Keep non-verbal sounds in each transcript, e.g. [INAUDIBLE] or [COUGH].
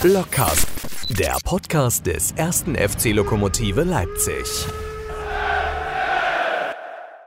Blockcast, der Podcast des ersten FC Lokomotive Leipzig.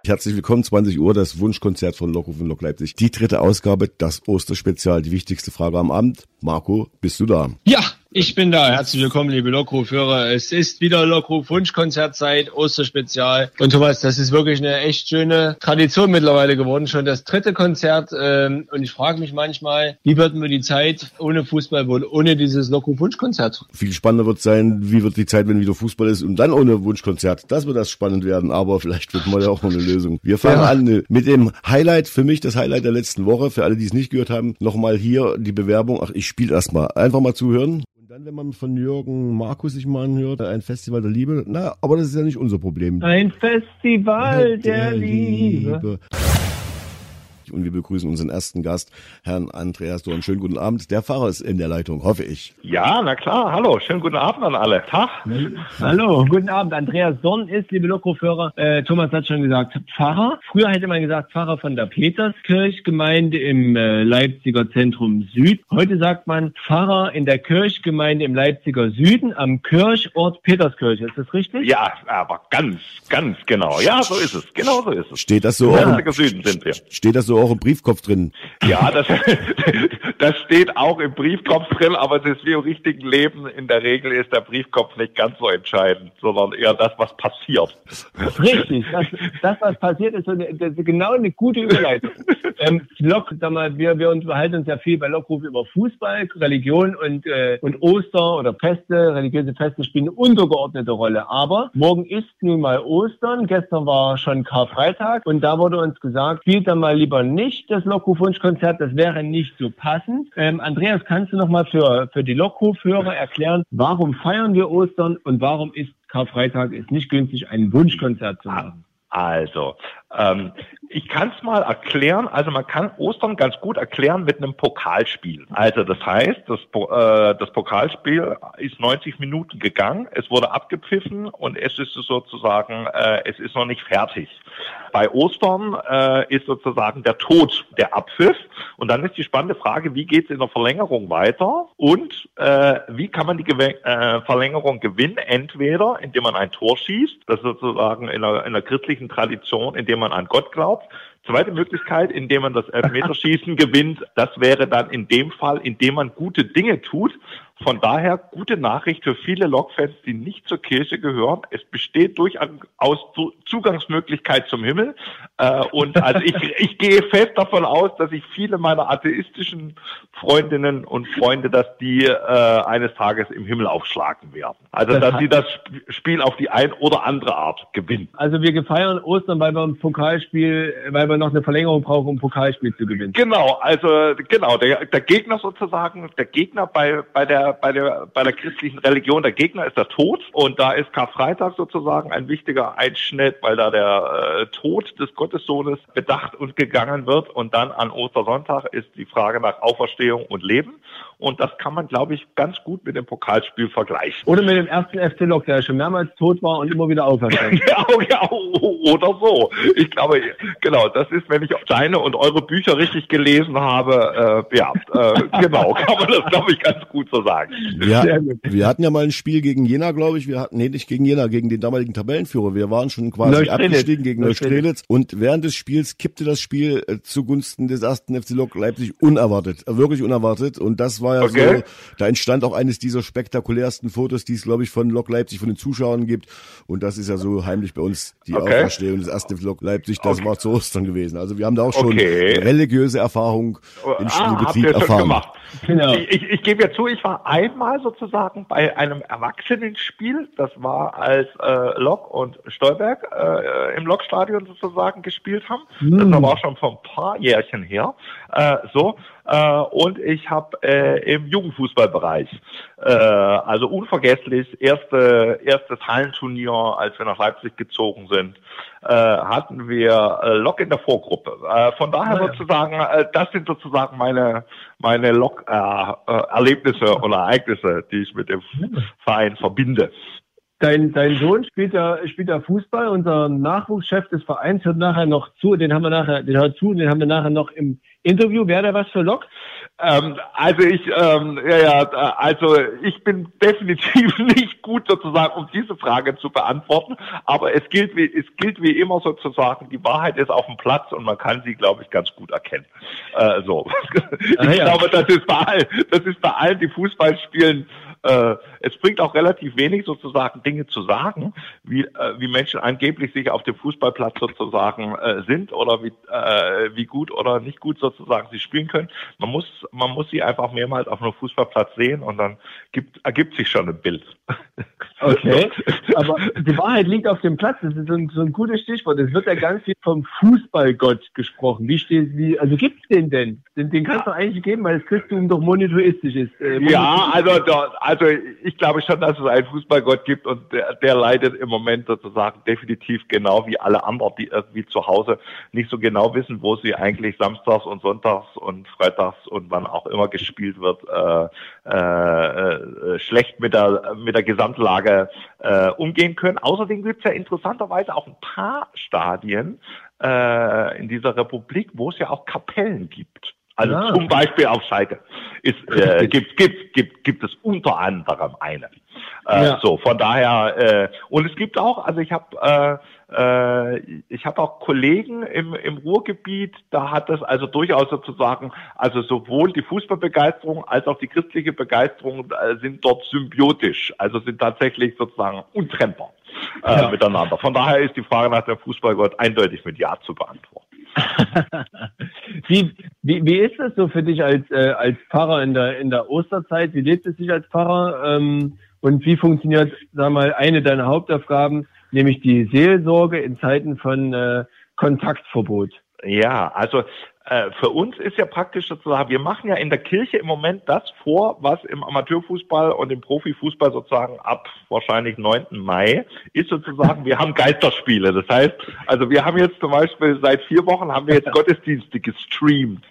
Herzlich willkommen, 20 Uhr, das Wunschkonzert von Lockruf und Lok Leipzig. Die dritte Ausgabe, das Osterspezial, die wichtigste Frage am Abend. Marco, bist du da? Ja, ich bin da. Herzlich willkommen, liebe Lockruf-Hörer. Es ist wieder Lockruf-Wunschkonzertzeit, Osterspezial. Und Thomas, das ist wirklich eine echt schöne Tradition mittlerweile geworden. Schon das dritte Konzert. Ähm, und ich frage mich manchmal, wie wird mir die Zeit ohne Fußball wohl, ohne dieses Lockruf-Wunschkonzert? Viel spannender wird sein, wie wird die Zeit, wenn wieder Fußball ist und dann ohne Wunschkonzert. Das wird das spannend werden, aber vielleicht wird mal ja auch noch eine Lösung. Wir fangen ja. an mit dem Highlight, für mich das Highlight der letzten Woche. Für alle, die es nicht gehört haben, nochmal hier die Bewerbung. Ach, ich spiele erstmal. Einfach mal zuhören. Dann, wenn man von Jürgen Markus sich mal anhört, ein Festival der Liebe, na, aber das ist ja nicht unser Problem. Ein Festival [LAUGHS] der, der Liebe. Liebe und wir begrüßen unseren ersten Gast, Herrn Andreas Dorn. Schönen guten Abend. Der Pfarrer ist in der Leitung, hoffe ich. Ja, na klar. Hallo, schönen guten Abend an alle. Tag. Hallo, guten Abend. Andreas Dorn ist, liebe Lokrofhörer, äh, Thomas hat schon gesagt, Pfarrer. Früher hätte man gesagt Pfarrer von der Peterskirchgemeinde im äh, Leipziger Zentrum Süd. Heute sagt man Pfarrer in der Kirchgemeinde im Leipziger Süden am Kirchort Peterskirche. Ist das richtig? Ja, aber ganz, ganz genau. Ja, so ist es. Genau so ist es. Steht das so? Ja. Süden sind wir. Steht das so auch im Briefkopf drin. Ja, das, [LAUGHS] das steht auch im Briefkopf drin, aber das ist wie im richtigen Leben. In der Regel ist der Briefkopf nicht ganz so entscheidend, sondern eher das, was passiert. Richtig, das, das was passiert, ist, so eine, das ist genau eine gute Überleitung. [LAUGHS] ähm, Lok, sag mal, wir, wir unterhalten uns ja viel bei Lockruf über Fußball, Religion und, äh, und Oster oder Feste, religiöse Feste spielen eine untergeordnete Rolle. Aber morgen ist nun mal Ostern, gestern war schon Karfreitag und da wurde uns gesagt, spielt dann mal lieber nicht das Lockruf-Wunschkonzert, das wäre nicht so passend. Ähm, Andreas, kannst du nochmal für, für die Lockruf-Hörer erklären, warum feiern wir Ostern und warum ist Karfreitag ist nicht günstig, ein Wunschkonzert zu machen? Also, ähm, ich kann es mal erklären. Also man kann Ostern ganz gut erklären mit einem Pokalspiel. Also das heißt, das, äh, das Pokalspiel ist 90 Minuten gegangen, es wurde abgepfiffen und es ist sozusagen, äh, es ist noch nicht fertig. Bei Ostern äh, ist sozusagen der Tod der Abpfiff. Und dann ist die spannende Frage, wie geht es in der Verlängerung weiter und äh, wie kann man die Gew äh, Verlängerung gewinnen? Entweder indem man ein Tor schießt, das ist sozusagen in der, in der christlichen Tradition, indem man an Gott glaubt. Zweite Möglichkeit, indem man das Elfmeterschießen [LAUGHS] gewinnt, das wäre dann in dem Fall, indem man gute Dinge tut. Von daher gute Nachricht für viele Lokfans, die nicht zur Kirche gehören. Es besteht durchaus Zugangsmöglichkeit zum Himmel. Äh, und also ich, [LAUGHS] ich gehe fest davon aus, dass ich viele meiner atheistischen Freundinnen und Freunde, dass die äh, eines Tages im Himmel aufschlagen werden. Also dass sie das Spiel auf die ein oder andere Art gewinnen. Also wir feiern Ostern, weil wir ein Pokalspiel, weil wir noch eine Verlängerung brauchen, um ein Pokalspiel zu gewinnen. Genau, also genau, der, der Gegner sozusagen, der Gegner bei, bei der bei der, bei der christlichen Religion, der Gegner ist der Tod. Und da ist Karfreitag sozusagen ein wichtiger Einschnitt, weil da der äh, Tod des Gottessohnes bedacht und gegangen wird. Und dann an Ostersonntag ist die Frage nach Auferstehung und Leben und das kann man, glaube ich, ganz gut mit dem Pokalspiel vergleichen. Oder mit dem ersten FC Lok, der schon mehrmals tot war und immer wieder [LAUGHS] auferstanden. ja, ja, oder so. Ich glaube, genau, das ist, wenn ich deine und eure Bücher richtig gelesen habe, äh, ja, äh, [LAUGHS] genau, kann man das, glaube ich, ganz gut so sagen. Ja, wir hatten ja mal ein Spiel gegen Jena, glaube ich. Wir hatten, nee, nicht gegen Jena, gegen den damaligen Tabellenführer. Wir waren schon quasi abgestiegen gegen Neustrelitz. Und während des Spiels kippte das Spiel äh, zugunsten des ersten FC Lok Leipzig unerwartet. Äh, wirklich unerwartet. Und das war ja okay. so, da entstand auch eines dieser spektakulärsten Fotos, die es, glaube ich, von Lok Leipzig, von den Zuschauern gibt. Und das ist ja so heimlich bei uns die okay. Auferstehung des ersten Lok Leipzig. Das okay. war zu Ostern gewesen. Also wir haben da auch schon okay. religiöse Erfahrung im ah, Spielbetrieb erfahren. Gemacht. Genau. Ich, ich, ich gebe ja zu, ich war einmal sozusagen bei einem Erwachsenenspiel. Das war als äh, Lok und Stolberg äh, im Lokstadion sozusagen gespielt haben. Mhm. Das war schon vor ein paar Jährchen her. Äh, so äh, und ich habe äh, im Jugendfußballbereich, äh, also unvergesslich, erste, erstes Hallenturnier, als wir nach Leipzig gezogen sind, äh, hatten wir äh, Lok in der Vorgruppe. Äh, von daher ja. sozusagen, äh, das sind sozusagen meine meine Lok-Erlebnisse äh, äh, oder Ereignisse, die ich mit dem Verein verbinde. Dein, dein Sohn spielt ja, spielt ja Fußball. Unser Nachwuchschef des Vereins hört nachher noch zu. Den haben wir nachher, den hört zu, den haben wir nachher noch im Interview. Wäre da was für Lok? Ähm, also ich, ähm, ja, ja, also ich bin definitiv [LAUGHS] nicht gut sozusagen, um diese Frage zu beantworten. Aber es gilt wie, es gilt wie immer sozusagen, die Wahrheit ist auf dem Platz und man kann sie, glaube ich, ganz gut erkennen. Äh, so. [LAUGHS] Ah, ich ja. glaube, das ist bei allen, das ist bei allen, die Fußball spielen, äh, es bringt auch relativ wenig sozusagen Dinge zu sagen, wie, äh, wie Menschen angeblich sich auf dem Fußballplatz sozusagen äh, sind oder wie, äh, wie gut oder nicht gut sozusagen sie spielen können. Man muss, man muss sie einfach mehrmals auf einem Fußballplatz sehen und dann gibt, ergibt sich schon ein Bild. [LAUGHS] Okay, aber die Wahrheit liegt auf dem Platz. Das ist so ein, so ein gutes Stichwort. Es wird ja ganz viel vom Fußballgott gesprochen. Wie steht, wie, also gibt's den denn? Den, den kannst du eigentlich geben, weil das Christentum doch monotheistisch ist. Äh, ja, also, also ich glaube schon, dass es einen Fußballgott gibt und der, der leidet im Moment sozusagen definitiv genau wie alle anderen, die irgendwie zu Hause nicht so genau wissen, wo sie eigentlich samstags und sonntags und freitags und wann auch immer gespielt wird, äh, äh, äh schlecht mit der mit der Gesamtlage äh, umgehen können. Außerdem gibt es ja interessanterweise auch ein paar Stadien äh, in dieser Republik, wo es ja auch Kapellen gibt. Also ja. zum Beispiel auf Schalke ist, äh, gibt, gibt, gibt, gibt es unter anderem eine. Äh, ja. So, von daher, äh, und es gibt auch, also ich habe äh, äh, ich habe auch Kollegen im, im Ruhrgebiet, da hat das also durchaus sozusagen, also sowohl die Fußballbegeisterung als auch die christliche Begeisterung äh, sind dort symbiotisch, also sind tatsächlich sozusagen untrennbar äh, ja. miteinander. Von daher ist die Frage nach dem Fußballgott eindeutig mit Ja zu beantworten. [LAUGHS] wie, wie, wie ist das so für dich als, äh, als Pfarrer in der, in der Osterzeit? Wie lebt es sich als Pfarrer? Ähm, und wie funktioniert, sag mal, eine deiner Hauptaufgaben, nämlich die Seelsorge in Zeiten von äh, Kontaktverbot? Ja, also äh, für uns ist ja praktisch sozusagen, wir machen ja in der Kirche im Moment das vor, was im Amateurfußball und im Profifußball sozusagen ab wahrscheinlich 9. Mai ist sozusagen, wir haben Geisterspiele. Das heißt, also wir haben jetzt zum Beispiel seit vier Wochen haben wir jetzt [LAUGHS] Gottesdienste gestreamt.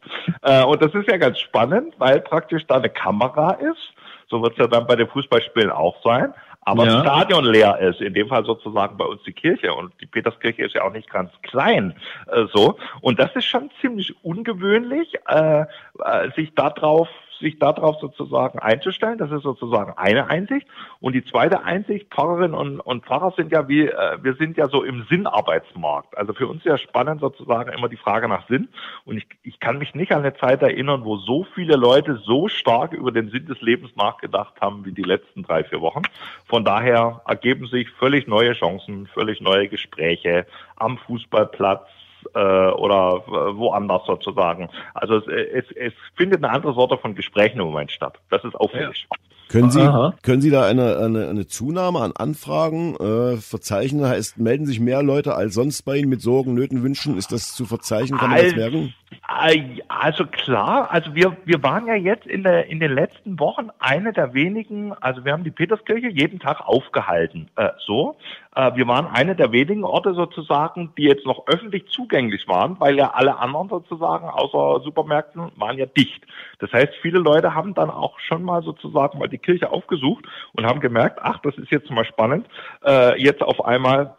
Äh, und das ist ja ganz spannend, weil praktisch da eine Kamera ist. So wird es ja dann bei den Fußballspielen auch sein. Aber ja. das Stadion leer ist, in dem Fall sozusagen bei uns die Kirche. Und die Peterskirche ist ja auch nicht ganz klein äh, so. Und das ist schon ziemlich ungewöhnlich, äh, äh, sich darauf sich darauf sozusagen einzustellen. Das ist sozusagen eine Einsicht. Und die zweite Einsicht, Pfarrerinnen und, und Pfarrer sind ja wie, äh, wir sind ja so im Sinnarbeitsmarkt. Also für uns ist ja spannend sozusagen immer die Frage nach Sinn. Und ich, ich kann mich nicht an eine Zeit erinnern, wo so viele Leute so stark über den Sinn des Lebens nachgedacht haben wie die letzten drei, vier Wochen. Von daher ergeben sich völlig neue Chancen, völlig neue Gespräche am Fußballplatz, äh, oder woanders sozusagen. Also es, es, es findet eine andere Sorte von Gesprächen im Moment statt. Das ist auffällig. Ja. Können Sie, können Sie da eine, eine, eine Zunahme an Anfragen äh, verzeichnen? Heißt, melden sich mehr Leute als sonst bei Ihnen mit Sorgen, Nöten, Wünschen? Ist das zu verzeichnen? Kann man das merken? Also klar, also wir, wir waren ja jetzt in, der, in den letzten Wochen eine der wenigen, also wir haben die Peterskirche jeden Tag aufgehalten, äh, so. Äh, wir waren eine der wenigen Orte sozusagen, die jetzt noch öffentlich zugänglich waren, weil ja alle anderen sozusagen außer Supermärkten waren ja dicht. Das heißt, viele Leute haben dann auch schon mal sozusagen mal die Kirche aufgesucht und haben gemerkt, ach, das ist jetzt mal spannend, äh, jetzt auf einmal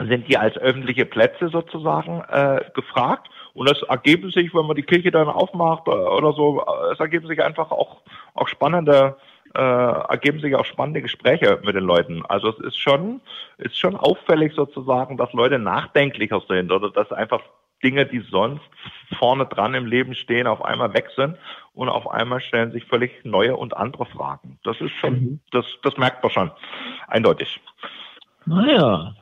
sind die als öffentliche Plätze sozusagen äh, gefragt. Und es ergeben sich, wenn man die Kirche dann aufmacht äh, oder so, es ergeben sich einfach auch, auch spannende, äh, ergeben sich auch spannende Gespräche mit den Leuten. Also es ist schon, ist schon auffällig sozusagen, dass Leute nachdenklicher sind oder dass einfach Dinge, die sonst vorne dran im Leben stehen, auf einmal weg sind und auf einmal stellen sich völlig neue und andere Fragen. Das ist schon, mhm. das, das merkt man schon. Eindeutig. Naja,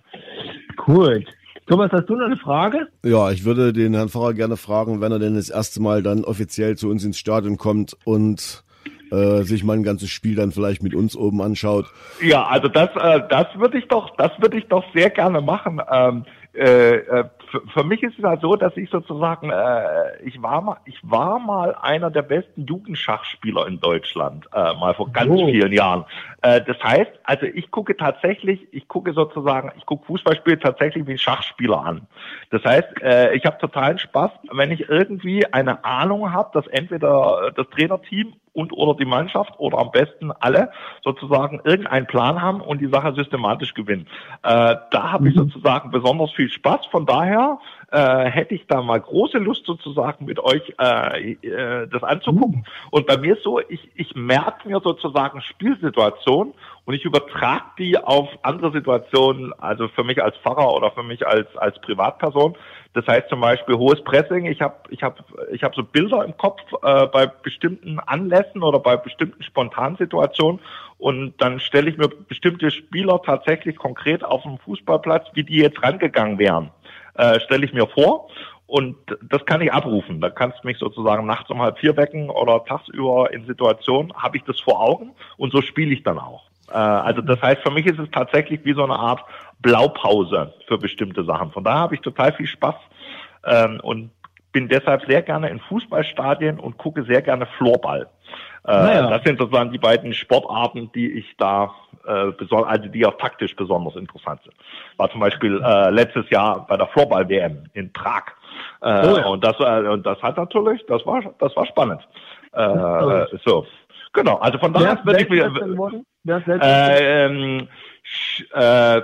Gut. Thomas, hast du noch eine Frage? Ja, ich würde den Herrn Pfarrer gerne fragen, wenn er denn das erste Mal dann offiziell zu uns ins Stadion kommt und äh, sich mal ein ganzes Spiel dann vielleicht mit uns oben anschaut. Ja, also das, äh, das würde ich doch, das würde ich doch sehr gerne machen. Ähm, äh, äh für, mich ist es halt so, dass ich sozusagen, äh, ich war mal, ich war mal einer der besten Jugendschachspieler in Deutschland, äh, mal vor ganz oh. vielen Jahren. Äh, das heißt, also ich gucke tatsächlich, ich gucke sozusagen, ich gucke Fußballspiele tatsächlich wie Schachspieler an. Das heißt, äh, ich habe totalen Spaß, wenn ich irgendwie eine Ahnung habe, dass entweder das Trainerteam und oder die Mannschaft oder am besten alle sozusagen irgendeinen Plan haben und die Sache systematisch gewinnen. Äh, da habe ich mhm. sozusagen besonders viel Spaß. Von daher äh, hätte ich da mal große Lust sozusagen mit euch äh, äh, das anzugucken. Mhm. Und bei mir ist so, ich, ich merke mir sozusagen Spielsituationen und ich übertrage die auf andere Situationen, also für mich als Pfarrer oder für mich als, als Privatperson. Das heißt zum Beispiel hohes Pressing. Ich habe ich hab, ich hab so Bilder im Kopf äh, bei bestimmten Anlässen oder bei bestimmten Spontansituationen und dann stelle ich mir bestimmte Spieler tatsächlich konkret auf dem Fußballplatz, wie die jetzt rangegangen wären, äh, stelle ich mir vor und das kann ich abrufen. Da kannst du mich sozusagen nachts um halb vier wecken oder tagsüber in Situationen, habe ich das vor Augen und so spiele ich dann auch. Äh, also das heißt, für mich ist es tatsächlich wie so eine Art Blaupause für bestimmte Sachen. Von daher habe ich total viel Spaß ähm, und bin deshalb sehr gerne in Fußballstadien und gucke sehr gerne Floorball. Äh, naja. Das sind sozusagen die beiden Sportarten, die ich da äh, also die auch taktisch besonders interessant sind. War zum Beispiel äh, letztes Jahr bei der Floorball-WM in Prag. Äh, oh ja. Und das äh, und das hat natürlich, das war das war spannend. Äh, so genau. Also von daher würde ich mir äh, ähm, äh,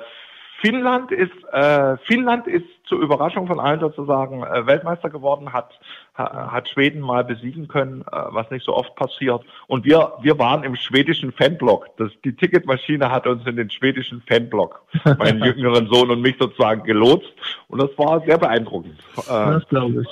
Finnland ist äh, Finnland ist zur Überraschung von allen sozusagen äh, Weltmeister geworden, hat hat Schweden mal besiegen können, äh, was nicht so oft passiert. Und wir wir waren im schwedischen Fanblock. Das, die Ticketmaschine hat uns in den schwedischen Fanblock, [LAUGHS] meinen jüngeren Sohn und mich sozusagen gelotst. Und das war sehr beeindruckend. Äh, das glaube ich.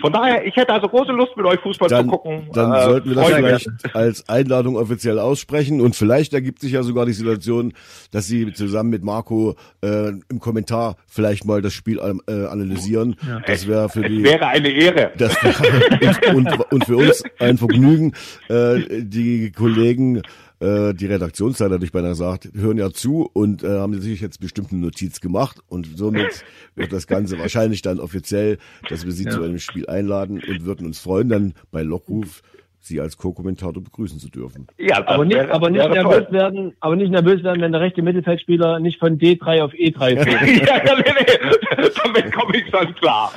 Von daher, ich hätte also große Lust, mit euch Fußball dann, zu gucken. Dann äh, sollten wir das vielleicht als Einladung offiziell aussprechen und vielleicht ergibt sich ja sogar die Situation, dass Sie zusammen mit Marco äh, im Kommentar vielleicht mal das Spiel äh, analysieren. Ja. Das wäre für die wäre eine Ehre. Das wäre, und, [LAUGHS] und, und für uns ein Vergnügen. Äh, die Kollegen äh, die Redaktionsleiter, ich beinahe sagt, hören ja zu und äh, haben sich jetzt bestimmt eine Notiz gemacht und somit [LAUGHS] wird das Ganze wahrscheinlich dann offiziell, dass wir sie ja. zu einem Spiel einladen und würden uns freuen, dann bei Lockruf Sie als Co-Kommentator begrüßen zu dürfen. Ja, aber nicht, wäre, aber nicht nervös toll. werden, aber nicht nervös werden, wenn der rechte Mittelfeldspieler nicht von D3 auf E3 fährt. [LAUGHS] ja, ja, nee, nee. Damit komme ich schon klar.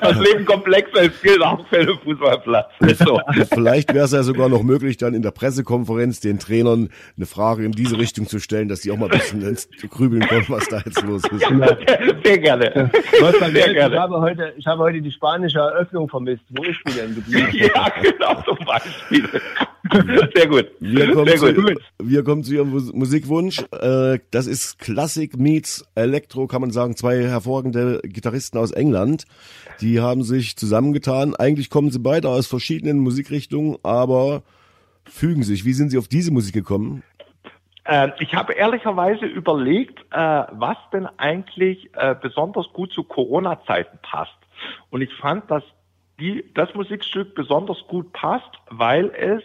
das Leben komplexer ist, gilt auch für den Fußballplatz. So. [LAUGHS] Vielleicht wäre es ja sogar noch möglich, dann in der Pressekonferenz den Trainern eine Frage in diese Richtung zu stellen, dass sie auch mal ein bisschen ins Grübeln kommen, was da jetzt los ist. Ja, sehr gerne. Sehr gerne. Ich habe heute, ich habe heute die spanische Eröffnung vermisst. Wo ist die denn geblieben? Ja, genau. Beispiel. [LAUGHS] Sehr gut. Wir kommen, Sehr zu, gut. wir kommen zu Ihrem Musikwunsch. Äh, das ist Classic Meets Electro, kann man sagen. Zwei hervorragende Gitarristen aus England. Die haben sich zusammengetan. Eigentlich kommen sie beide aus verschiedenen Musikrichtungen, aber fügen sich. Wie sind Sie auf diese Musik gekommen? Ähm, ich habe ehrlicherweise überlegt, äh, was denn eigentlich äh, besonders gut zu Corona-Zeiten passt. Und ich fand, dass die, das Musikstück besonders gut passt, weil es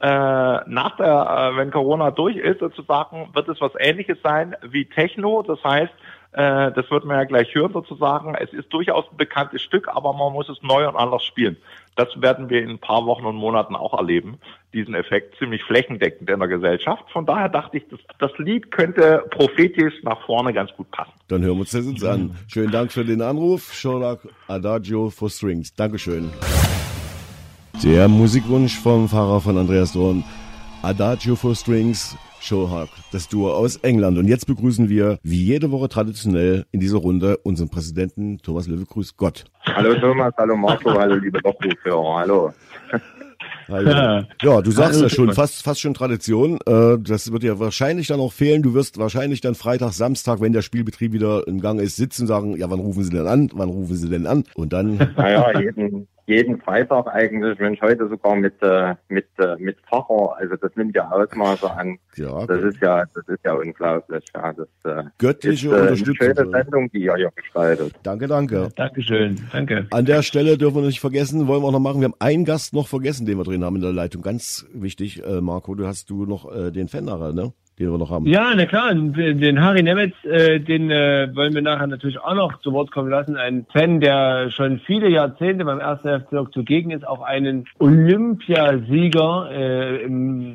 äh, nach der, äh, wenn Corona durch ist, sozusagen, wird es was ähnliches sein wie Techno. Das heißt, äh, das wird man ja gleich hören sozusagen. Es ist durchaus ein bekanntes Stück, aber man muss es neu und anders spielen. Das werden wir in ein paar Wochen und Monaten auch erleben, diesen Effekt ziemlich flächendeckend in der Gesellschaft. Von daher dachte ich, das, das Lied könnte prophetisch nach vorne ganz gut passen. Dann hören wir uns das jetzt an. Schönen Dank für den Anruf. Sherlock Adagio for Strings. Dankeschön. Der Musikwunsch vom Fahrer von Andreas Dorn. Adagio for Strings Showhawk, das Duo aus England. Und jetzt begrüßen wir, wie jede Woche traditionell in dieser Runde, unseren Präsidenten Thomas Löwe. Grüß Gott. Hallo Thomas, hallo Marco, hallo liebe Lockrufhörer, hallo. Hallo. Ja, du sagst ja schon, fast, fast schon Tradition. Äh, das wird ja wahrscheinlich dann auch fehlen. Du wirst wahrscheinlich dann Freitag, Samstag, wenn der Spielbetrieb wieder im Gang ist, sitzen und sagen, ja, wann rufen Sie denn an? Wann rufen Sie denn an? Und dann. Naja, jeden, jeden Freitag eigentlich, Mensch, heute sogar mit, äh, mit, äh, mit Facher, also das nimmt ja Ausmaße an. Ja, das ist ja, das ist ja unglaublich, ja. Das, äh, Göttliche ist, äh, Unterstützung. Eine schöne Sendung, die ihr hier gestaltet. Danke, danke. Dankeschön, danke. An der Stelle dürfen wir nicht vergessen, wollen wir auch noch machen, wir haben einen Gast noch vergessen, den wir drin haben in der Leitung. Ganz wichtig, äh, Marco, du hast du noch äh, den Fenderer, ne? Den wir noch haben. Ja, na klar, den Harry Nemetz, äh, den äh, wollen wir nachher natürlich auch noch zu Wort kommen lassen. Ein Fan, der schon viele Jahrzehnte beim 1. FC Lok zugegen ist, auch einen Olympiasieger, äh,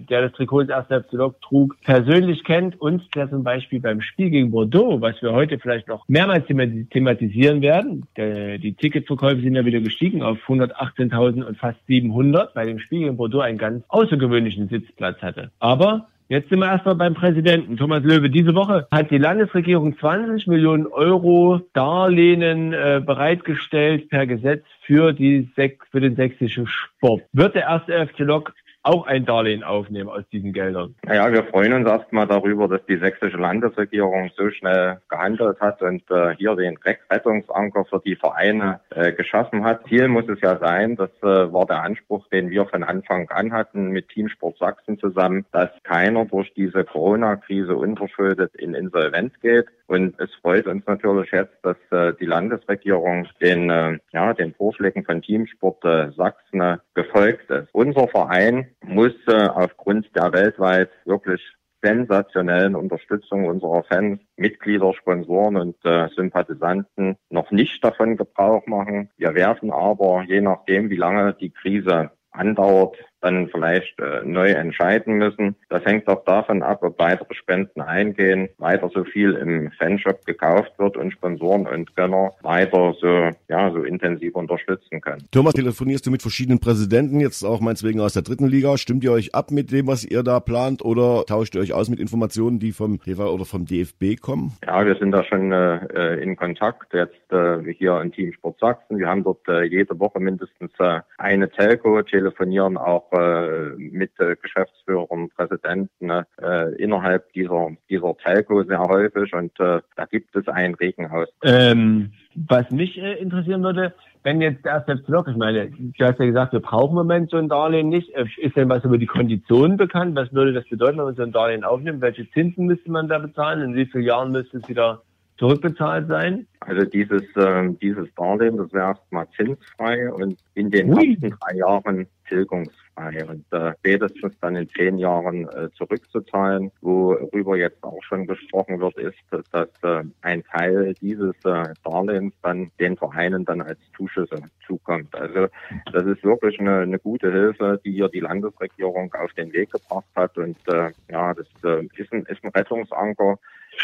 der das Trikot des 1. FC Lok trug, persönlich kennt und der zum Beispiel beim Spiel gegen Bordeaux, was wir heute vielleicht noch mehrmals thematisieren werden, der, die Ticketverkäufe sind ja wieder gestiegen auf 118.000 und fast 700, bei dem Spiel gegen Bordeaux einen ganz außergewöhnlichen Sitzplatz hatte. Aber Jetzt sind wir erstmal beim Präsidenten. Thomas Löwe, diese Woche hat die Landesregierung 20 Millionen Euro Darlehen äh, bereitgestellt per Gesetz für, die, für den sächsischen Sport. Wird der erste FC Lok auch ein Darlehen aufnehmen aus diesen Geldern. Naja, wir freuen uns erstmal darüber, dass die sächsische Landesregierung so schnell gehandelt hat und äh, hier den Rettungsanker für die Vereine äh, geschaffen hat. Ziel muss es ja sein, das äh, war der Anspruch, den wir von Anfang an hatten mit Teamsport Sachsen zusammen, dass keiner durch diese Corona-Krise unverschuldet in Insolvenz geht. Und es freut uns natürlich jetzt, dass äh, die Landesregierung den, äh, ja, den Vorschlägen von Teamsport äh, Sachsen äh, gefolgt ist. Unser Verein muss äh, aufgrund der weltweit wirklich sensationellen Unterstützung unserer Fans, Mitglieder, Sponsoren und äh, Sympathisanten noch nicht davon Gebrauch machen. Wir werden aber, je nachdem, wie lange die Krise andauert, dann vielleicht äh, neu entscheiden müssen. Das hängt auch davon ab, ob weitere Spenden eingehen, weiter so viel im Fanshop gekauft wird und Sponsoren und Gönner weiter so, ja, so intensiv unterstützen können. Thomas, telefonierst du mit verschiedenen Präsidenten, jetzt auch meinetwegen aus der dritten Liga? Stimmt ihr euch ab mit dem, was ihr da plant oder tauscht ihr euch aus mit Informationen, die vom TV oder vom DFB kommen? Ja, wir sind da schon äh, in Kontakt. Jetzt äh, hier im Team Sport Sachsen. Wir haben dort äh, jede Woche mindestens äh, eine Telco, telefonieren auch auch äh, mit äh, Geschäftsführern, Präsidenten äh, innerhalb dieser, dieser Telco sehr häufig und äh, da gibt es einen regen Ähm, was mich äh, interessieren würde, wenn jetzt der Block, ich meine, du hast ja gesagt, wir brauchen im Moment so ein Darlehen nicht. Ist denn was über die Konditionen bekannt? Was würde das bedeuten, wenn man so ein Darlehen aufnimmt? Welche Zinsen müsste man da bezahlen? In wie vielen Jahren müsste es wieder zurückbezahlt sein? Also dieses, äh, dieses Darlehen, das wäre erstmal zinsfrei und in den Ui. ersten drei Jahren tilgungsfrei und äh, spätestens dann in zehn Jahren äh, zurückzuzahlen. Worüber jetzt auch schon gesprochen wird, ist, dass äh, ein Teil dieses äh, Darlehens dann den Vereinen dann als Zuschüsse zukommt. Also das ist wirklich eine, eine gute Hilfe, die hier die Landesregierung auf den Weg gebracht hat und äh, ja, das äh, ist, ein, ist ein Rettungsanker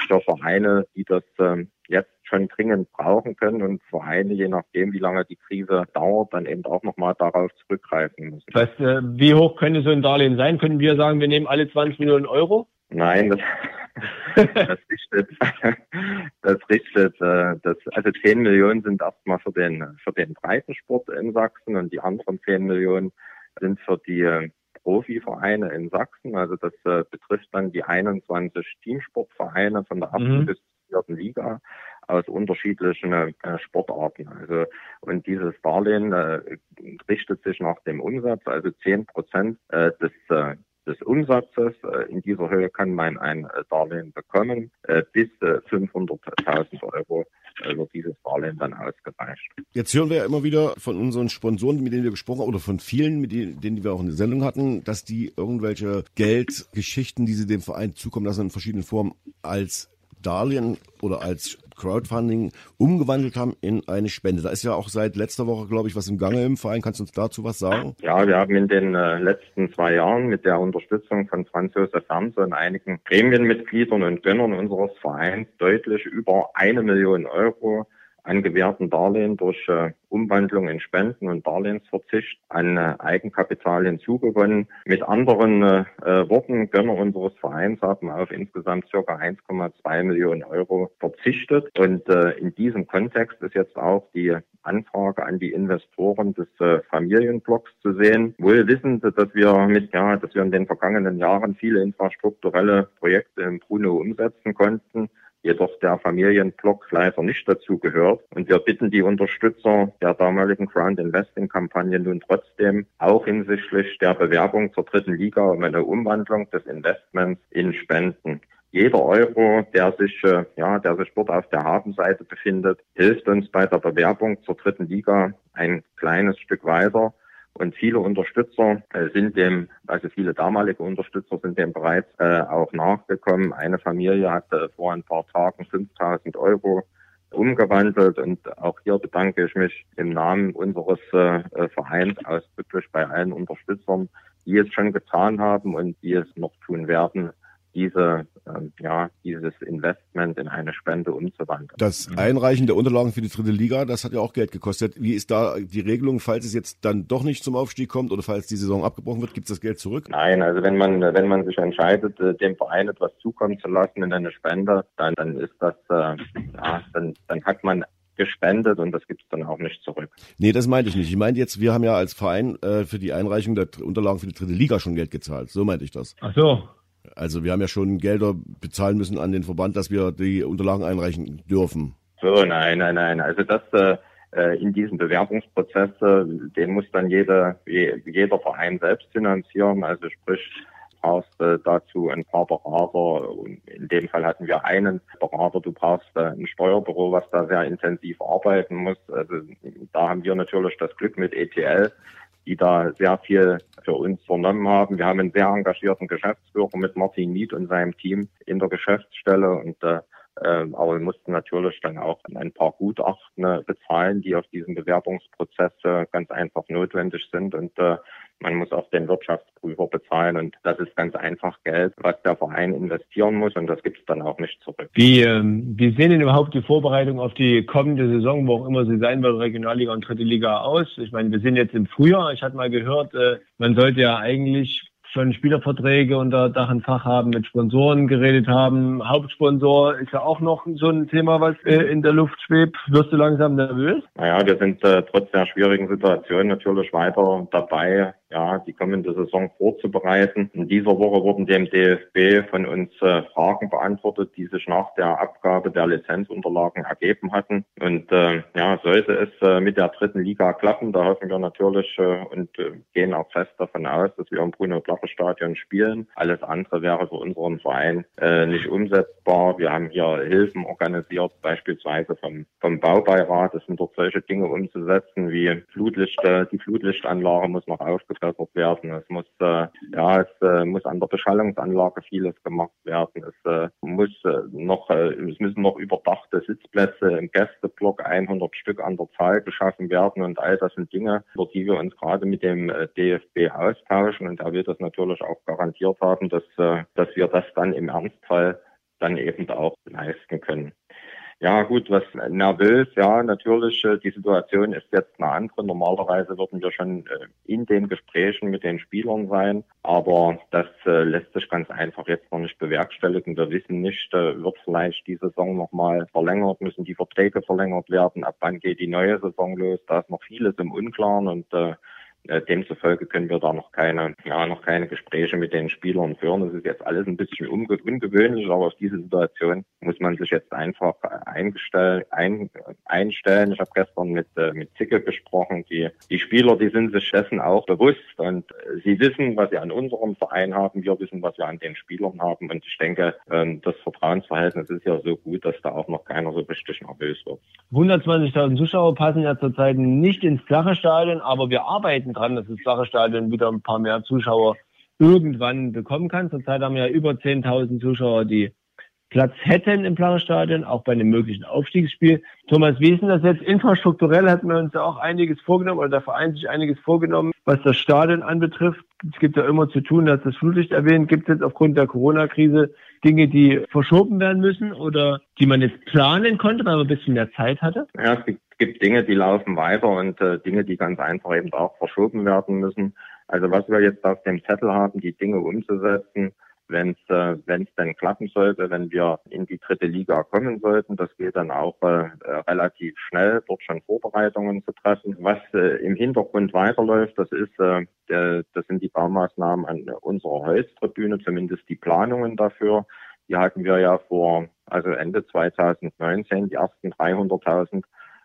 für Vereine, die das ähm, jetzt schon dringend brauchen können und Vereine, je nachdem, wie lange die Krise dauert, dann eben auch nochmal darauf zurückgreifen müssen. Was, äh, wie hoch könnte so ein Darlehen sein? Können wir sagen, wir nehmen alle 20 Millionen Euro? Nein, das, [LAUGHS] das richtet, das richtet, äh, das, also 10 Millionen sind erstmal für den, für den Breitensport in Sachsen und die anderen 10 Millionen sind für die äh, Profivereine in Sachsen. Also das äh, betrifft dann die 21 Teamsportvereine von der ersten mhm. bis vierten Liga aus unterschiedlichen äh, Sportarten. Also und dieses Darlehen äh, richtet sich nach dem Umsatz, also 10 Prozent äh, des äh, des Umsatzes. Äh, in dieser Höhe kann man ein äh, Darlehen bekommen. Äh, bis 500.000 Euro wird dieses Darlehen dann ausgereicht. Jetzt hören wir ja immer wieder von unseren Sponsoren, mit denen wir gesprochen haben, oder von vielen, mit denen wir auch in der Sendung hatten, dass die irgendwelche Geldgeschichten, die sie dem Verein zukommen lassen, in verschiedenen Formen als Darlehen oder als Crowdfunding umgewandelt haben in eine Spende. Da ist ja auch seit letzter Woche, glaube ich, was im Gange im Verein. Kannst du uns dazu was sagen? Ja, wir haben in den äh, letzten zwei Jahren mit der Unterstützung von Franz Josef Hermse und einigen Gremienmitgliedern und Gönnern unseres Vereins deutlich über eine Million Euro an gewährten Darlehen durch äh, Umwandlung in Spenden und Darlehensverzicht an äh, Eigenkapital hinzugewonnen. Mit anderen äh, äh, Worten, Gönner unseres Vereins haben auf insgesamt circa 1,2 Millionen Euro verzichtet. Und äh, in diesem Kontext ist jetzt auch die Anfrage an die Investoren des äh, Familienblocks zu sehen. Wohl wissend, dass wir mit, ja, dass wir in den vergangenen Jahren viele infrastrukturelle Projekte in Bruno umsetzen konnten jedoch der Familienblock leider nicht dazu gehört. Und wir bitten die Unterstützer der damaligen Ground Investing Kampagne nun trotzdem auch hinsichtlich der Bewerbung zur dritten Liga um eine Umwandlung des Investments in Spenden. Jeder Euro, der sich, äh, ja, der sich dort auf der Habenseite befindet, hilft uns bei der Bewerbung zur dritten Liga ein kleines Stück weiter. Und viele Unterstützer äh, sind dem, also viele damalige Unterstützer sind dem bereits äh, auch nachgekommen. Eine Familie hatte vor ein paar Tagen 5000 Euro umgewandelt und auch hier bedanke ich mich im Namen unseres äh, Vereins ausdrücklich bei allen Unterstützern, die es schon getan haben und die es noch tun werden, diese, ähm, ja, dieses Investment in eine Spende umzuwandeln. Das Einreichen der Unterlagen für die dritte Liga, das hat ja auch Geld gekostet. Wie ist da die Regelung, falls es jetzt dann doch nicht zum Aufstieg kommt oder falls die Saison abgebrochen wird, gibt es das Geld zurück? Nein, also wenn man, wenn man sich entscheidet, äh, dem Verein etwas zukommen zu lassen in eine Spende, dann, dann ist das, äh, ja, dann, dann hat man gespendet und das gibt es dann auch nicht zurück. Nee, das meinte ich nicht. Ich meinte jetzt, wir haben ja als Verein äh, für die Einreichung der Unterlagen für die dritte Liga schon Geld gezahlt. So meinte ich das. Ach so. Also wir haben ja schon Gelder bezahlen müssen an den Verband, dass wir die Unterlagen einreichen dürfen. So, nein, nein, nein. Also das äh, äh in diesem Bewerbungsprozess, äh, den muss dann jeder, jeder Verein selbst finanzieren. Also sprich, brauchst äh, dazu ein paar Berater. Und in dem Fall hatten wir einen Berater. Du brauchst äh, ein Steuerbüro, was da sehr intensiv arbeiten muss. Also da haben wir natürlich das Glück mit ETL, die da sehr viel für uns vernommen haben. Wir haben einen sehr engagierten Geschäftsführer mit Martin Nied und seinem Team in der Geschäftsstelle und äh, äh, aber wir mussten natürlich dann auch ein paar Gutachten äh, bezahlen, die auf diesem Bewerbungsprozess äh, ganz einfach notwendig sind. Und äh, man muss auch den Wirtschaftsprüfer bezahlen. Und das ist ganz einfach Geld, was der Verein investieren muss. Und das gibt es dann auch nicht zurück. Wie, ähm, wie sehen denn überhaupt die Vorbereitungen auf die kommende Saison, wo auch immer sie sein wird, Regionalliga und Dritte Liga aus? Ich meine, wir sind jetzt im Frühjahr. Ich hatte mal gehört, äh, man sollte ja eigentlich schon Spielerverträge unter Dach und Fach haben, mit Sponsoren geredet haben. Hauptsponsor ist ja auch noch so ein Thema, was äh, in der Luft schwebt. Wirst du langsam nervös? Naja, wir sind äh, trotz der schwierigen Situation natürlich weiter dabei, ja, die kommende Saison vorzubereiten. In dieser Woche wurden dem DFB von uns äh, Fragen beantwortet, die sich nach der Abgabe der Lizenzunterlagen ergeben hatten. Und äh, ja, sollte es äh, mit der dritten Liga klappen, da hoffen wir natürlich äh, und äh, gehen auch fest davon aus, dass wir im Bruno Blacher Stadion spielen. Alles andere wäre für unseren Verein äh, nicht umsetzbar. Wir haben hier Hilfen organisiert, beispielsweise vom, vom Baubeirat. Es sind dort solche Dinge umzusetzen wie Flutlichte. Die Flutlichtanlage muss noch aufgebaut verbessert werden. Es muss, äh, ja, es äh, muss an der Beschallungsanlage vieles gemacht werden. Es äh, muss äh, noch, äh, es müssen noch überdachte Sitzplätze im Gästeblock 100 Stück an der Zahl geschaffen werden und all das sind Dinge, über die wir uns gerade mit dem äh, DFB austauschen und er wird das natürlich auch garantiert haben, dass, äh, dass wir das dann im Ernstfall dann eben auch leisten können. Ja, gut, was nervös, ja, natürlich, äh, die Situation ist jetzt eine andere. Normalerweise würden wir schon äh, in den Gesprächen mit den Spielern sein, aber das äh, lässt sich ganz einfach jetzt noch nicht bewerkstelligen. Wir wissen nicht, wird vielleicht die Saison nochmal verlängert, müssen die Verträge verlängert werden, ab wann geht die neue Saison los, da ist noch vieles im Unklaren und äh, demzufolge können wir da noch keine, ja, noch keine Gespräche mit den Spielern führen. Das ist jetzt alles ein bisschen unge ungewöhnlich, aber auf diese Situation muss man sich jetzt einfach ein, einstellen. Ich habe gestern mit, äh, mit Zicke gesprochen. Die, die Spieler, die sind sich dessen auch bewusst und äh, sie wissen, was sie an unserem Verein haben. Wir wissen, was wir an den Spielern haben. Und ich denke, äh, das Vertrauensverhältnis ist ja so gut, dass da auch noch keiner so richtig nervös wird. 120.000 Zuschauer passen ja zurzeit nicht ins flache Stadion, aber wir arbeiten dran, dass das flache Stadion wieder ein paar mehr Zuschauer irgendwann bekommen kann. Zurzeit haben wir ja über 10.000 Zuschauer, die Platz hätten im flachen Stadion, auch bei einem möglichen Aufstiegsspiel. Thomas, wie ist denn das jetzt? Infrastrukturell hatten wir uns ja auch einiges vorgenommen, oder der Verein sich einiges vorgenommen, was das Stadion anbetrifft. Es gibt ja immer zu tun, dass das Flutlicht erwähnt. Gibt es jetzt aufgrund der Corona-Krise Dinge, die verschoben werden müssen oder die man jetzt planen konnte, weil man ein bisschen mehr Zeit hatte? Ja, es gibt Dinge, die laufen weiter und äh, Dinge, die ganz einfach eben auch verschoben werden müssen. Also was wir jetzt auf dem Zettel haben, die Dinge umzusetzen, wenn es äh, wenn's denn klappen sollte, wenn wir in die dritte Liga kommen sollten. Das geht dann auch äh, relativ schnell, dort schon Vorbereitungen zu treffen. Was äh, im Hintergrund weiterläuft, das ist, äh, der, das sind die Baumaßnahmen an unserer Holztribüne, zumindest die Planungen dafür. Die hatten wir ja vor, also Ende 2019, die ersten 300.000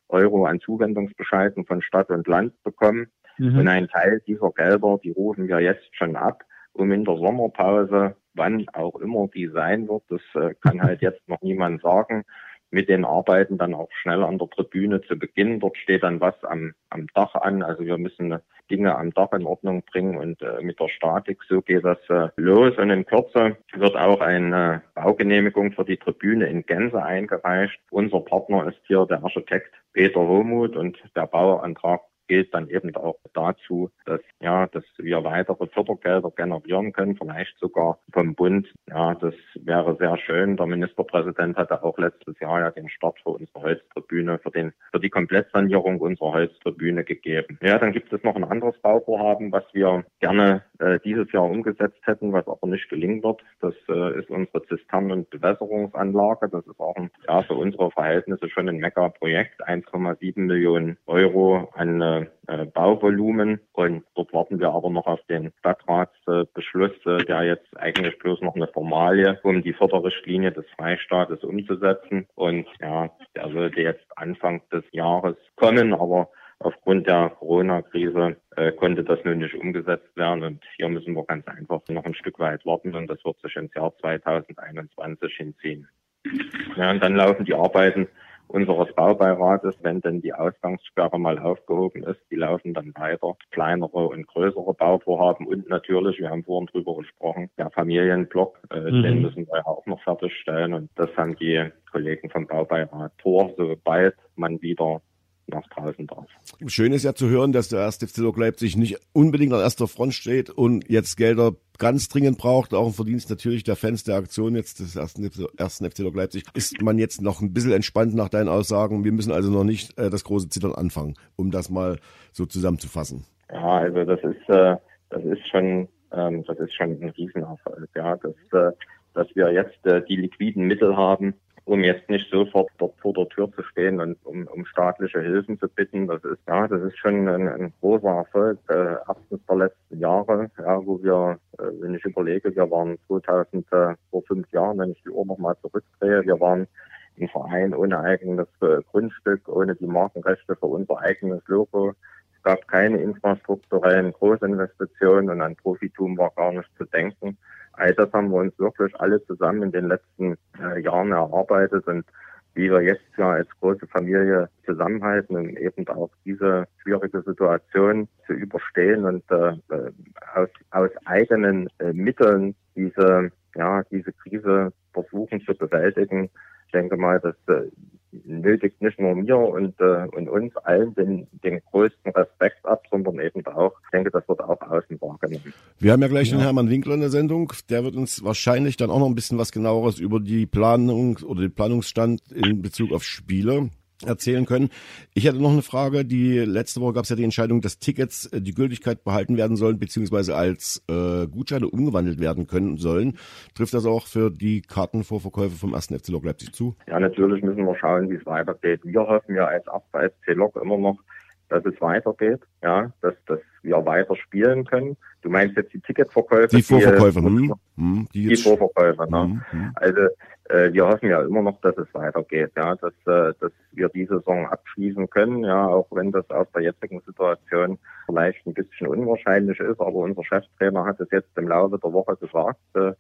Euro an Zuwendungsbescheiden von Stadt und Land bekommen. Mhm. Und ein Teil dieser Gelder, die rufen wir jetzt schon ab, um in der Sommerpause, wann auch immer die sein wird, das äh, kann halt jetzt noch niemand sagen, mit den Arbeiten dann auch schnell an der Tribüne zu beginnen. Dort steht dann was am, am Dach an. Also wir müssen Dinge am Dach in Ordnung bringen und äh, mit der Statik, so geht das äh, los. Und in Kürze wird auch eine Baugenehmigung für die Tribüne in Gänze eingereicht. Unser Partner ist hier der Architekt Peter Homuth und der Bauantrag gilt dann eben auch dazu, dass, ja, dass wir weitere Fördergelder generieren können, vielleicht sogar vom Bund. Ja, das wäre sehr schön. Der Ministerpräsident hatte auch letztes Jahr ja den Start für unsere Holztribüne, für den, für die Komplettsanierung unserer Holztribüne gegeben. Ja, dann gibt es noch ein anderes Bauvorhaben, was wir gerne äh, dieses Jahr umgesetzt hätten, was aber nicht gelingen wird. Das äh, ist unsere Zisternen- und Bewässerungsanlage. Das ist auch ein, ja, für unsere Verhältnisse schon ein Mega-Projekt. 1,7 Millionen Euro an äh, äh, Bauvolumen. Und dort warten wir aber noch auf den Stadtratsbeschluss, äh, der jetzt eigentlich bloß noch eine Formalie, um die Förderrichtlinie des Freistaates umzusetzen. Und ja, der sollte jetzt Anfang des Jahres kommen, aber Aufgrund der Corona-Krise äh, konnte das nun nicht umgesetzt werden und hier müssen wir ganz einfach noch ein Stück weit warten und das wird sich ins Jahr 2021 hinziehen. Ja, und dann laufen die Arbeiten unseres Baubeirates, wenn denn die Ausgangssperre mal aufgehoben ist, die laufen dann weiter. Kleinere und größere Bauvorhaben und natürlich, wir haben vorhin drüber gesprochen, der Familienblock, äh, mhm. den müssen wir ja auch noch fertigstellen und das haben die Kollegen vom Baubeirat vor, sobald man wieder nach draußen darf. Schön ist ja zu hören, dass der erste FC Leipzig nicht unbedingt an erster Front steht und jetzt Gelder ganz dringend braucht, auch ein Verdienst natürlich der Fans der Aktion jetzt des ersten, ersten FC Leipzig. Ist man jetzt noch ein bisschen entspannt nach deinen Aussagen? Wir müssen also noch nicht äh, das große Zittern anfangen, um das mal so zusammenzufassen. Ja, also das ist, äh, das ist schon, ähm, das ist schon ein Riesenerfolg, ja, dass, äh, dass wir jetzt äh, die liquiden Mittel haben, um jetzt nicht sofort dort vor der Tür zu stehen und um, um staatliche Hilfen zu bitten. Das ist ja, das ist schon ein, ein großer Erfolg äh, erstens der letzten Jahre, ja, wo wir, äh, wenn ich überlege, wir waren 2000 äh, vor fünf Jahren, wenn ich die Uhr nochmal zurückdrehe, wir waren ein Verein ohne eigenes äh, Grundstück, ohne die Markenrechte für unser eigenes Logo. Es gab keine infrastrukturellen Großinvestitionen und an Profitum war gar nicht zu denken. All das haben wir uns wirklich alle zusammen in den letzten äh, Jahren erarbeitet und wie wir jetzt ja als große Familie zusammenhalten und eben auch diese schwierige Situation zu überstehen und äh, aus, aus eigenen äh, Mitteln diese, ja, diese Krise versuchen zu bewältigen. Ich denke mal, dass äh, nötigt nicht nur mir und, äh, und uns allen den, den größten Respekt ab, sondern eben auch, ich denke, das wird auch außen wahrgenommen. Wir haben ja gleich ja. den Hermann Winkler in der Sendung, der wird uns wahrscheinlich dann auch noch ein bisschen was genaueres über die Planung oder den Planungsstand in Bezug auf Spiele erzählen können. Ich hatte noch eine Frage. Die letzte Woche gab es ja die Entscheidung, dass Tickets äh, die Gültigkeit behalten werden sollen, beziehungsweise als äh, Gutscheine umgewandelt werden können sollen. Trifft das auch für die Kartenvorverkäufe vom 1. FC Lok Leipzig zu? Ja, natürlich müssen wir schauen, wie es weitergeht. Wir hoffen ja als 1. FC Lok immer noch, dass es weitergeht, ja, dass, dass wir weiter spielen können. Du meinst jetzt die Ticketverkäufe? Die Vorverkäufe, die, hm, hm, die, die Vorverkäufe, ne? Hm, hm. Also wir hoffen ja immer noch, dass es weitergeht, ja, dass, äh, dass wir die Saison abschließen können, ja, auch wenn das aus der jetzigen Situation vielleicht ein bisschen unwahrscheinlich ist, aber unser Cheftrainer hat es jetzt im Laufe der Woche gesagt, äh,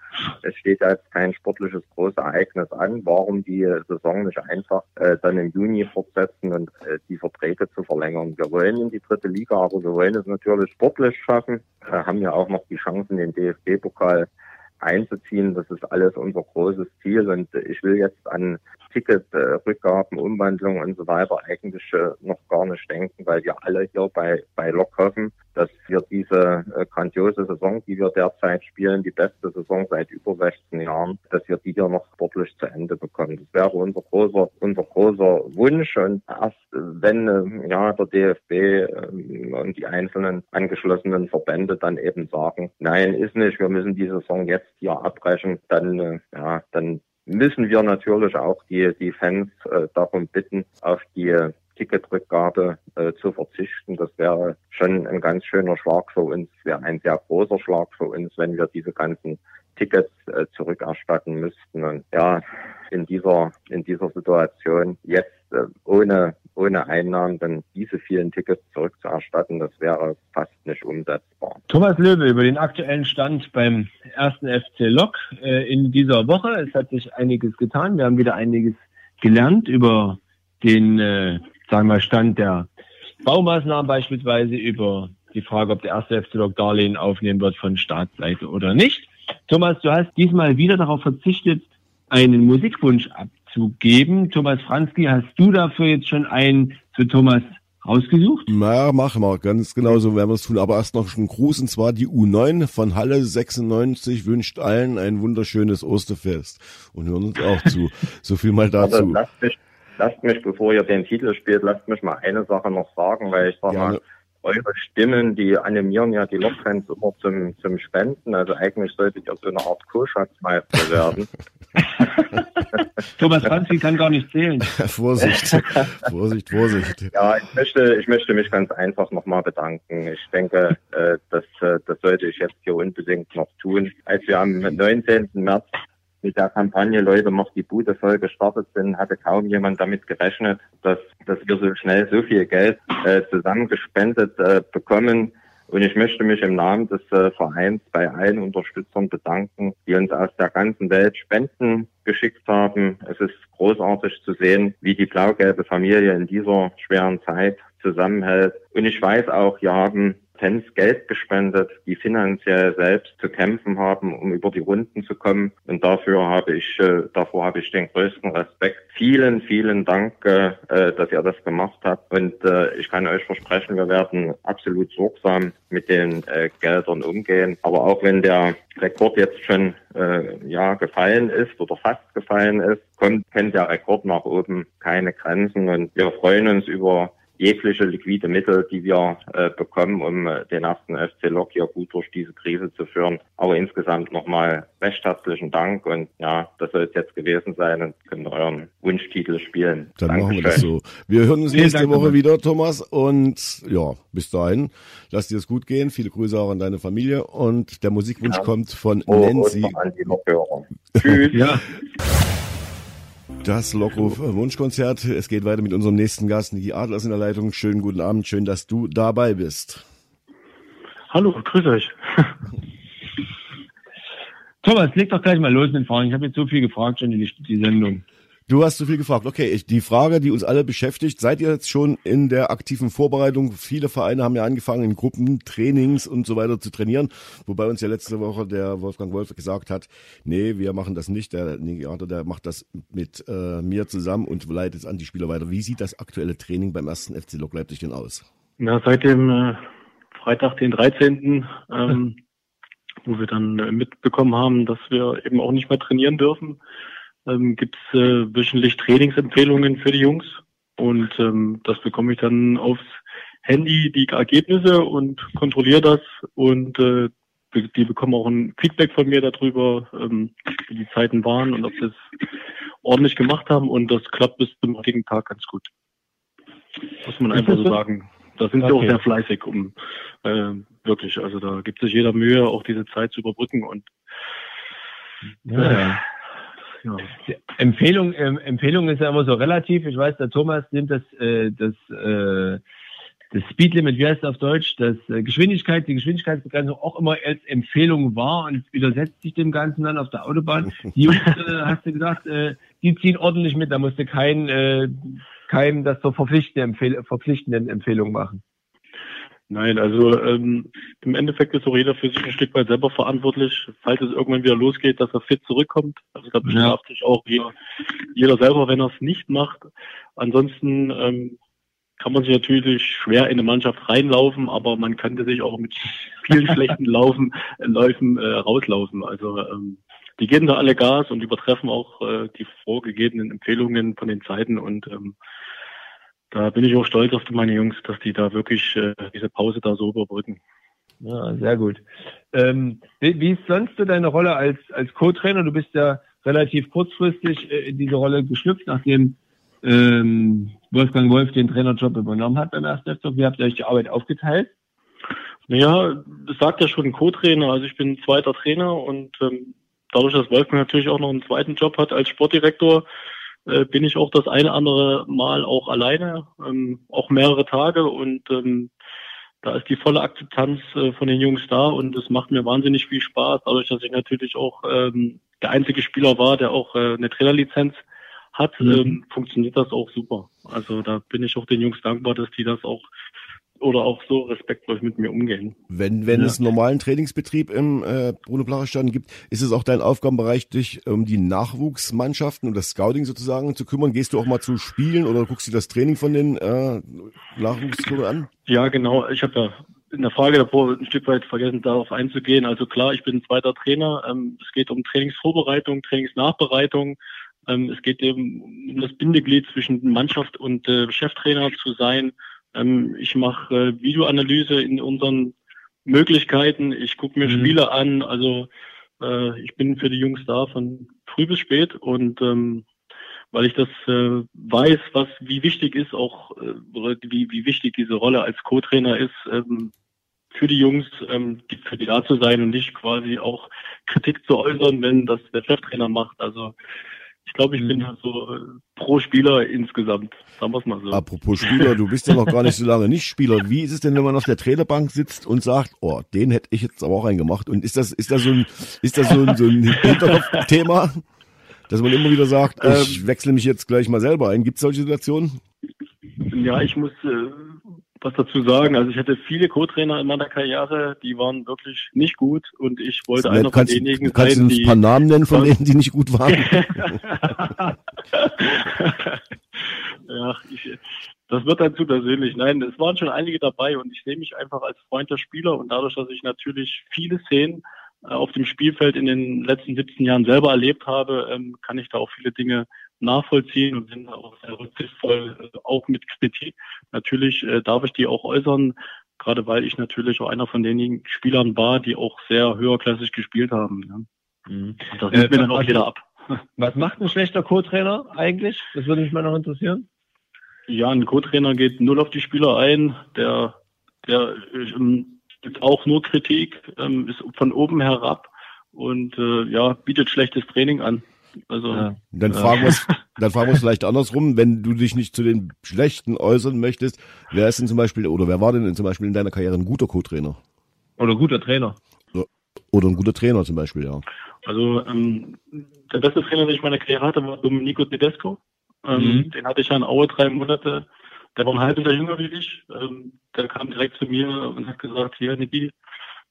es steht jetzt kein sportliches Großereignis an, warum die Saison nicht einfach äh, dann im Juni fortsetzen und äh, die Verträge zu verlängern. Wir wollen in die dritte Liga, aber wir wollen es natürlich sportlich schaffen, äh, haben ja auch noch die Chancen, den DFB-Pokal einzuziehen. Das ist alles unser großes Ziel und ich will jetzt an Ticketrückgaben, äh, Umwandlungen und so weiter eigentlich äh, noch gar nicht denken, weil wir alle hier bei, bei Lok hoffen, dass wir diese äh, grandiose Saison, die wir derzeit spielen, die beste Saison seit über 16 Jahren, dass wir die hier noch sportlich zu Ende bekommen. Das wäre unser großer, unser großer Wunsch und erst wenn äh, ja der DFB äh, und die einzelnen angeschlossenen Verbände dann eben sagen, nein, ist nicht, wir müssen die Saison jetzt hier abbrechen, dann äh, ja, dann müssen wir natürlich auch die, die Fans äh, darum bitten, auf die Ticketrückgabe äh, zu verzichten. Das wäre schon ein ganz schöner Schlag für uns, wäre ein sehr großer Schlag für uns, wenn wir diese ganzen Tickets äh, zurückerstatten müssten. Und ja, in dieser, in dieser Situation jetzt äh, ohne, ohne Einnahmen dann diese vielen Tickets zurückzuerstatten, das wäre fast nicht umsetzbar. Thomas Löwe über den aktuellen Stand beim ersten FC Lok äh, in dieser Woche. Es hat sich einiges getan. Wir haben wieder einiges gelernt über den, äh, sagen wir, Stand der Baumaßnahmen beispielsweise, über die Frage, ob der erste FC Lok Darlehen aufnehmen wird von Staatsseite oder nicht. Thomas, du hast diesmal wieder darauf verzichtet, einen Musikwunsch abzugeben. Thomas Franzki, hast du dafür jetzt schon einen für Thomas rausgesucht? Na, machen wir. Ganz genau so werden wir es tun. Aber erst noch einen Gruß, und zwar die U9 von Halle 96 wünscht allen ein wunderschönes Osterfest. Und hören uns auch zu. [LAUGHS] So viel mal dazu. Also, lasst, mich, lasst mich, bevor ihr den Titel spielt, lasst mich mal eine Sache noch sagen, weil ich sag Gerne. mal, eure Stimmen, die animieren ja die Lokfans immer zum, zum Spenden. Also eigentlich solltet ihr so eine Art Kohlschatzmeister werden. [LAUGHS] Thomas Franzi kann gar nicht zählen. [LAUGHS] Vorsicht, Vorsicht, Vorsicht. Ja, ich möchte, ich möchte mich ganz einfach nochmal bedanken. Ich denke, äh, das, äh, das sollte ich jetzt hier unbedingt noch tun. Als wir am 19. März mit der Kampagne Leute macht die Bude voll gestartet sind, hatte kaum jemand damit gerechnet, dass, dass wir so schnell so viel Geld äh, zusammengespendet äh, bekommen. Und ich möchte mich im Namen des äh, Vereins bei allen Unterstützern bedanken, die uns aus der ganzen Welt Spenden geschickt haben. Es ist großartig zu sehen, wie die blau-gelbe Familie in dieser schweren Zeit zusammenhält. Und ich weiß auch, hier haben Fans Geld gespendet, die finanziell selbst zu kämpfen haben, um über die Runden zu kommen. Und dafür habe ich, äh, davor habe ich den größten Respekt. Vielen, vielen Dank, äh, äh, dass ihr das gemacht habt. Und äh, ich kann euch versprechen, wir werden absolut sorgsam mit den äh, Geldern umgehen. Aber auch wenn der Rekord jetzt schon äh, ja gefallen ist oder fast gefallen ist, kommt kennt der Rekord nach oben keine Grenzen und wir freuen uns über jegliche liquide Mittel, die wir äh, bekommen, um äh, den ersten FC Lok hier gut durch diese Krise zu führen. Aber insgesamt nochmal recht herzlichen Dank und ja, das soll es jetzt gewesen sein und könnt euren Wunschtitel spielen. Dann Dankeschön. machen wir das so. Wir hören uns nächste Dank, Woche wieder, Thomas, und ja, bis dahin, lass dir es gut gehen. Viele Grüße auch an deine Familie und der Musikwunsch ja. kommt von oh, Nancy. An die Tschüss. [LAUGHS] ja. Das Lockruf Wunschkonzert. Es geht weiter mit unserem nächsten Gast, Niki Adlers in der Leitung. Schönen guten Abend, schön, dass du dabei bist. Hallo, grüß euch. [LAUGHS] Thomas, leg doch gleich mal los mit den Fragen. Ich habe jetzt so viel gefragt schon in die, die Sendung. Du hast zu viel gefragt. Okay, ich, die Frage, die uns alle beschäftigt, seid ihr jetzt schon in der aktiven Vorbereitung? Viele Vereine haben ja angefangen, in Gruppen, Trainings und so weiter zu trainieren, wobei uns ja letzte Woche der Wolfgang Wolf gesagt hat, nee, wir machen das nicht. Der Nigiato, der macht das mit äh, mir zusammen und leitet es an die Spieler weiter. Wie sieht das aktuelle Training beim ersten FC Lok Leipzig denn aus? Na, seit dem äh, Freitag, den 13., ähm, wo wir dann äh, mitbekommen haben, dass wir eben auch nicht mehr trainieren dürfen, ähm, gibt es äh, wöchentlich Trainingsempfehlungen für die Jungs und ähm, das bekomme ich dann aufs Handy die Ergebnisse und kontrolliere das und äh, die bekommen auch ein Feedback von mir darüber, ähm, wie die Zeiten waren und ob sie es ordentlich gemacht haben und das klappt bis zum heutigen Tag ganz gut. Muss man einfach so sagen. Da sind okay. sie auch sehr fleißig, um äh, wirklich, also da gibt sich jeder Mühe, auch diese Zeit zu überbrücken und ja, ja. Ja. Empfehlung, ähm, Empfehlung ist ja immer so relativ. Ich weiß, der Thomas nimmt das, äh, das, äh, das Speedlimit, wie heißt das auf Deutsch, das äh, Geschwindigkeit, die Geschwindigkeitsbegrenzung auch immer als Empfehlung wahr und widersetzt sich dem Ganzen dann auf der Autobahn. [LAUGHS] Die Jungs, äh, hast du gesagt, äh, die ziehen ordentlich mit, da musste kein, äh, kein das zur verpflichtenden, Empfehl verpflichtenden Empfehlung machen. Nein, also ähm, im Endeffekt ist auch jeder für sich ein Stück weit selber verantwortlich, falls es irgendwann wieder losgeht, dass er fit zurückkommt. Also da bestraft ja. sich auch jeder, jeder selber, wenn er es nicht macht. Ansonsten ähm, kann man sich natürlich schwer in eine Mannschaft reinlaufen, aber man könnte sich auch mit vielen [LAUGHS] schlechten Laufen, äh, Läufen äh, rauslaufen. Also ähm, die geben da alle Gas und übertreffen auch äh, die vorgegebenen Empfehlungen von den Zeiten und ähm, da bin ich auch stolz auf meine Jungs, dass die da wirklich äh, diese Pause da so überbrücken. Ja, sehr gut. Ähm, wie, wie ist sonst so deine Rolle als, als Co-Trainer? Du bist ja relativ kurzfristig äh, in diese Rolle geschlüpft, nachdem ähm, Wolfgang Wolf den Trainerjob übernommen hat beim ersten FC. Wie habt ihr euch die Arbeit aufgeteilt? Naja, das sagt ja schon ein Co-Trainer. Also ich bin zweiter Trainer und ähm, dadurch, dass Wolfgang natürlich auch noch einen zweiten Job hat als Sportdirektor, äh, bin ich auch das eine andere Mal auch alleine, ähm, auch mehrere Tage und ähm, da ist die volle Akzeptanz äh, von den Jungs da und es macht mir wahnsinnig viel Spaß, dadurch, dass ich natürlich auch ähm, der einzige Spieler war, der auch äh, eine Trainerlizenz hat, mhm. ähm, funktioniert das auch super. Also da bin ich auch den Jungs dankbar, dass die das auch oder auch so respektvoll mit mir umgehen. Wenn, wenn ja. es normalen Trainingsbetrieb im äh, Bruno Blacher Stadion gibt, ist es auch dein Aufgabenbereich, dich um die Nachwuchsmannschaften und das Scouting sozusagen zu kümmern? Gehst du auch mal zu Spielen oder guckst du das Training von den äh, Nachwuchsklubben an? Ja, genau. Ich habe ja in der Frage davor ein Stück weit vergessen, darauf einzugehen. Also klar, ich bin zweiter Trainer. Ähm, es geht um Trainingsvorbereitung, Trainingsnachbereitung. Ähm, es geht eben um das Bindeglied zwischen Mannschaft und äh, Cheftrainer zu sein. Ähm, ich mache äh, Videoanalyse in unseren Möglichkeiten. Ich gucke mir mhm. Spiele an. Also äh, ich bin für die Jungs da von früh bis spät und ähm, weil ich das äh, weiß, was wie wichtig ist auch äh, wie, wie wichtig diese Rolle als Co-Trainer ist ähm, für die Jungs, ähm, für die da zu sein und nicht quasi auch Kritik zu äußern, wenn das der Cheftrainer macht. Also ich glaube, ich bin halt so äh, pro Spieler insgesamt. Sagen wir es mal so. Apropos Spieler, du bist ja noch gar nicht so lange nicht Spieler. Wie ist es denn, wenn man auf der Trainerbank sitzt und sagt, oh, den hätte ich jetzt aber auch reingemacht? Und ist das, ist das so ein, ist das so ein, so ein Hinterkopfthema? Dass man immer wieder sagt, ich ähm, wechsle mich jetzt gleich mal selber ein. Gibt es solche Situationen? Ja, ich muss äh, was dazu sagen. Also ich hatte viele Co-Trainer in meiner Karriere, die waren wirklich nicht gut und ich wollte einer von denjenigen kannst sein, du ein paar Namen nennen von denen, die nicht gut waren? [LAUGHS] ja, ich, das wird dann zu persönlich. Nein, es waren schon einige dabei und ich sehe mich einfach als Freund der Spieler und dadurch, dass ich natürlich viele Szenen äh, auf dem Spielfeld in den letzten 17 Jahren selber erlebt habe, ähm, kann ich da auch viele Dinge nachvollziehen und bin auch sehr rücksichtsvoll, äh, auch mit Kritik. Natürlich äh, darf ich die auch äußern, gerade weil ich natürlich auch einer von denjenigen Spielern war, die auch sehr höherklassig gespielt haben. Mhm. Das nimmt äh, mir dann auch jeder ab. [LAUGHS] Was macht ein schlechter Co-Trainer eigentlich? Das würde mich mal noch interessieren. Ja, ein Co-Trainer geht null auf die Spieler ein, der, der ähm, gibt auch nur Kritik, ähm, ist von oben herab und äh, ja, bietet schlechtes Training an. Also ja. dann fragen wir [LAUGHS] dann fragen wir es vielleicht andersrum, wenn du dich nicht zu den Schlechten äußern möchtest, wer ist denn zum Beispiel oder wer war denn zum Beispiel in deiner Karriere ein guter Co-Trainer? Oder guter Trainer? Oder ein guter Trainer zum Beispiel, ja. Also ähm, der beste Trainer, den ich in meiner Karriere hatte, war Domenico Tedesco. Ähm, mhm. Den hatte ich ja in Aue drei Monate. Der war ein halbes Jahr jünger wie ich. Ähm, der kam direkt zu mir und hat gesagt, hier, Niki,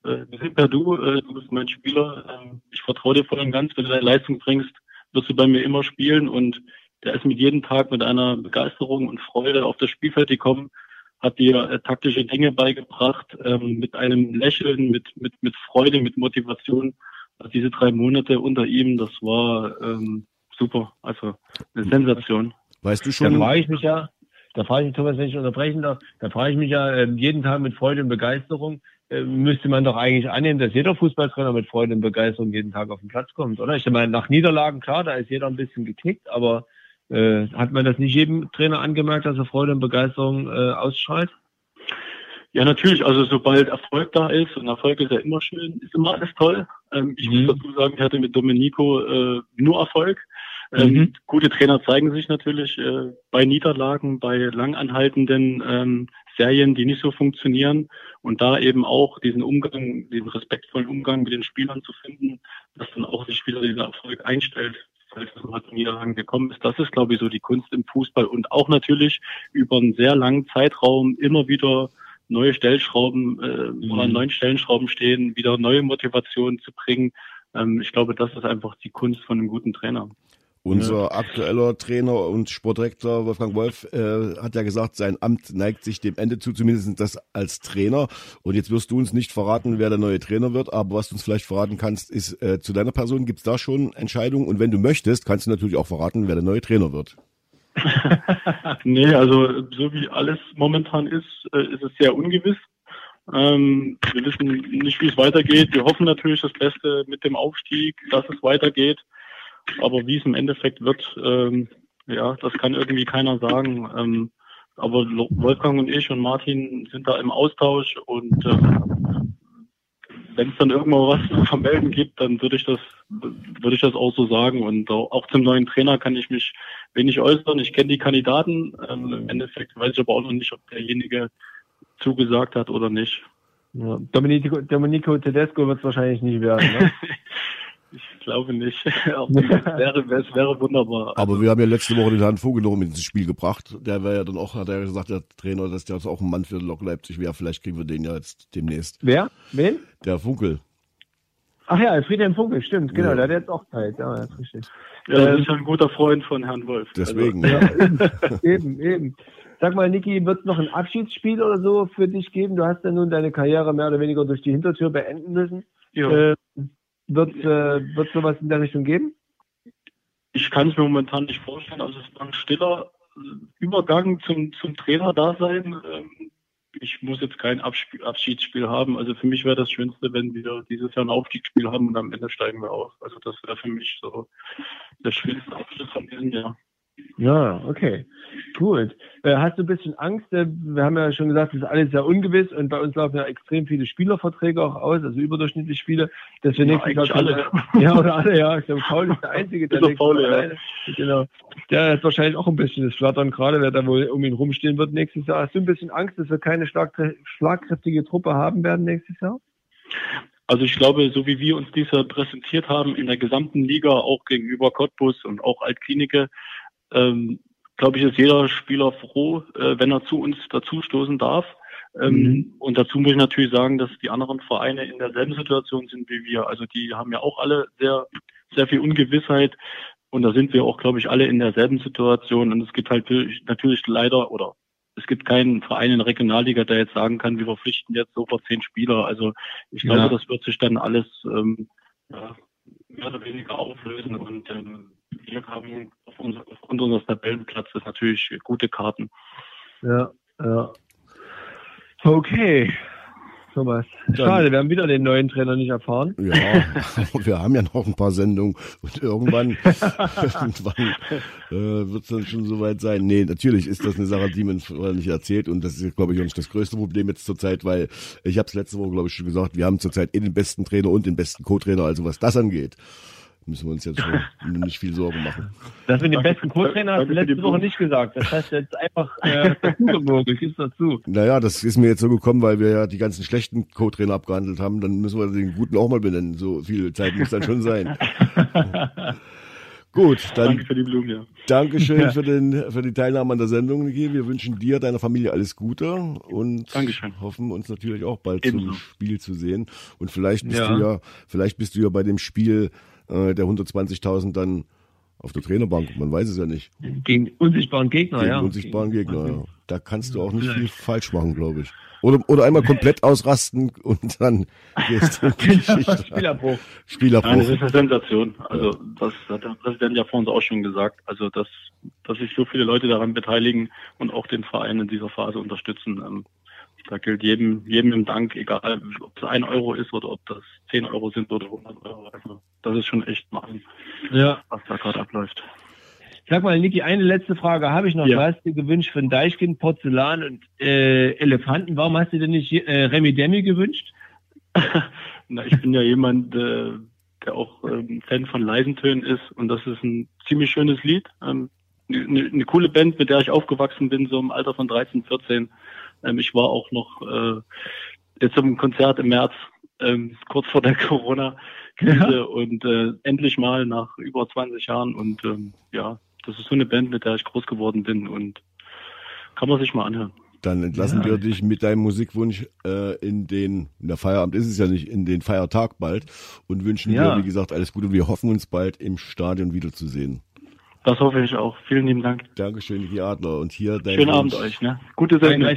äh, wir sind per Du, äh, du bist mein Spieler. Äh, ich vertraue dir voll und ganz, wenn du deine Leistung bringst wirst du bei mir immer spielen und der ist mit jedem Tag mit einer Begeisterung und Freude auf das Spielfeld gekommen, hat dir äh, taktische Dinge beigebracht, ähm, mit einem Lächeln, mit, mit, mit Freude, mit Motivation. Also diese drei Monate unter ihm, das war ähm, super, also eine Sensation. Weißt du schon? Da frage ich mich ja, da frage ich mich, Thomas, wenn ich unterbrechen darf, da frage ich mich ja äh, jeden Tag mit Freude und Begeisterung, müsste man doch eigentlich annehmen, dass jeder Fußballtrainer mit Freude und Begeisterung jeden Tag auf den Platz kommt, oder? Ich meine, nach Niederlagen, klar, da ist jeder ein bisschen geknickt, aber äh, hat man das nicht jedem Trainer angemerkt, dass er Freude und Begeisterung äh, ausstrahlt? Ja, natürlich. Also sobald Erfolg da ist, und Erfolg ist ja immer schön, ist immer alles toll. Ähm, ich mhm. muss dazu sagen, ich hatte mit Domenico äh, nur Erfolg. Ähm, mhm. Gute Trainer zeigen sich natürlich äh, bei Niederlagen, bei langanhaltenden ähm, Serien, die nicht so funktionieren und da eben auch diesen Umgang, diesen respektvollen Umgang mit den Spielern zu finden, dass dann auch sich wieder dieser Erfolg einstellt, falls es mal zu Niederlagen gekommen ist. Das ist, glaube ich, so die Kunst im Fußball und auch natürlich über einen sehr langen Zeitraum immer wieder neue Stellschrauben äh, mhm. oder neuen Stellschrauben stehen, wieder neue Motivationen zu bringen. Ähm, ich glaube, das ist einfach die Kunst von einem guten Trainer. Unser ja. aktueller Trainer und Sportdirektor Wolfgang Wolf äh, hat ja gesagt, sein Amt neigt sich dem Ende zu, zumindest das als Trainer. Und jetzt wirst du uns nicht verraten, wer der neue Trainer wird, aber was du uns vielleicht verraten kannst, ist äh, zu deiner Person gibt es da schon Entscheidungen. Und wenn du möchtest, kannst du natürlich auch verraten, wer der neue Trainer wird. [LAUGHS] nee, also so wie alles momentan ist, äh, ist es sehr ungewiss. Ähm, wir wissen nicht, wie es weitergeht. Wir hoffen natürlich das Beste mit dem Aufstieg, dass es weitergeht. Aber wie es im Endeffekt wird, ähm, ja, das kann irgendwie keiner sagen. Ähm, aber Wolfgang und ich und Martin sind da im Austausch und äh, wenn es dann irgendwo was [LAUGHS] zu vermelden gibt, dann würde ich das würde ich das auch so sagen. Und auch zum neuen Trainer kann ich mich wenig äußern. Ich kenne die Kandidaten. Ähm, Im Endeffekt weiß ich aber auch noch nicht, ob derjenige zugesagt hat oder nicht. Ja, Domenico, Domenico Tedesco wird es wahrscheinlich nicht werden. Ne? [LAUGHS] Ich glaube [LAUGHS] [LAUGHS] nicht. es, wäre, es wäre wunderbar. Aber wir haben ja letzte Woche den Herrn Vogel noch mit ins Spiel gebracht. Der wäre ja dann auch, hat er gesagt, der Trainer, dass der auch ein Mann für Lok Leipzig wäre. Vielleicht kriegen wir den ja jetzt demnächst. Wer? Wen? Der Funkel. Ach ja, Friedhelm Funkel, stimmt, genau, ja. der hat jetzt auch Zeit. Ja, das ist richtig. Ja, das ähm, ist ein guter Freund von Herrn Wolf. Deswegen. Also, ja, [LAUGHS] eben, eben. Sag mal, Niki, wird es noch ein Abschiedsspiel oder so für dich geben? Du hast ja nun deine Karriere mehr oder weniger durch die Hintertür beenden müssen. Ja. Äh, wird äh, wird sowas in der Richtung geben? Ich kann es mir momentan nicht vorstellen. Also es war ein stiller Übergang zum, zum Trainer-Dasein. Ähm, ich muss jetzt kein Abschiedsspiel haben. Also für mich wäre das Schönste, wenn wir dieses Jahr ein Aufstiegsspiel haben und am Ende steigen wir auf. Also das wäre für mich so der schönste Abschluss von diesem Jahr. Ja, okay. Gut. Äh, hast du ein bisschen Angst? Äh, wir haben ja schon gesagt, das ist alles sehr ungewiss und bei uns laufen ja extrem viele Spielerverträge auch aus, also überdurchschnittliche Spiele, dass wir ja, nächstes Jahr alle. Ja, oder alle, ja. Ich glaube, Paul ist der Einzige, der, [LAUGHS] der Paul, ja. Genau. Der ist wahrscheinlich auch ein bisschen das Flattern gerade, wer da wohl um ihn rumstehen wird nächstes Jahr. Hast du ein bisschen Angst, dass wir keine schlagkräftige Truppe haben werden nächstes Jahr? Also ich glaube, so wie wir uns dieser präsentiert haben in der gesamten Liga, auch gegenüber Cottbus und auch Altklinike, ähm, glaube ich, ist jeder Spieler froh, äh, wenn er zu uns dazustoßen darf. Ähm, mhm. Und dazu muss ich natürlich sagen, dass die anderen Vereine in derselben Situation sind wie wir. Also die haben ja auch alle sehr, sehr viel Ungewissheit. Und da sind wir auch, glaube ich, alle in derselben Situation. Und es gibt halt natürlich leider oder es gibt keinen Verein in der Regionalliga, der jetzt sagen kann, wir verpflichten jetzt sofort zehn Spieler. Also ich glaube, ja. das wird sich dann alles ähm, ja, mehr oder weniger auflösen und ähm, wir haben auf unser, aufgrund unseres Tabellenplatzes natürlich gute Karten. Ja, ja. Okay. Thomas. Schade, wir haben wieder den neuen Trainer nicht erfahren. Ja, [LAUGHS] wir haben ja noch ein paar Sendungen und irgendwann, [LAUGHS] irgendwann äh, wird es dann schon soweit sein. Nee, natürlich ist das eine Sache, die man vorher nicht erzählt und das ist, glaube ich, auch nicht das größte Problem jetzt zurzeit, weil ich habe es letzte Woche, glaube ich, schon gesagt, wir haben zurzeit eh den besten Trainer und den besten Co-Trainer, also was das angeht müssen wir uns jetzt schon nicht viel Sorgen machen. [LAUGHS] Das mit dem besten Co-Trainer hast du letzte Woche nicht gesagt. Das heißt jetzt einfach [LAUGHS] äh, dazugewogen. Ich gib's dazu. Naja, das ist mir jetzt so gekommen, weil wir ja die ganzen schlechten Co-Trainer abgehandelt haben. Dann müssen wir den guten auch mal benennen. So viel Zeit muss dann schon sein. [LAUGHS] Gut, dann Danke für die Blumen, ja. Dankeschön ja. für, den, für die Teilnahme an der Sendung, Niki. Wir wünschen dir, deiner Familie alles Gute und Dankeschön. hoffen uns natürlich auch bald Ebenso. zum Spiel zu sehen. Und vielleicht bist ja. du ja, vielleicht bist du ja bei dem Spiel äh, der 120.000 dann auf der Trainerbank. Man weiß es ja nicht. Gegen unsichtbaren Gegner, Gegen ja. unsichtbaren Gegner, ja. Da kannst du auch nicht viel falsch machen, glaube ich. Oder, oder einmal komplett ausrasten und dann gehst du [LAUGHS] Geschichte. Spielabbruch. Spielabbruch. Nein, das ist eine Sensation. Also das hat der Präsident ja vor uns auch schon gesagt. Also dass, dass sich so viele Leute daran beteiligen und auch den Verein in dieser Phase unterstützen. Da gilt jedem, jedem im Dank, egal ob es ein Euro ist oder ob das zehn Euro sind oder 100 Euro. Also das ist schon echt machen, ja. was da gerade abläuft. Sag mal, Niki, eine letzte Frage habe ich noch. Ja. Du hast dir gewünscht von Deichkind, Porzellan und äh, Elefanten. Warum hast du denn nicht äh, Remi Demi gewünscht? [LAUGHS] Na, ich bin ja jemand, äh, der auch ähm, Fan von Leisentönen ist und das ist ein ziemlich schönes Lied. Ähm, eine, eine coole Band, mit der ich aufgewachsen bin, so im Alter von 13, 14. Ähm, ich war auch noch äh, jetzt zum Konzert im März, ähm, kurz vor der [LAUGHS] Corona-Krise ja. und äh, endlich mal nach über 20 Jahren und ähm, ja, das ist so eine Band, mit der ich groß geworden bin und kann man sich mal anhören. Dann entlassen ja. wir dich mit deinem Musikwunsch äh, in den, in der Feierabend ist es ja nicht, in den Feiertag bald und wünschen ja. dir, wie gesagt, alles Gute und wir hoffen uns bald im Stadion wiederzusehen. Das hoffe ich auch. Vielen lieben Dank. Dankeschön, Niki Adler. Und hier dein Schönen Abend euch, ne? Gute Sendung.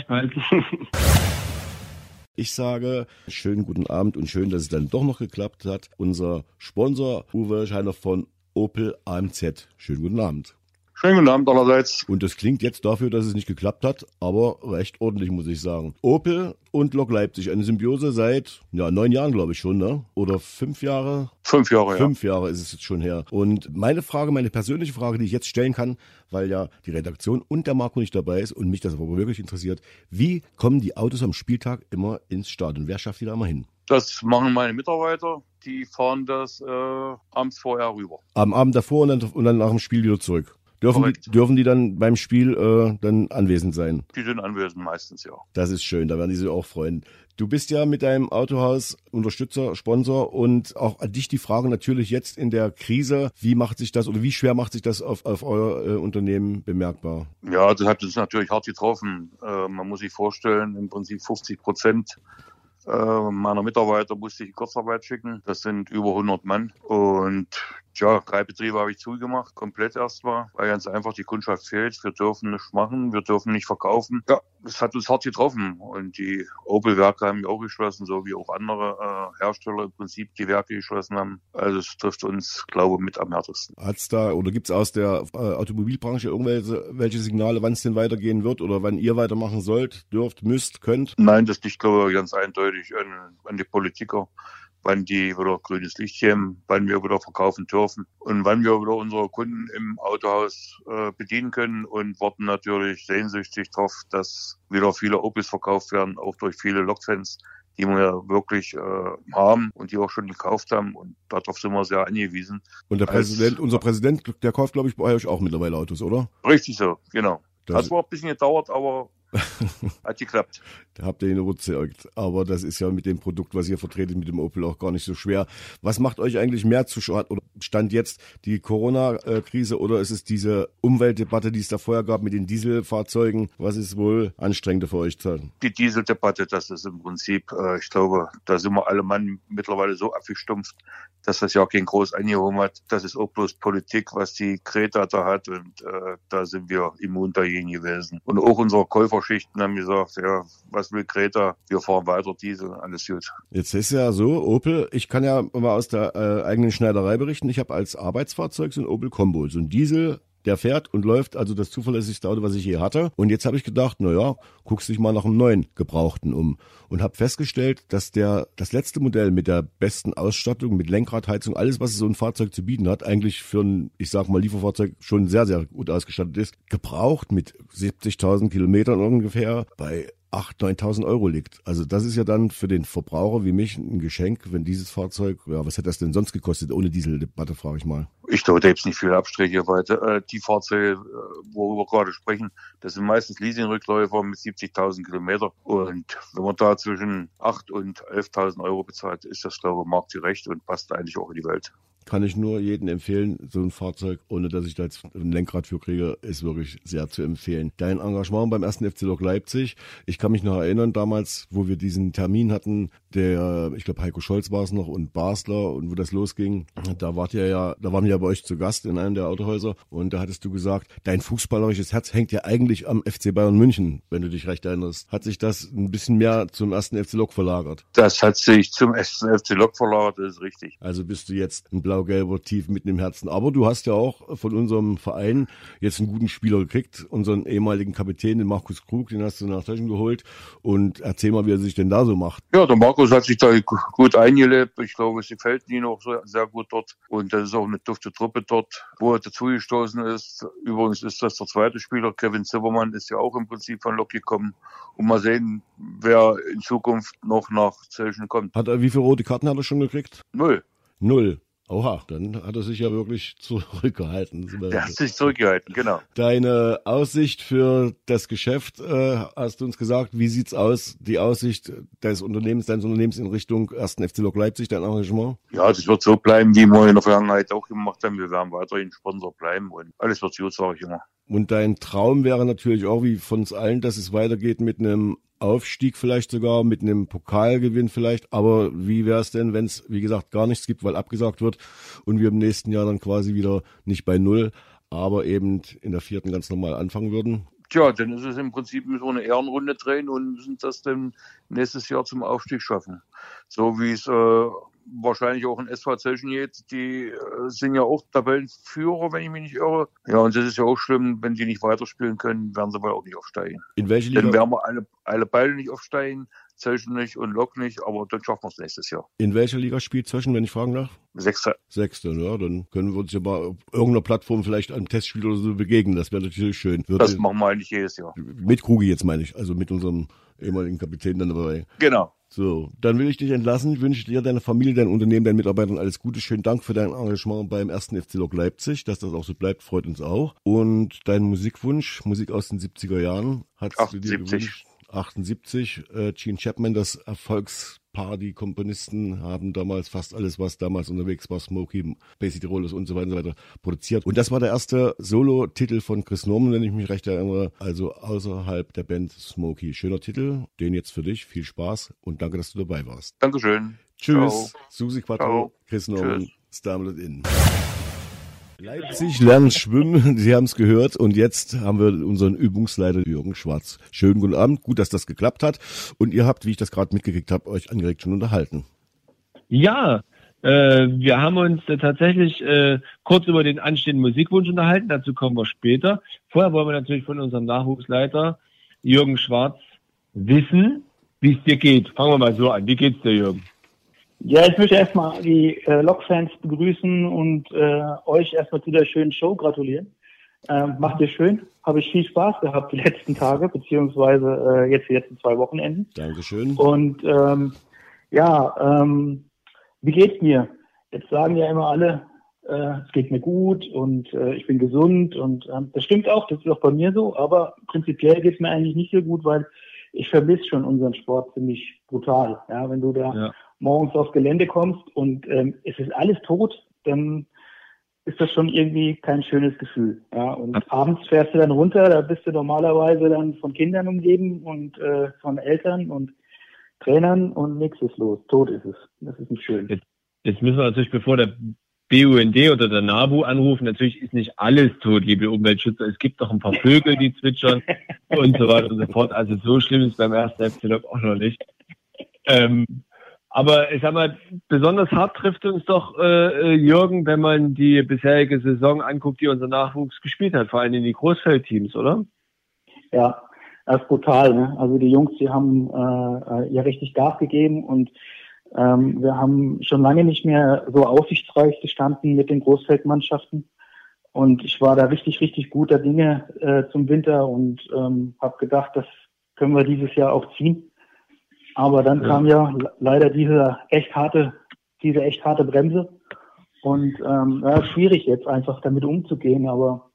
Ich sage, schönen guten Abend und schön, dass es dann doch noch geklappt hat. Unser Sponsor Uwe Scheiner von Opel AMZ. Schönen guten Abend. Schönen guten Abend allerseits. Und das klingt jetzt dafür, dass es nicht geklappt hat, aber recht ordentlich, muss ich sagen. Opel und Lok Leipzig, eine Symbiose seit ja, neun Jahren, glaube ich schon, ne? Oder fünf Jahre? Fünf Jahre, ja. Fünf Jahre ist es jetzt schon her. Und meine Frage, meine persönliche Frage, die ich jetzt stellen kann, weil ja die Redaktion und der Marco nicht dabei ist und mich das aber wirklich interessiert, wie kommen die Autos am Spieltag immer ins Stadion? Wer schafft die da mal hin? Das machen meine Mitarbeiter. Die fahren das äh, abends vorher rüber. Am Abend davor und dann, und dann nach dem Spiel wieder zurück. Dürfen die, dürfen die dann beim Spiel äh, dann anwesend sein? Die sind anwesend meistens, ja. Das ist schön, da werden die sich auch freuen. Du bist ja mit deinem Autohaus Unterstützer, Sponsor und auch an dich die Frage natürlich jetzt in der Krise, wie macht sich das oder wie schwer macht sich das auf, auf euer äh, Unternehmen bemerkbar? Ja, das hat uns natürlich hart getroffen. Äh, man muss sich vorstellen, im Prinzip 50 Prozent äh, meiner Mitarbeiter musste ich in Kurzarbeit schicken. Das sind über 100 Mann und ja, drei Betriebe habe ich zugemacht, komplett erstmal, weil ganz einfach die Kundschaft fehlt. Wir dürfen nichts machen, wir dürfen nicht verkaufen. Ja, es hat uns hart getroffen. Und die Opel-Werke haben ja auch geschlossen, so wie auch andere äh, Hersteller im Prinzip die Werke geschlossen haben. Also es trifft uns, glaube ich, mit am härtesten. Hat's da oder gibt's aus der äh, Automobilbranche irgendwelche welche Signale, wann es denn weitergehen wird oder wann ihr weitermachen sollt, dürft, müsst, könnt? Nein, das liegt, glaube ich, ganz eindeutig an, an die Politiker wann die wieder grünes Licht geben, wann wir wieder verkaufen dürfen und wann wir wieder unsere Kunden im Autohaus äh, bedienen können und warten natürlich sehnsüchtig darauf, dass wieder viele Opels verkauft werden, auch durch viele Lokfans die wir wirklich äh, haben und die auch schon gekauft haben. Und darauf sind wir sehr angewiesen. Und der Präsident, Als, unser Präsident, der kauft, glaube ich, bei euch auch mittlerweile Autos, oder? Richtig so, genau. Das hat zwar ein bisschen gedauert, aber [LAUGHS] Hat geklappt. Da habt ihr ihn überzeugt. Aber das ist ja mit dem Produkt, was ihr vertretet, mit dem Opel auch gar nicht so schwer. Was macht euch eigentlich mehr zu oder stand jetzt die Corona-Krise oder ist es diese Umweltdebatte, die es da vorher gab mit den Dieselfahrzeugen? Was ist wohl anstrengender für euch? Die Dieseldebatte, das ist im Prinzip, äh, ich glaube, da sind wir alle Mann mittlerweile so abgestumpft, dass das ja kein groß angehoben hat. Das ist auch bloß Politik, was die Greta da hat und äh, da sind wir immun dagegen gewesen. Und auch unsere Käuferschichten haben gesagt, ja, was will Greta? Wir fahren weiter Diesel, alles gut. Jetzt ist ja so, Opel, ich kann ja mal aus der äh, eigenen Schneiderei berichten, ich habe als Arbeitsfahrzeug so ein Opel Combo, so ein Diesel der fährt und läuft, also das zuverlässigste Auto, was ich je hatte. Und jetzt habe ich gedacht, na ja, guckst dich mal nach einem neuen Gebrauchten um und habe festgestellt, dass der das letzte Modell mit der besten Ausstattung, mit Lenkradheizung, alles, was so ein Fahrzeug zu bieten hat, eigentlich für ein, ich sag mal, Lieferfahrzeug schon sehr, sehr gut ausgestattet ist, gebraucht mit 70.000 Kilometern ungefähr bei 8.000, 9.000 Euro liegt. Also das ist ja dann für den Verbraucher wie mich ein Geschenk, wenn dieses Fahrzeug, ja, was hätte das denn sonst gekostet ohne Dieseldebatte, frage ich mal. Ich glaube, da gibt es nicht viele Abstriche weiter. Äh, die Fahrzeuge, äh, worüber wir gerade sprechen, das sind meistens Leasingrückläufer mit 70.000 Kilometer. Und wenn man da zwischen 8.000 und 11.000 Euro bezahlt, ist das, glaube ich, marktgerecht und passt eigentlich auch in die Welt kann ich nur jedem empfehlen. So ein Fahrzeug, ohne dass ich da jetzt ein Lenkrad für kriege, ist wirklich sehr zu empfehlen. Dein Engagement beim ersten FC Lok Leipzig. Ich kann mich noch erinnern, damals, wo wir diesen Termin hatten, der, ich glaube, Heiko Scholz war es noch und Basler und wo das losging, da wart ihr ja, da waren wir ja bei euch zu Gast in einem der Autohäuser und da hattest du gesagt, dein fußballerisches Herz hängt ja eigentlich am FC Bayern München, wenn du dich recht erinnerst. Hat sich das ein bisschen mehr zum ersten FC Lok verlagert? Das hat sich zum ersten FC Lok verlagert, das ist richtig. Also bist du jetzt ein blau-gelber tief mitten im Herzen. Aber du hast ja auch von unserem Verein jetzt einen guten Spieler gekriegt, unseren ehemaligen Kapitän, den Markus Krug, den hast du nach Taschen geholt. Und erzähl mal, wie er sich denn da so macht. Ja, der Markus hat sich da gut eingelebt. Ich glaube, es gefällt ihm auch sehr gut dort. Und das ist auch eine dufte Truppe dort, wo er dazugestoßen ist. Übrigens ist das der zweite Spieler. Kevin Zimmermann ist ja auch im Prinzip von Lok gekommen. Und mal sehen, wer in Zukunft noch nach Zelchen kommt. Hat er, wie viele rote Karten hat er schon gekriegt? Null. Null. Oha, dann hat er sich ja wirklich [LAUGHS] zurückgehalten. Er hat sich zurückgehalten, genau. Deine Aussicht für das Geschäft, äh, hast du uns gesagt, wie sieht's aus, die Aussicht des Unternehmens, deines Unternehmens in Richtung 1. FC Lok Leipzig, dein Engagement? Ja, das wird so bleiben, wie wir in der Vergangenheit auch gemacht haben. Wir werden weiterhin Sponsor bleiben und alles wird gut, sage ich immer. Und dein Traum wäre natürlich auch, wie von uns allen, dass es weitergeht mit einem Aufstieg vielleicht sogar, mit einem Pokalgewinn vielleicht. Aber wie wäre es denn, wenn es, wie gesagt, gar nichts gibt, weil abgesagt wird und wir im nächsten Jahr dann quasi wieder nicht bei Null, aber eben in der vierten ganz normal anfangen würden? Tja, dann ist es im Prinzip so eine Ehrenrunde drehen und müssen das dann nächstes Jahr zum Aufstieg schaffen. So wie es äh, wahrscheinlich auch in SV Zelschenjet, die äh, sind ja auch Tabellenführer, wenn ich mich nicht irre. Ja, und das ist ja auch schlimm, wenn die nicht weiterspielen können, werden sie wohl auch nicht aufsteigen. In welche Liga? Dann werden wir alle, alle beide nicht aufsteigen, Zelschen nicht und Lok nicht, aber dann schaffen wir es nächstes Jahr. In welcher Liga spielt Zelschen, wenn ich fragen darf? Sechste. Sechste, ja, dann können wir uns ja mal auf irgendeiner Plattform vielleicht einem Testspiel oder so begegnen. Das wäre natürlich schön. Würde das machen wir eigentlich jedes Jahr. Mit Krugi jetzt meine ich, also mit unserem ehemaligen Kapitän dann dabei. Genau. So, dann will ich dich entlassen. Ich wünsche dir, deiner Familie, deinem Unternehmen, deinen Mitarbeitern alles Gute. Schönen Dank für dein Engagement beim ersten FC Lok Leipzig. Dass das auch so bleibt, freut uns auch. Und dein Musikwunsch, Musik aus den 70er Jahren, hat du dir gewünscht? 78. Äh, Gene Chapman, das Erfolgspaar, die Komponisten haben damals fast alles, was damals unterwegs war, Smokey, Basic Rollers und so weiter und so weiter, produziert. Und das war der erste Solo-Titel von Chris Norman, wenn ich mich recht erinnere, also außerhalb der Band Smokey. Schöner Titel, den jetzt für dich. Viel Spaß und danke, dass du dabei warst. Dankeschön. Tschüss. Ciao. Susi Quattro, Ciao. Chris Norman, Starmlet In. Leipzig lernen schwimmen, [LAUGHS] Sie haben es gehört und jetzt haben wir unseren Übungsleiter Jürgen Schwarz. Schönen guten Abend, gut, dass das geklappt hat und ihr habt, wie ich das gerade mitgekriegt habe, euch angeregt schon unterhalten. Ja, äh, wir haben uns äh, tatsächlich äh, kurz über den anstehenden Musikwunsch unterhalten, dazu kommen wir später. Vorher wollen wir natürlich von unserem Nachwuchsleiter Jürgen Schwarz wissen, wie es dir geht. Fangen wir mal so an. Wie geht's dir, Jürgen? Ja, ich möchte erstmal die äh, Lok-Fans begrüßen und äh, euch erstmal zu der schönen Show gratulieren. Ähm, macht ihr schön, habe ich viel Spaß gehabt die letzten Tage, beziehungsweise äh, jetzt die letzten zwei Wochenenden. Dankeschön. Und ähm, ja, ähm, wie geht's mir? Jetzt sagen ja immer alle, äh, es geht mir gut und äh, ich bin gesund und äh, das stimmt auch, das ist auch bei mir so, aber prinzipiell geht's mir eigentlich nicht so gut, weil ich vermisse schon unseren Sport ziemlich brutal. Ja, wenn du da ja morgens aufs Gelände kommst und ähm, es ist alles tot, dann ist das schon irgendwie kein schönes Gefühl. Ja, und Ach. abends fährst du dann runter, da bist du normalerweise dann von Kindern umgeben und äh, von Eltern und Trainern und nichts ist los. Tot ist es. Das ist nicht schön. Jetzt, jetzt müssen wir natürlich, bevor der BUND oder der NABU anrufen, natürlich ist nicht alles tot, liebe Umweltschützer. Es gibt noch ein paar Vögel, die zwitschern [LAUGHS] und so weiter und so fort. Also so schlimm ist beim ersten FC auch noch nicht. Ähm, aber ich sag mal, besonders hart trifft uns doch äh, äh, Jürgen, wenn man die bisherige Saison anguckt, die unser Nachwuchs gespielt hat, vor allem in die Großfeldteams, oder? Ja, das ist brutal. Ne? Also die Jungs, die haben äh, ja richtig Gas gegeben und ähm, wir haben schon lange nicht mehr so aussichtsreich gestanden mit den Großfeldmannschaften. Und ich war da richtig, richtig guter Dinge äh, zum Winter und ähm, habe gedacht, das können wir dieses Jahr auch ziehen. Aber dann ja. kam ja leider diese echt harte, diese echt harte Bremse. Und ähm, ja, schwierig jetzt einfach damit umzugehen. Aber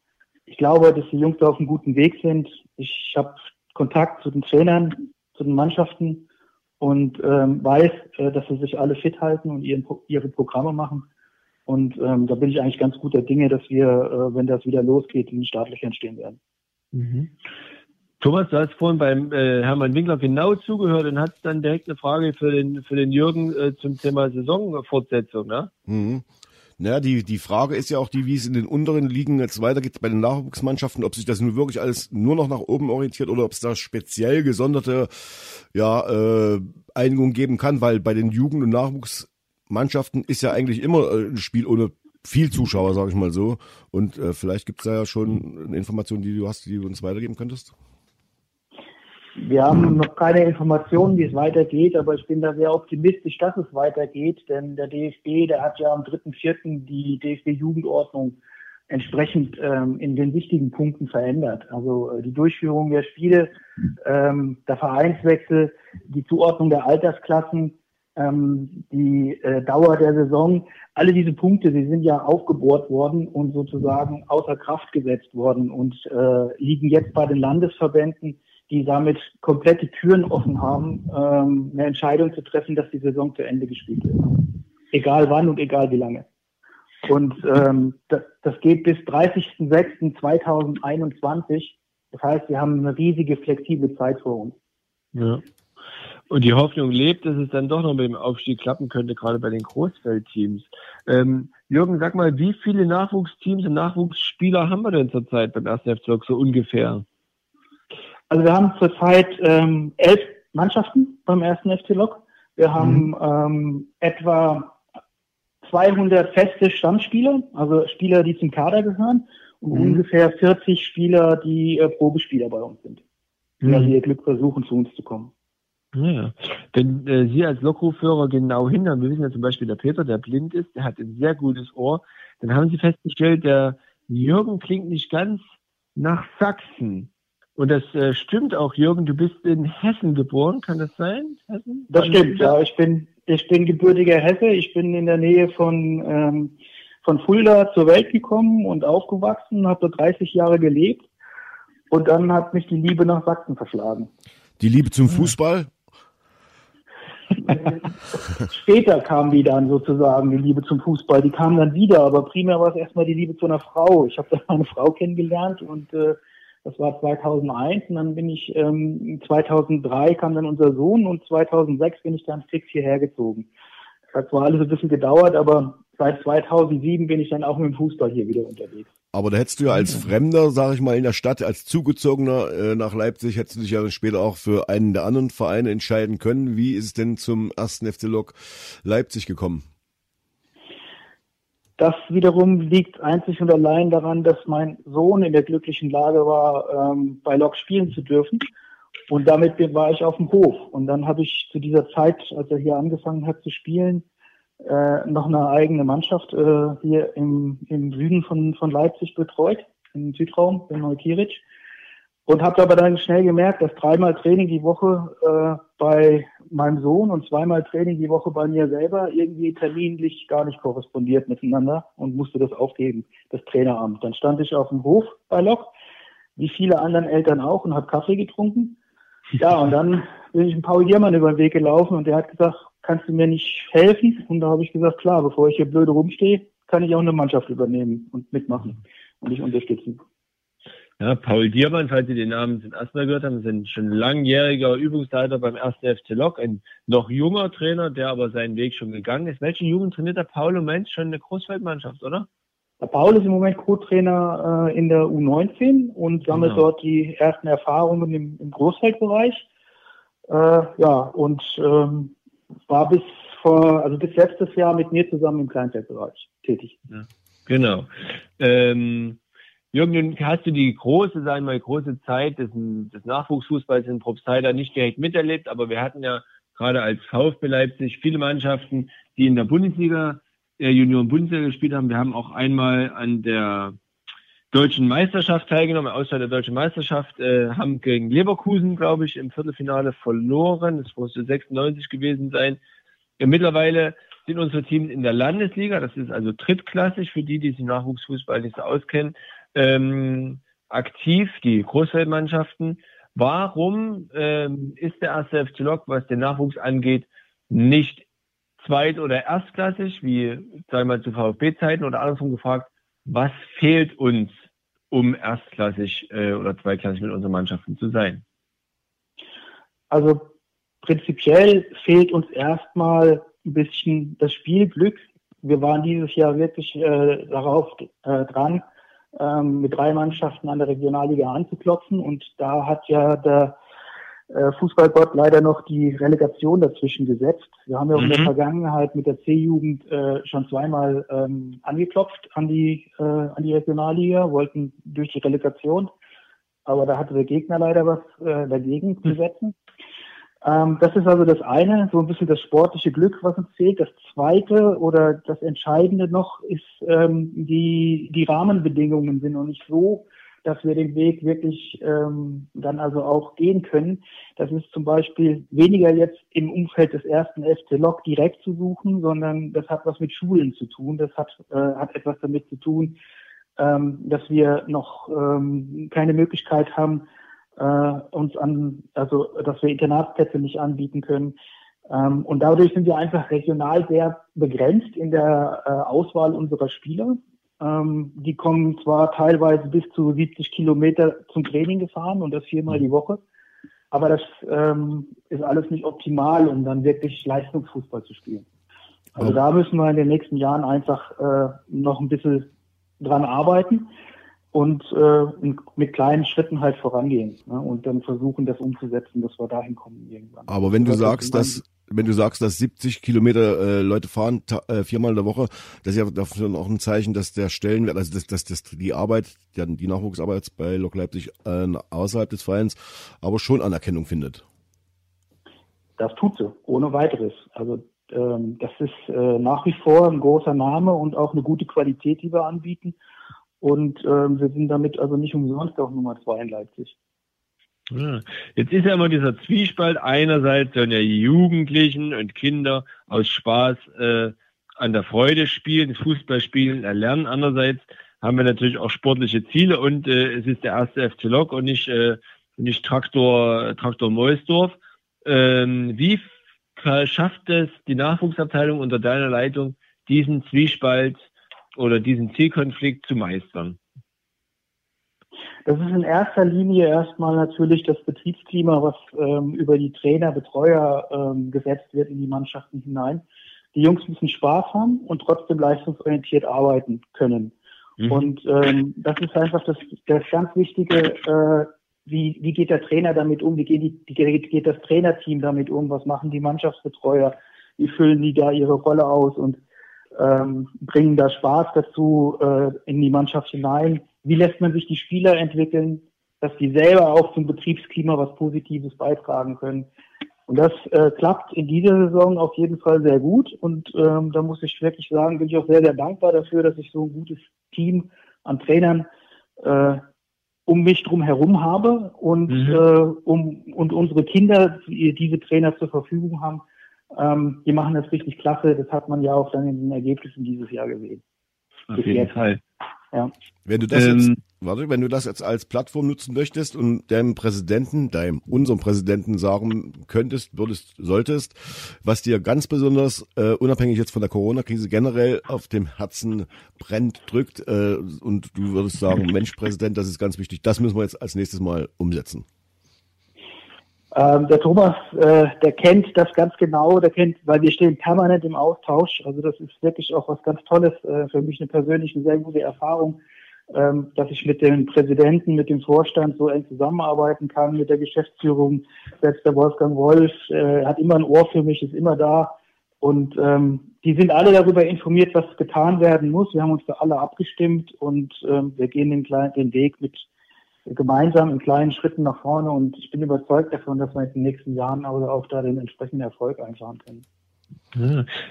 ich glaube, dass die Jungs auf einem guten Weg sind. Ich habe Kontakt zu den Trainern, zu den Mannschaften und ähm, weiß, äh, dass sie sich alle fit halten und ihren, ihre Programme machen. Und ähm, da bin ich eigentlich ganz guter Dinge, dass wir, äh, wenn das wieder losgeht, in den Startlöchern stehen werden. Mhm. Thomas, du hast vorhin beim äh, Hermann Winkler genau zugehört und hast dann direkt eine Frage für den, für den Jürgen äh, zum Thema Saisonfortsetzung, ne? Mhm. Naja, die, die Frage ist ja auch die, wie es in den unteren Ligen jetzt weitergeht bei den Nachwuchsmannschaften, ob sich das nun wirklich alles nur noch nach oben orientiert oder ob es da speziell gesonderte ja, äh, Einigungen geben kann, weil bei den Jugend- und Nachwuchsmannschaften ist ja eigentlich immer äh, ein Spiel ohne viel Zuschauer, sage ich mal so. Und äh, vielleicht gibt es da ja schon Informationen, die du hast, die du uns weitergeben könntest. Wir haben noch keine Informationen, wie es weitergeht, aber ich bin da sehr optimistisch, dass es weitergeht, denn der DFB, der hat ja am 3.4. die DFB-Jugendordnung entsprechend ähm, in den wichtigen Punkten verändert. Also äh, die Durchführung der Spiele, ähm, der Vereinswechsel, die Zuordnung der Altersklassen, ähm, die äh, Dauer der Saison, alle diese Punkte, sie sind ja aufgebohrt worden und sozusagen außer Kraft gesetzt worden und äh, liegen jetzt bei den Landesverbänden die damit komplette Türen offen haben, ähm, eine Entscheidung zu treffen, dass die Saison zu Ende gespielt wird. Egal wann und egal wie lange. Und ähm, das, das geht bis 30.06.2021. Das heißt, wir haben eine riesige flexible Zeit vor uns. Ja. Und die Hoffnung lebt, dass es dann doch noch mit dem Aufstieg klappen könnte, gerade bei den Großfeldteams. Ähm, Jürgen, sag mal, wie viele Nachwuchsteams und Nachwuchsspieler haben wir denn zurzeit beim ersten FC so ungefähr? Also wir haben zurzeit ähm, elf Mannschaften beim ersten FC Lok. Wir haben mhm. ähm, etwa 200 feste Stammspieler, also Spieler, die zum Kader gehören, und mhm. ungefähr 40 Spieler, die äh, Probespieler bei uns sind, die mhm. ihr Glück versuchen, zu uns zu kommen. Ja, wenn äh, Sie als Lokführer genau hindern, wir wissen ja zum Beispiel, der Peter, der blind ist, der hat ein sehr gutes Ohr, dann haben Sie festgestellt, der Jürgen klingt nicht ganz nach Sachsen. Und das äh, stimmt auch, Jürgen, du bist in Hessen geboren, kann das sein? Hessen? Das stimmt, ja. Ich bin, ich bin gebürtiger Hesse. Ich bin in der Nähe von, ähm, von Fulda zur Welt gekommen und aufgewachsen, habe dort 30 Jahre gelebt. Und dann hat mich die Liebe nach Sachsen verschlagen. Die Liebe zum Fußball? [LAUGHS] Später kam die dann sozusagen, die Liebe zum Fußball. Die kam dann wieder, aber primär war es erstmal die Liebe zu einer Frau. Ich habe dann meine Frau kennengelernt und äh, das war 2001 und dann bin ich, ähm, 2003 kam dann unser Sohn und 2006 bin ich dann fix hierher gezogen. Das hat zwar alles ein bisschen gedauert, aber seit 2007 bin ich dann auch mit dem Fußball hier wieder unterwegs. Aber da hättest du ja als Fremder, sag ich mal, in der Stadt, als Zugezogener äh, nach Leipzig, hättest du dich ja später auch für einen der anderen Vereine entscheiden können. Wie ist es denn zum ersten FC Lok Leipzig gekommen? Das wiederum liegt einzig und allein daran, dass mein Sohn in der glücklichen Lage war, ähm, bei Lok spielen zu dürfen. Und damit war ich auf dem Hof. Und dann habe ich zu dieser Zeit, als er hier angefangen hat zu spielen, äh, noch eine eigene Mannschaft äh, hier im, im Süden von, von Leipzig betreut, im Südraum, in Neukirch. Und habe aber dann schnell gemerkt, dass dreimal Training die Woche äh, bei meinem Sohn und zweimal Training die Woche bei mir selber irgendwie terminlich gar nicht korrespondiert miteinander und musste das aufgeben, das Traineramt. Dann stand ich auf dem Hof bei Lok, wie viele anderen Eltern auch, und habe Kaffee getrunken. Ja, und dann bin ich ein Paul Giermann über den Weg gelaufen und der hat gesagt, kannst du mir nicht helfen? Und da habe ich gesagt, klar, bevor ich hier blöde rumstehe, kann ich auch eine Mannschaft übernehmen und mitmachen und dich unterstützen. Ja, Paul Diermann, falls Sie den Namen zum ersten Mal gehört haben, sind schon langjähriger Übungsleiter beim 1. FC Lok, ein noch junger Trainer, der aber seinen Weg schon gegangen ist. Welche Jugend trainiert der Paul im Moment? Schon eine Großfeldmannschaft, oder? Der Paul ist im Moment Co-Trainer äh, in der U19 und sammelt genau. dort die ersten Erfahrungen im, im Großfeldbereich. Äh, ja, und ähm, war bis vor, also bis letztes Jahr mit mir zusammen im Kleinfeldbereich tätig. Ja, genau. Ähm, Jürgen, hast du die große, sagen wir mal, große Zeit des, des Nachwuchsfußballs in Probstheida nicht direkt miterlebt, aber wir hatten ja gerade als VfB Leipzig viele Mannschaften, die in der Bundesliga, äh, Union Bundesliga gespielt haben. Wir haben auch einmal an der deutschen Meisterschaft teilgenommen, außer der deutschen Meisterschaft, äh, haben gegen Leverkusen, glaube ich, im Viertelfinale verloren. Das musste 96 gewesen sein. Ja, mittlerweile sind unsere Teams in der Landesliga, das ist also drittklassig für die, die sich Nachwuchsfußball nicht so auskennen ähm, aktiv, die Großfeldmannschaften. Warum ähm, ist der erste FC Lok, was den Nachwuchs angeht, nicht zweit- oder erstklassig, wie sagen wir mal zu VfB-Zeiten oder andersrum gefragt, was fehlt uns, um erstklassig äh, oder zweiklassig mit unseren Mannschaften zu sein? Also prinzipiell fehlt uns erstmal ein bisschen das Spielglück. Wir waren dieses Jahr wirklich äh, darauf äh, dran, ähm, mit drei Mannschaften an der Regionalliga anzuklopfen. Und da hat ja der äh, Fußballgott leider noch die Relegation dazwischen gesetzt. Wir haben ja mhm. in der mhm. Vergangenheit mit der C-Jugend äh, schon zweimal ähm, angeklopft an die, äh, an die Regionalliga, wollten durch die Relegation. Aber da hatte der Gegner leider was äh, dagegen zu mhm. setzen. Ähm, das ist also das eine, so ein bisschen das sportliche Glück, was uns zählt. Das zweite oder das Entscheidende noch ist, ähm, die, die Rahmenbedingungen sind noch nicht so, dass wir den Weg wirklich ähm, dann also auch gehen können. Das ist zum Beispiel weniger jetzt im Umfeld des ersten FC Lok direkt zu suchen, sondern das hat was mit Schulen zu tun. Das hat, äh, hat etwas damit zu tun, ähm, dass wir noch ähm, keine Möglichkeit haben, äh, uns an, also dass wir Internatsplätze nicht anbieten können. Ähm, und dadurch sind wir einfach regional sehr begrenzt in der äh, Auswahl unserer Spieler. Ähm, die kommen zwar teilweise bis zu 70 Kilometer zum Training gefahren und das viermal die Woche, aber das ähm, ist alles nicht optimal, um dann wirklich Leistungsfußball zu spielen. Also da müssen wir in den nächsten Jahren einfach äh, noch ein bisschen dran arbeiten und äh, mit kleinen Schritten halt vorangehen ne? und dann versuchen, das umzusetzen, dass wir dahin kommen irgendwann. Aber wenn du das sagst, dass wenn du sagst, dass 70 Kilometer äh, Leute fahren äh, viermal in der Woche, das ist ja dafür auch ein Zeichen, dass der Stellenwert, also dass, dass, dass die Arbeit, die, die Nachwuchsarbeit bei Lok Leipzig äh, außerhalb des Vereins, aber schon Anerkennung findet. Das tut sie, ohne weiteres. Also ähm, das ist äh, nach wie vor ein großer Name und auch eine gute Qualität, die wir anbieten. Und ähm, wir sind damit also nicht umsonst auf Nummer zwei in Leipzig. Ja. Jetzt ist ja immer dieser Zwiespalt. Einerseits sollen ja Jugendlichen und Kinder aus Spaß äh, an der Freude spielen, Fußball spielen, erlernen. Andererseits haben wir natürlich auch sportliche Ziele und äh, es ist der erste FC Lok und nicht, äh, nicht Traktor, Traktor Meusdorf. Ähm, wie schafft es die Nachwuchsabteilung unter deiner Leitung, diesen Zwiespalt oder diesen Zielkonflikt zu meistern? Das ist in erster Linie erstmal natürlich das Betriebsklima, was ähm, über die Trainer, Betreuer ähm, gesetzt wird in die Mannschaften hinein. Die Jungs müssen Spaß haben und trotzdem leistungsorientiert arbeiten können. Mhm. Und ähm, das ist einfach das, das ganz Wichtige, äh, wie, wie geht der Trainer damit um, wie geht, die, wie geht das Trainerteam damit um, was machen die Mannschaftsbetreuer, wie füllen die da ihre Rolle aus und ähm, bringen da Spaß dazu äh, in die Mannschaft hinein wie lässt man sich die Spieler entwickeln, dass die selber auch zum Betriebsklima was Positives beitragen können. Und das äh, klappt in dieser Saison auf jeden Fall sehr gut. Und ähm, da muss ich wirklich sagen, bin ich auch sehr, sehr dankbar dafür, dass ich so ein gutes Team an Trainern äh, um mich drum herum habe und, mhm. äh, um, und unsere Kinder, die diese Trainer zur Verfügung haben, ähm, die machen das richtig klasse. Das hat man ja auch dann in den Ergebnissen dieses Jahr gesehen. Auf jeden jetzt. Fall. Ja. Wenn du das ähm, jetzt, warte, wenn du das jetzt als Plattform nutzen möchtest und deinem Präsidenten, deinem, unserem Präsidenten sagen könntest, würdest, solltest, was dir ganz besonders, äh, unabhängig jetzt von der Corona-Krise generell auf dem Herzen brennt, drückt, äh, und du würdest sagen, [LAUGHS] Mensch, Präsident, das ist ganz wichtig, das müssen wir jetzt als nächstes Mal umsetzen. Ähm, der Thomas, äh, der kennt das ganz genau, der kennt, weil wir stehen permanent im Austausch. Also das ist wirklich auch was ganz Tolles, äh, für mich eine persönlich eine sehr gute Erfahrung, ähm, dass ich mit dem Präsidenten, mit dem Vorstand so eng zusammenarbeiten kann, mit der Geschäftsführung. Selbst der Wolfgang Wolf äh, hat immer ein Ohr für mich, ist immer da. Und ähm, die sind alle darüber informiert, was getan werden muss. Wir haben uns da alle abgestimmt und ähm, wir gehen den, kleinen, den Weg mit gemeinsam in kleinen Schritten nach vorne und ich bin überzeugt davon, dass wir in den nächsten Jahren aber auch da den entsprechenden Erfolg einfahren können.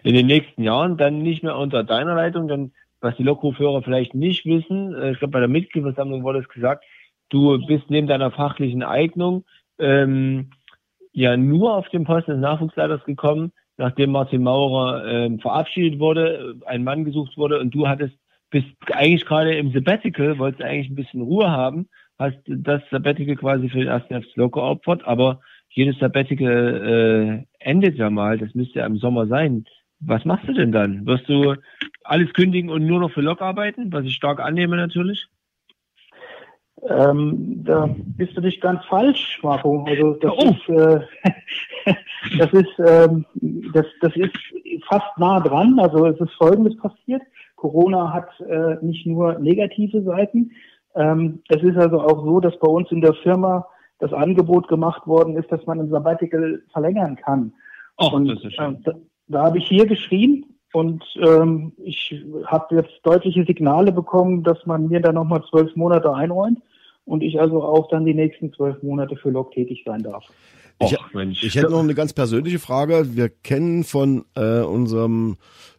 In den nächsten Jahren dann nicht mehr unter deiner Leitung, denn was die Lockrufhörer vielleicht nicht wissen, äh, ich glaube bei der Mitgliederversammlung wurde es gesagt, du bist neben deiner fachlichen Eignung ähm, ja nur auf den Posten des Nachwuchsleiters gekommen, nachdem Martin Maurer ähm, verabschiedet wurde, ein Mann gesucht wurde und du hattest bist eigentlich gerade im Sabbatical, wolltest eigentlich ein bisschen Ruhe haben hast das Sabbatical quasi für den ersten FC Lok geopfert, aber jedes Sabbatical äh, endet ja mal, das müsste ja im Sommer sein. Was machst du denn dann? Wirst du alles kündigen und nur noch für Lok arbeiten, was ich stark annehme natürlich? Ähm, da bist du nicht ganz falsch, Marco. Also das oh. ist, äh, [LAUGHS] das ist, ähm, das, das ist fast nah dran. Also es ist Folgendes passiert: Corona hat äh, nicht nur negative Seiten, ähm, es ist also auch so, dass bei uns in der Firma das Angebot gemacht worden ist, dass man ein Sabbatical verlängern kann. Och, und das ist schön. Äh, da, da habe ich hier geschrien und ähm, ich habe jetzt deutliche Signale bekommen, dass man mir da nochmal zwölf Monate einräumt und ich also auch dann die nächsten zwölf Monate für Lok tätig sein darf. Ich, Och, ich hätte noch eine ganz persönliche Frage. Wir kennen von äh, unserem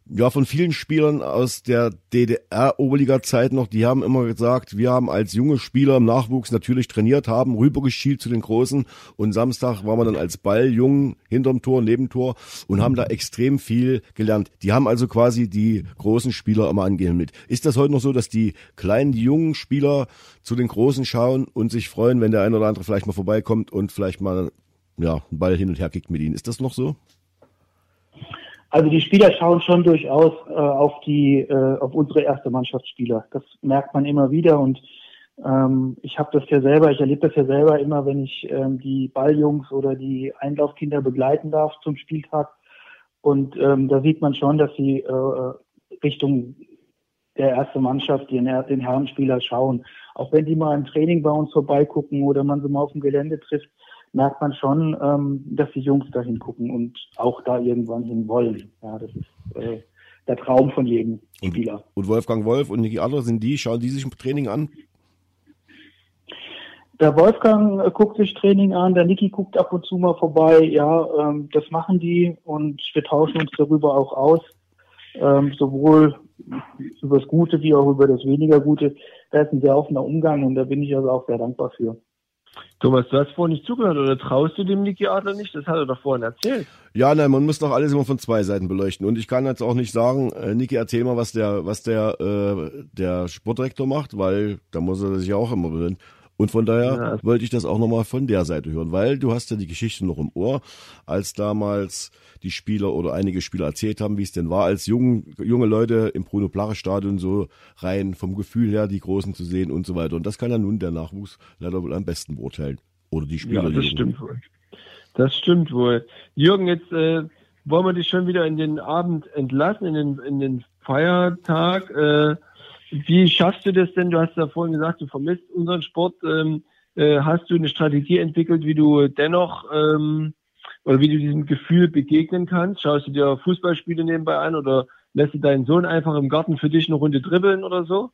ja, von vielen Spielern aus der DDR-Oberliga-Zeit noch, die haben immer gesagt, wir haben als junge Spieler im Nachwuchs natürlich trainiert, haben rübergeschielt zu den Großen und Samstag waren wir dann als Ball jung hinterm Tor, Nebentor und haben da extrem viel gelernt. Die haben also quasi die großen Spieler immer angehimmelt. Ist das heute noch so, dass die kleinen, die jungen Spieler zu den Großen schauen und sich freuen, wenn der eine oder andere vielleicht mal vorbeikommt und vielleicht mal ja, einen Ball hin und her kickt mit ihnen? Ist das noch so? Also die Spieler schauen schon durchaus äh, auf die, äh, auf unsere erste Mannschaftsspieler. Das merkt man immer wieder und ähm, ich habe das ja selber, ich erlebe das ja selber immer, wenn ich ähm, die Balljungs oder die Einlaufkinder begleiten darf zum Spieltag. Und ähm, da sieht man schon, dass sie äh, Richtung der erste Mannschaft, den, den Herrenspieler schauen. Auch wenn die mal im Training bei uns vorbeigucken oder man sie mal auf dem Gelände trifft, merkt man schon, ähm, dass die Jungs da hingucken und auch da irgendwann hin wollen. Ja, das ist äh, der Traum von jedem Spieler. Und, Wolfgang Wolf und Niki Adler sind die, schauen die sich im Training an? Der Wolfgang äh, guckt sich Training an, der Niki guckt ab und zu mal vorbei. Ja, ähm, das machen die und wir tauschen uns darüber auch aus, ähm, sowohl über das Gute wie auch über das weniger Gute. Da ist ein sehr offener Umgang und da bin ich also auch sehr dankbar für. Thomas, du hast vorhin nicht zugehört oder traust du dem Niki Adler nicht? Das hat er doch vorhin erzählt. Ja, nein, man muss doch alles immer von zwei Seiten beleuchten. Und ich kann jetzt auch nicht sagen, äh, Niki, erzähl mal, was der, was der, äh, der Sportdirektor macht, weil da muss er sich ja auch immer befinden. Und von daher ja. wollte ich das auch nochmal von der Seite hören, weil du hast ja die Geschichte noch im Ohr, als damals die Spieler oder einige Spieler erzählt haben, wie es denn war, als jung, junge Leute im Bruno Plache Stadion so rein vom Gefühl her die Großen zu sehen und so weiter. Und das kann ja nun der Nachwuchs leider wohl am besten beurteilen. Oder die Spieler. Ja, das stimmt wohl. Das stimmt wohl. Jürgen, jetzt äh, wollen wir dich schon wieder in den Abend entlassen, in den, in den Feiertag. Äh, wie schaffst du das denn? Du hast ja vorhin gesagt, du vermisst unseren Sport. Ähm, äh, hast du eine Strategie entwickelt, wie du dennoch ähm, oder wie du diesem Gefühl begegnen kannst? Schaust du dir Fußballspiele nebenbei an oder lässt du deinen Sohn einfach im Garten für dich eine Runde dribbeln oder so?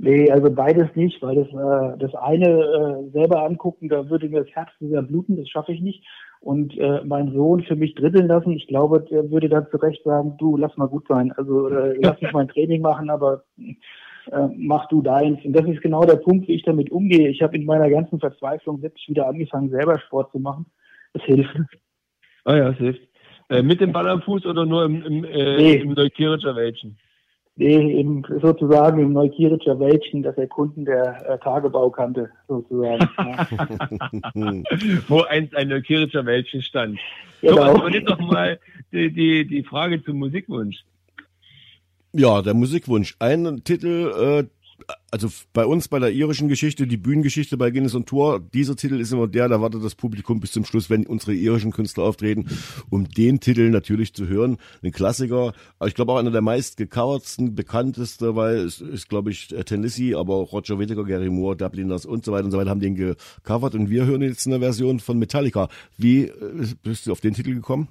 Nee, also beides nicht, weil das, äh, das eine äh, selber angucken, da würde mir das Herz sehr bluten, das schaffe ich nicht. Und äh, meinen Sohn für mich dritteln lassen, ich glaube, der würde dann zu Recht sagen, du, lass mal gut sein. Also äh, [LAUGHS] lass mich mein Training machen, aber äh, mach du deins. Und das ist genau der Punkt, wie ich damit umgehe. Ich habe in meiner ganzen Verzweiflung wirklich wieder angefangen, selber Sport zu machen. Das hilft. Ah ja, das hilft. Äh, mit dem Ball am Fuß oder nur im, im, äh, nee. im Wäldchen? Nee, eben sozusagen im Neukircher Wäldchen das Erkunden der äh, Tagebaukante sozusagen. [LAUGHS] Wo einst ein Neukircher Wäldchen stand. Genau. Thomas, übernimm doch mal die, die, die Frage zum Musikwunsch. Ja, der Musikwunsch. Ein Titel, äh, also bei uns bei der irischen Geschichte, die Bühnengeschichte bei Guinness und Tour, dieser Titel ist immer der, da wartet das Publikum bis zum Schluss, wenn unsere irischen Künstler auftreten, um den Titel natürlich zu hören. Ein Klassiker, aber ich glaube auch einer der meist gecovertsten, bekannteste, weil es ist, glaube ich, Tennessee, aber auch Roger Whittaker, Gary Moore, Dubliners und so weiter und so weiter haben den gecovert und wir hören jetzt eine Version von Metallica. Wie äh, bist du auf den Titel gekommen?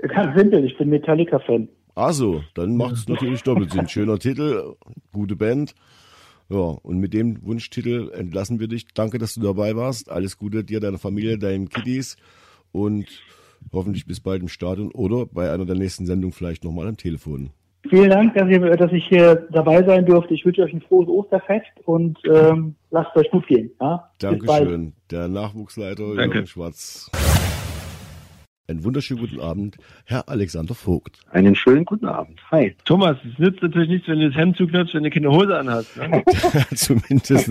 Ganz simpel, ich bin Metallica-Fan. Also, dann macht es natürlich doppelt Sinn. Schöner Titel, gute Band. Ja, und mit dem Wunschtitel entlassen wir dich. Danke, dass du dabei warst. Alles Gute dir, deiner Familie, deinen Kiddies und hoffentlich bis bald im Stadion oder bei einer der nächsten Sendungen vielleicht nochmal am Telefon. Vielen Dank, dass, ihr, dass, ich hier dabei sein durfte. Ich wünsche euch ein frohes Osterfest und ähm, lasst euch gut gehen. Ja? Dankeschön. Der Nachwuchsleiter Danke. Jürgen Schwarz. Einen wunderschönen guten Abend, Herr Alexander Vogt. Einen schönen guten Abend. Hi. Thomas, es nützt natürlich nichts, wenn du das Hemd zuknöpfst, wenn du keine Hose anhast. Ne? [LAUGHS] Zumindest.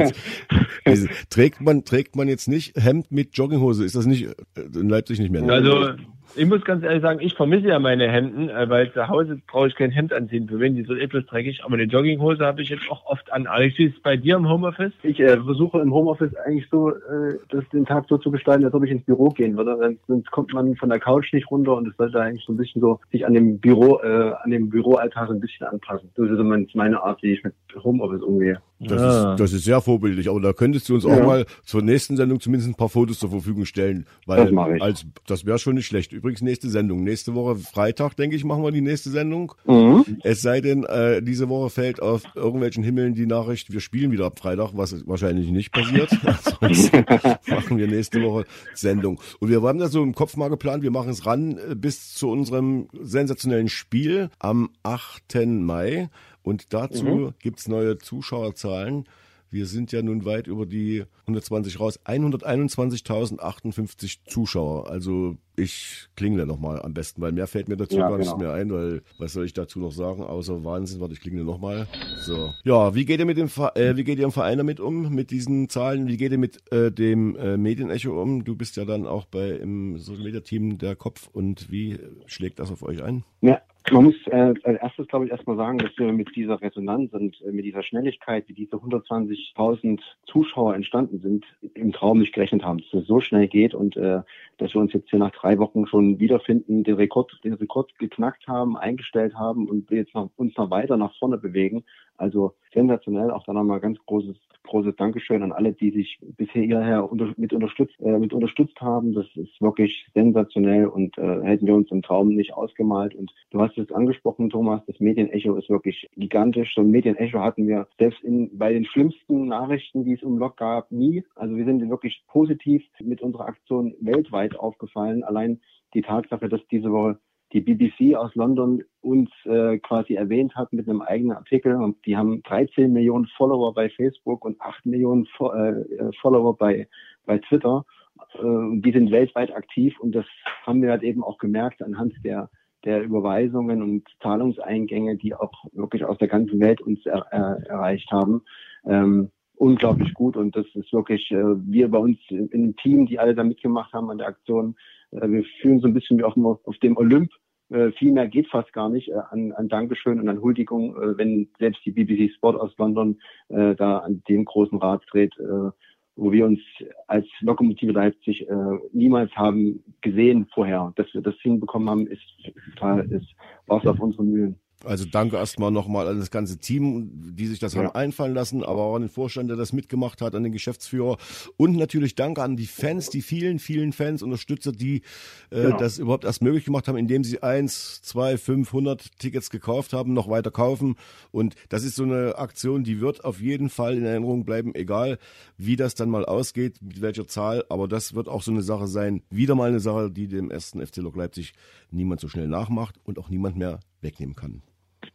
trägt man, trägt man jetzt nicht Hemd mit Jogginghose? Ist das nicht äh, in Leipzig nicht mehr? Ne? Also, ich muss ganz ehrlich sagen, ich vermisse ja meine Hemden, äh, weil zu Hause brauche ich kein Hemd anziehen. Für wen die so etwas dreckig. Aber eine Jogginghose habe ich jetzt auch oft an. Alex, wie ist es bei dir im Homeoffice? Ich äh, versuche im Homeoffice eigentlich so, äh, das den Tag so zu gestalten, als ob ich ins Büro gehen würde. Sonst kommt man von der Couch nicht runter und es sollte eigentlich so ein bisschen so sich an dem Büro, äh, an dem Büroalltag ein bisschen anpassen. Das ist so meine Art, wie ich mit Homeoffice umgehe. Das, ja. ist, das ist sehr vorbildlich, aber da könntest du uns auch mal zur nächsten Sendung zumindest ein paar Fotos zur Verfügung stellen. Weil das mache ich. Als, das wäre schon nicht schlecht. Übrigens nächste Sendung. Nächste Woche Freitag, denke ich, machen wir die nächste Sendung. Mhm. Es sei denn, äh, diese Woche fällt auf irgendwelchen Himmeln die Nachricht, wir spielen wieder ab Freitag, was wahrscheinlich nicht passiert. [LAUGHS] [LAUGHS] Ansonsten machen wir nächste Woche Sendung. Und wir haben da so im Kopf mal geplant, wir machen es ran äh, bis zu unserem sensationellen Spiel am 8. Mai. Und dazu mhm. gibt's neue Zuschauerzahlen. Wir sind ja nun weit über die 120 raus. 121.058 Zuschauer. Also ich klingle nochmal am besten, weil mehr fällt mir dazu ja, gar genau. nicht mehr ein, weil was soll ich dazu noch sagen, außer Wahnsinn, warte, ich klingle nochmal. So. Ja, wie geht ihr mit dem äh, wie geht ihr im Verein damit um, mit diesen Zahlen? Wie geht ihr mit äh, dem äh, Medienecho um? Du bist ja dann auch bei im Social Media Team der Kopf und wie schlägt das auf euch ein? Ja, man muss äh, als erstes, glaube ich, erstmal sagen, dass wir mit dieser Resonanz und äh, mit dieser Schnelligkeit, wie diese 120.000 Zuschauer entstanden sind, im Traum nicht gerechnet haben, dass es so schnell geht und äh, dass wir uns jetzt hier nach drei Wochen schon wiederfinden, den Rekord, den Rekord geknackt haben, eingestellt haben und jetzt noch, uns noch weiter nach vorne bewegen. Also sensationell. Auch da nochmal ganz großes, großes Dankeschön an alle, die sich bisher hierher unter, mit unterstützt, äh, mit unterstützt haben. Das ist wirklich sensationell und äh, hätten wir uns im Traum nicht ausgemalt. Und du hast es angesprochen, Thomas, das Medienecho ist wirklich gigantisch. So ein Medienecho hatten wir selbst in, bei den schlimmsten Nachrichten, die es um Lok gab, nie. Also wir sind wirklich positiv mit unserer Aktion weltweit aufgefallen. Allein die Tatsache, dass diese Woche die BBC aus London uns äh, quasi erwähnt hat mit einem eigenen Artikel. Und die haben 13 Millionen Follower bei Facebook und 8 Millionen Fo äh, Follower bei, bei Twitter. Äh, die sind weltweit aktiv und das haben wir halt eben auch gemerkt anhand der der Überweisungen und Zahlungseingänge, die auch wirklich aus der ganzen Welt uns er, er, erreicht haben. Ähm, unglaublich gut und das ist wirklich, äh, wir bei uns im Team, die alle da mitgemacht haben an der Aktion, äh, wir fühlen so ein bisschen wie auf dem, auf dem Olymp. Äh, viel mehr geht fast gar nicht an, an Dankeschön und an Huldigung, wenn selbst die BBC Sport aus London da an dem großen Rad dreht, wo wir uns als Lokomotive Leipzig niemals haben gesehen vorher. Dass wir das hinbekommen haben, ist total, ist Wasser auf unsere Mühlen. Also danke erstmal nochmal an das ganze Team, die sich das ja. haben einfallen lassen, aber auch an den Vorstand, der das mitgemacht hat, an den Geschäftsführer und natürlich danke an die Fans, die vielen, vielen Fans, Unterstützer, die äh, genau. das überhaupt erst möglich gemacht haben, indem sie eins, zwei, 500 Tickets gekauft haben, noch weiter kaufen und das ist so eine Aktion, die wird auf jeden Fall in Erinnerung bleiben, egal wie das dann mal ausgeht, mit welcher Zahl, aber das wird auch so eine Sache sein, wieder mal eine Sache, die dem ersten FC Lok Leipzig niemand so schnell nachmacht und auch niemand mehr wegnehmen kann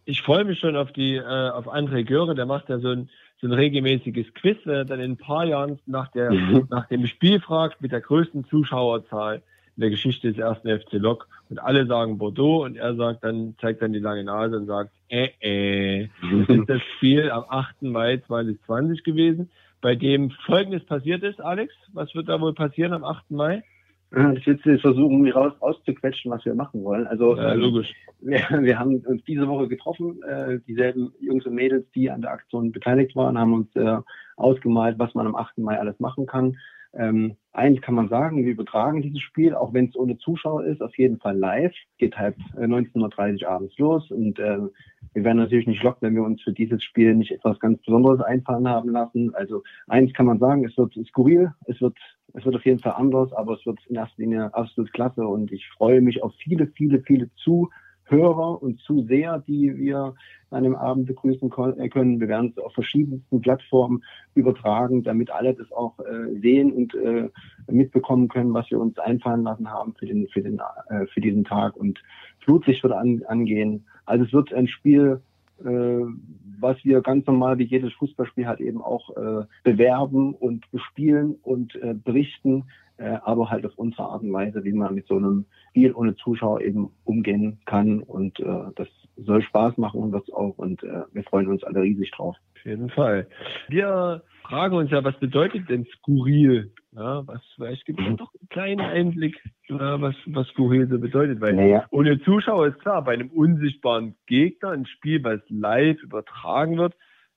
ich freue mich schon auf die, äh, auf André Göre, der macht ja so ein, so ein regelmäßiges Quiz, wenn er dann in ein paar Jahren nach der, mhm. nach dem Spiel fragt mit der größten Zuschauerzahl in der Geschichte des ersten FC Lok und alle sagen Bordeaux und er sagt dann, zeigt dann die lange Nase und sagt, äh, äh, das ist das Spiel am 8. Mai 2020 gewesen, bei dem Folgendes passiert ist, Alex. Was wird da wohl passieren am 8. Mai? Ich jetzt versuchen, raus, rauszuquetschen, was wir machen wollen. Also ja, logisch. Wir, wir haben uns diese Woche getroffen, äh, dieselben Jungs und Mädels, die an der Aktion beteiligt waren, haben uns äh, ausgemalt, was man am 8. Mai alles machen kann. Ähm, eins kann man sagen, wir übertragen dieses Spiel, auch wenn es ohne Zuschauer ist, auf jeden Fall live. Geht äh, 19.30 Uhr abends los und äh, wir werden natürlich nicht locken, wenn wir uns für dieses Spiel nicht etwas ganz Besonderes einfallen haben lassen. Also eins kann man sagen, es wird skurril, es wird es wird auf jeden Fall anders, aber es wird in erster Linie absolut klasse und ich freue mich auf viele, viele, viele Zuhörer und Zuseher, die wir an dem Abend begrüßen äh, können. Wir werden es auf verschiedensten Plattformen übertragen, damit alle das auch äh, sehen und äh, mitbekommen können, was wir uns einfallen lassen haben für den für den äh, für diesen Tag und Flutlicht wird an, angehen. Also es wird ein Spiel äh, was wir ganz normal wie jedes Fußballspiel halt eben auch äh, bewerben und bespielen und äh, berichten, äh, aber halt auf unsere Art und Weise, wie man mit so einem Spiel ohne Zuschauer eben umgehen kann. Und äh, das soll Spaß machen und wird auch. Und äh, wir freuen uns alle riesig drauf. Auf jeden Fall. Wir fragen uns ja, was bedeutet denn skurril? Ja, was, vielleicht gibt es mhm. doch einen kleinen Einblick, ja, was, was skurril so bedeutet. Weil naja. ohne Zuschauer ist klar, bei einem unsichtbaren Gegner, ein Spiel, was live übertragen wird,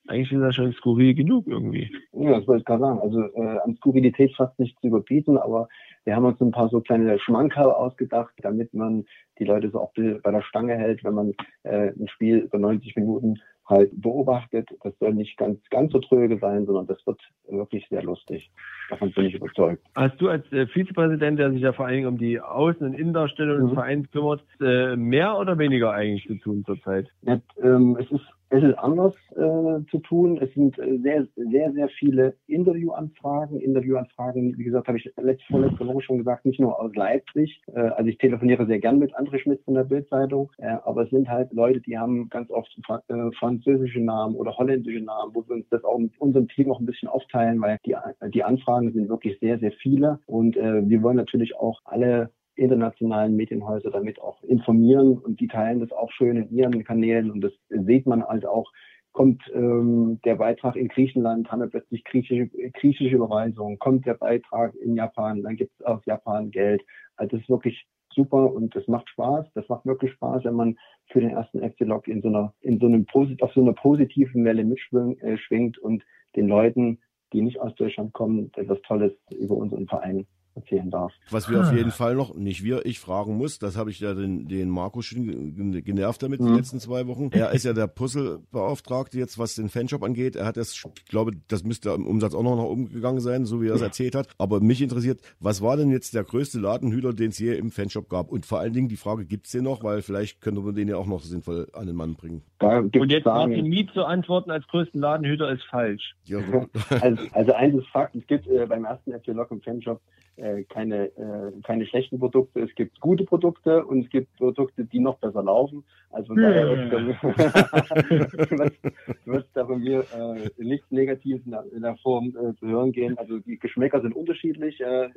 eigentlich ist das schon skurril genug irgendwie. Ja, das wollte ich gerade sagen. Also äh, an Skurrilität fast nicht zu überbieten, aber wir haben uns ein paar so kleine Schmankerl ausgedacht, damit man die Leute so auch bei der Stange hält, wenn man äh, ein Spiel über 90 Minuten halt beobachtet. Das soll nicht ganz, ganz so tröge sein, sondern das wird wirklich sehr lustig. Davon bin ich überzeugt. Hast du als äh, Vizepräsident, der sich ja vor allen Dingen um die Außen- und Innendarstellung mhm. des Vereins kümmert, äh, mehr oder weniger eigentlich zu tun zurzeit? Ja, ähm, es ist es ist anders äh, zu tun. Es sind äh, sehr, sehr, sehr viele Interviewanfragen. Interviewanfragen, wie gesagt, habe ich letzte, vorletzte Woche schon gesagt, nicht nur aus Leipzig. Äh, also ich telefoniere sehr gern mit André Schmidt von der Bildzeitung, äh, aber es sind halt Leute, die haben ganz oft äh, französische Namen oder holländische Namen, wo wir uns das auch mit unserem Team auch ein bisschen aufteilen, weil die, die Anfragen sind wirklich sehr, sehr viele. Und äh, wir wollen natürlich auch alle internationalen Medienhäuser damit auch informieren und die teilen das auch schön in ihren Kanälen und das sieht man halt auch. Kommt ähm, der Beitrag in Griechenland, haben wir plötzlich griechische, griechische Überweisungen. Kommt der Beitrag in Japan, dann gibt es aus Japan Geld. Also das ist wirklich super und das macht Spaß. Das macht wirklich Spaß, wenn man für den ersten FC Lok in so einer, in so einem auf so einer positiven Welle mitschwingt äh, und den Leuten, die nicht aus Deutschland kommen, etwas Tolles über unseren Verein erzählen darf. Was wir ah. auf jeden Fall noch, nicht wir, ich fragen muss, das habe ich ja den, den Markus schon genervt damit mhm. die letzten zwei Wochen. Er ist ja der Puzzlebeauftragte jetzt, was den Fanshop angeht. Er hat das, ich glaube, das müsste im Umsatz auch noch nach oben gegangen sein, so wie er es ja. erzählt hat. Aber mich interessiert, was war denn jetzt der größte Ladenhüter, den es je im Fanshop gab? Und vor allen Dingen die Frage, gibt es den noch? Weil vielleicht könnte man den ja auch noch sinnvoll an den Mann bringen. Und jetzt Martin Miet zu antworten als größten Ladenhüter ist falsch. Ja, [LAUGHS] so. also, also eines ist Fakt, es gibt äh, beim ersten FC Lok im Fanshop äh, keine, äh, keine schlechten Produkte. Es gibt gute Produkte und es gibt Produkte, die noch besser laufen. Also von daher [LAUGHS] wird es da von mir äh, nichts Negatives in der, in der Form äh, zu hören gehen. Also die Geschmäcker sind unterschiedlich. Äh,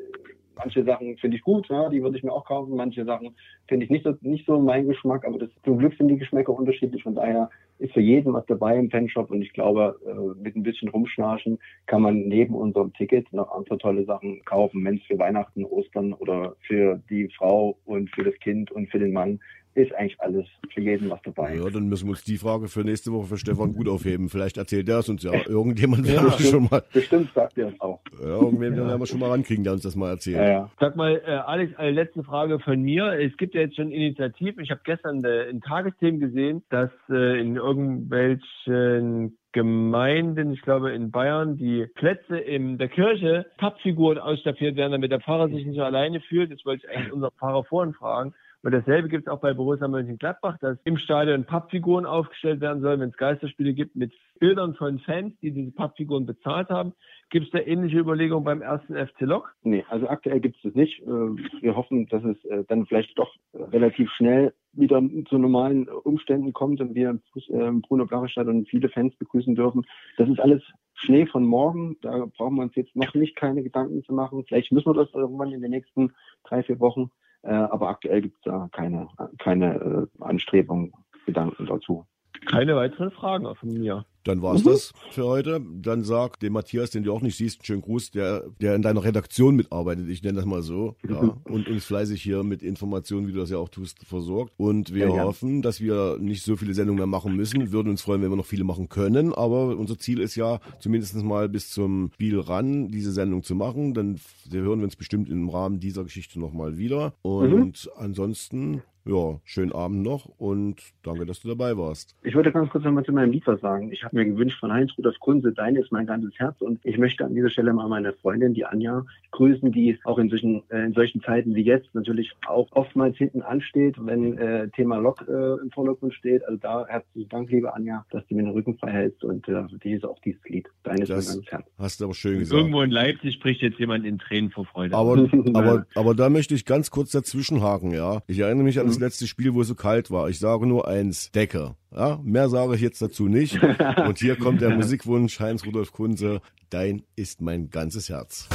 manche Sachen finde ich gut, ja, die würde ich mir auch kaufen. Manche Sachen finde ich nicht so, nicht so mein Geschmack, aber das, zum Glück sind die Geschmäcker unterschiedlich. Von daher ist für jeden was dabei im Fanshop und ich glaube, äh, mit ein bisschen rumschnarchen kann man neben unserem Ticket noch andere tolle Sachen kaufen, wenn es für Weihnachten, Ostern oder für die Frau und für das Kind und für den Mann ist eigentlich alles für jeden was dabei. Ja, dann müssen wir uns die Frage für nächste Woche für Stefan gut aufheben. Vielleicht erzählt er es uns ja. [LAUGHS] Irgendjemand ja, wird schon mal. Bestimmt sagt er es auch. Ja, irgendwen ja. werden wir schon mal rankriegen, der uns das mal erzählt. Ja, ja. Sag mal, äh, Alex, eine letzte Frage von mir. Es gibt ja jetzt schon Initiativen. Ich habe gestern äh, in Tagesthemen gesehen, dass äh, in irgendwelchen Gemeinden, ich glaube in Bayern, die Plätze in der Kirche Pappfiguren ausstaffiert werden, damit der Pfarrer sich nicht so alleine fühlt. Das wollte ich eigentlich [LAUGHS] unser Pfarrer vorhin fragen. Und dasselbe gibt es auch bei Borussia Mönchengladbach, dass im Stadion Pappfiguren aufgestellt werden sollen, wenn es Geisterspiele gibt, mit Bildern von Fans, die diese Pappfiguren bezahlt haben. Gibt es da ähnliche Überlegungen beim ersten FC Lok? Nee, also aktuell gibt es das nicht. Äh, wir hoffen, dass es äh, dann vielleicht doch relativ schnell wieder zu normalen Umständen kommt und wir im Bruno Stadion viele Fans begrüßen dürfen. Das ist alles Schnee von morgen. Da brauchen wir uns jetzt noch nicht keine Gedanken zu machen. Vielleicht müssen wir das irgendwann in den nächsten drei, vier Wochen. Äh, aber aktuell gibt es da keine, keine äh, Anstrebungen, Gedanken dazu. Keine weiteren Fragen von mir. Dann war's mhm. das für heute. Dann sag dem Matthias, den du auch nicht siehst, einen schönen Gruß, der, der in deiner Redaktion mitarbeitet. Ich nenne das mal so. Ja, mhm. und uns fleißig hier mit Informationen, wie du das ja auch tust, versorgt. Und wir ja, hoffen, ja. dass wir nicht so viele Sendungen mehr machen müssen. Würden uns freuen, wenn wir noch viele machen können. Aber unser Ziel ist ja, zumindest mal bis zum Spiel ran, diese Sendung zu machen. Dann hören wir uns bestimmt im Rahmen dieser Geschichte nochmal wieder. Und mhm. ansonsten ja, schönen Abend noch und danke, dass du dabei warst. Ich würde ganz kurz nochmal zu meinem Lied was sagen. Ich habe mir gewünscht von Heinz Rudolf Kunze, dein ist mein ganzes Herz und ich möchte an dieser Stelle mal meine Freundin, die Anja, grüßen, die auch in solchen, äh, in solchen Zeiten wie jetzt natürlich auch oftmals hinten ansteht, wenn äh, Thema Lok äh, im Vordergrund steht. Also da herzlichen Dank, liebe Anja, dass du mir den Rücken frei hältst und äh, die ist auch dieses Lied. Dein ist das mein ganzes Herz. Hast du aber schön gesagt. Irgendwo in Leipzig spricht jetzt jemand in Tränen vor Freude. Aber, [LAUGHS] aber, aber da möchte ich ganz kurz dazwischenhaken, ja. Ich erinnere mich an das mhm. letzte Spiel, wo es so kalt war. Ich sage nur eins, Decke. Ja, mehr sage ich jetzt dazu nicht. [LAUGHS] Und hier kommt der Musikwunsch Heinz Rudolf Kunze. Dein ist mein ganzes Herz.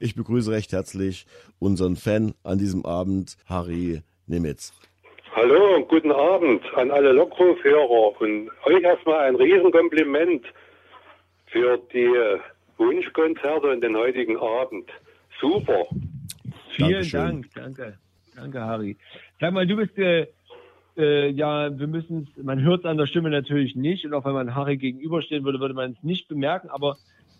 Ich begrüße recht herzlich unseren Fan an diesem Abend, Harry Nemitz. Hallo und guten Abend an alle Lockruf-Hörer und euch erstmal ein Riesenkompliment für die Wunschkonzerte und den heutigen Abend. Super. Vielen Dankeschön. Dank, danke. Danke, Harry. Sag mal, du bist äh, äh, ja, wir müssen man hört es an der Stimme natürlich nicht und auch wenn man Harry gegenüberstehen würde, würde man es nicht bemerken, aber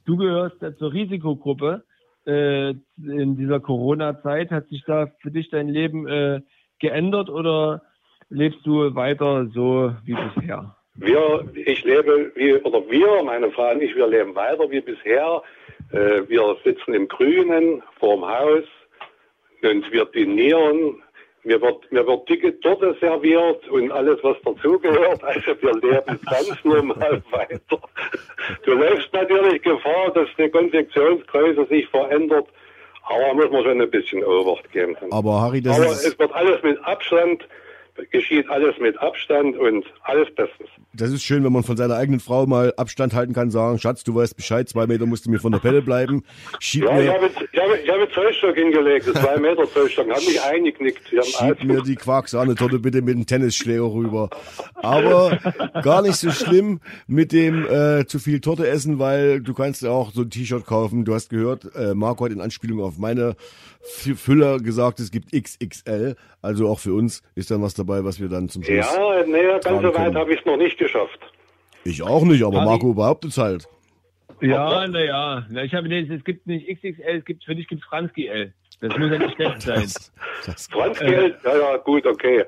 du gehörst ja zur Risikogruppe äh, in dieser Corona-Zeit. Hat sich da für dich dein Leben äh, geändert oder lebst du weiter so wie bisher? Wir, ich lebe wie, oder wir, meine Frau und ich, wir leben weiter wie bisher. Äh, wir sitzen im Grünen vorm Haus und wir dinieren. Mir wird, mir wird dicke Torte serviert und alles, was dazugehört. Also wir leben ganz normal [LAUGHS] weiter. Du läufst natürlich Gefahr, dass die Konfektionsgröße sich verändert. Aber muss man schon ein bisschen Obacht geben. Aber Harry, das Aber es wird alles mit Abstand geschieht alles mit Abstand und alles Bestes. Das ist schön, wenn man von seiner eigenen Frau mal Abstand halten kann, sagen, Schatz, du weißt Bescheid, zwei Meter musst du mir von der Pelle bleiben. Schieb ja, mir, ich habe, ich, habe, ich habe Zollstock hingelegt, zwei Meter Zollstock, haben mich eingeknickt. Schieb mir die Quarksahne-Torte bitte mit dem Tennisschläger rüber. Aber gar nicht so schlimm mit dem äh, zu viel Torte essen, weil du kannst ja auch so ein T-Shirt kaufen. Du hast gehört, äh, Marco hat in Anspielung auf meine Füller gesagt, es gibt XXL. Also auch für uns ist dann was dabei, was wir dann zum Schluss. Ja, nee, ganz so weit habe ich es noch nicht geschafft. Ich auch nicht, aber Marco behauptet es halt. Ja, naja. Na, ich habe es gibt nicht XXL, es gibt für dich gibt es Franski L. Das muss ja nicht schlecht [LAUGHS] sein. Das, das Franski L, ja, ja, gut, okay.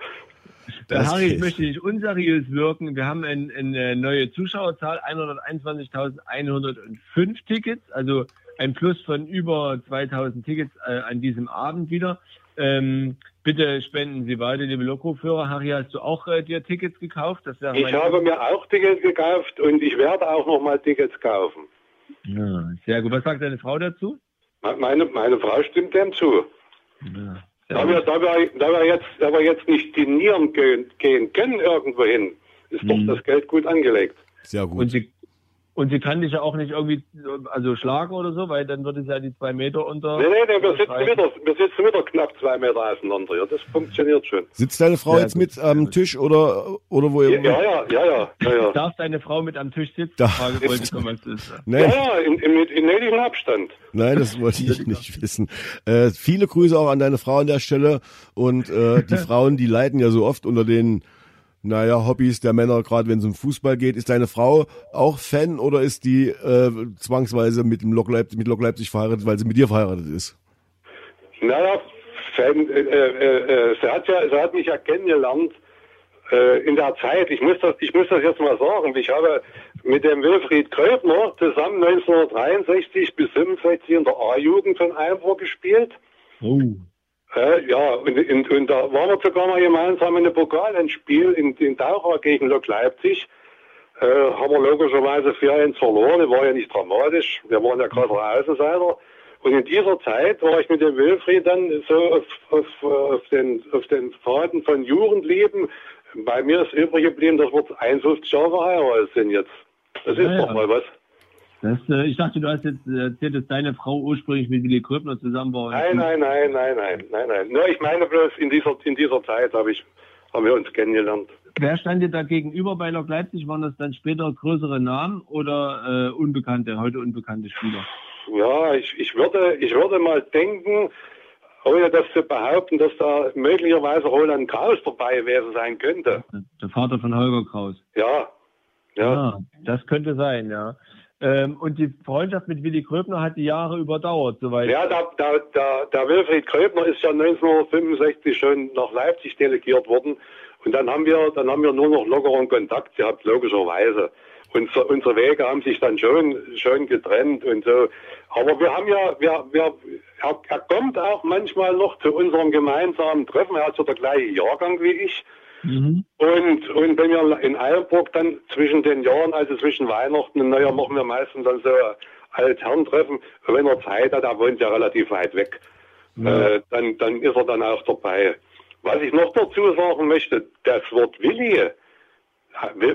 Das Harry, ich möchte nicht unseriös wirken. Wir haben ein, eine neue Zuschauerzahl, 121.105 Tickets, also ein Plus von über 2000 Tickets äh, an diesem Abend wieder. Ähm, bitte spenden Sie weiter, liebe Lokführer. Harry, hast du auch äh, dir Tickets gekauft? ich habe mir auch Tickets gekauft und ich werde auch nochmal Tickets kaufen. Ja, sehr gut. Was sagt deine Frau dazu? Meine, meine Frau stimmt dem zu. Ja. Da, wir, da, wir, da, wir jetzt, da wir jetzt nicht dinieren gehen, gehen können irgendwo hin, ist mhm. doch das Geld gut angelegt. Sehr gut. Und Sie, und sie kann dich ja auch nicht irgendwie also schlagen oder so, weil dann würde sie ja die zwei Meter unter. Nee, nee, nee, wir sitzen wieder, wir sitzen wieder knapp zwei Meter auseinander. Ja, das funktioniert schon. Sitzt deine Frau ja, jetzt mit am Tisch oder, oder wo ihr. Ja, ja, ja, ja. ja, ja. [LAUGHS] Darf deine Frau mit am Tisch sitzen? Da. Frage wollte ich kommen, ist. Nee. Ja, ja, in, in, in nötigem Abstand. Nein, das wollte ich nicht wissen. Äh, viele Grüße auch an deine Frau an der Stelle. Und äh, die [LAUGHS] Frauen, die leiden ja so oft unter den naja, Hobbys der Männer, gerade wenn es um Fußball geht. Ist deine Frau auch Fan oder ist die äh, zwangsweise mit dem Lok Leipzig, mit Lok Leipzig verheiratet, weil sie mit dir verheiratet ist? Naja, Fan, äh, äh, äh, sie, hat ja, sie hat mich ja kennengelernt äh, in der Zeit. Ich muss, das, ich muss das jetzt mal sagen. Ich habe mit dem Wilfried Kröbner zusammen 1963 bis 65 in der A-Jugend von Einbruch gespielt. Oh. Äh, ja, und, und, und, da waren wir sogar mal gemeinsam in einem Pokalendspiel in, in Taucher gegen Lok Leipzig. Äh, haben wir logischerweise 4-1 verloren. Das war ja nicht dramatisch. Wir waren ja gerade Außenseiter. Und in dieser Zeit war ich mit dem Wilfried dann so auf, auf, auf, den, auf den Faden von Jugendleben. Bei mir ist übrig geblieben, dass wir 51 Jahre verheiratet sind jetzt. Das ist ja, doch mal was. Das, äh, ich dachte, du hast jetzt erzählt, dass deine Frau ursprünglich mit Willy Kröpner zusammen war. Nein, nein, nein, nein, nein, nein, nein. Nur ich meine bloß, in dieser, in dieser Zeit habe ich, haben wir uns kennengelernt. Wer stand dir da gegenüber bei Lok Leipzig? Waren das dann später größere Namen oder äh, unbekannte, heute unbekannte Spieler? Ja, ich, ich, würde, ich würde mal denken, ohne das zu behaupten, dass da möglicherweise Roland Kraus dabei gewesen sein könnte. Der Vater von Holger Kraus. Ja. Ja. Ah, das könnte sein, ja. Ähm, und die Freundschaft mit Willy Kröbner hat die Jahre überdauert, soweit. Ja, der, der, der, der Wilfried Kröbner ist ja 1965 schon nach Leipzig delegiert worden. Und dann haben wir, dann haben wir nur noch lockeren Kontakt gehabt, logischerweise. So, unsere Wege haben sich dann schon, schon getrennt und so. Aber wir haben ja, wir, wir, er, er kommt auch manchmal noch zu unserem gemeinsamen Treffen. Er hat so der gleiche Jahrgang wie ich. Mhm. Und, und wenn wir in Eilenburg dann zwischen den Jahren, also zwischen Weihnachten und Neujahr, machen wir meistens dann so Altherrentreffen. Wenn er Zeit hat, er wohnt ja relativ weit weg, mhm. äh, dann, dann ist er dann auch dabei. Was ich noch dazu sagen möchte, das Wort Willi,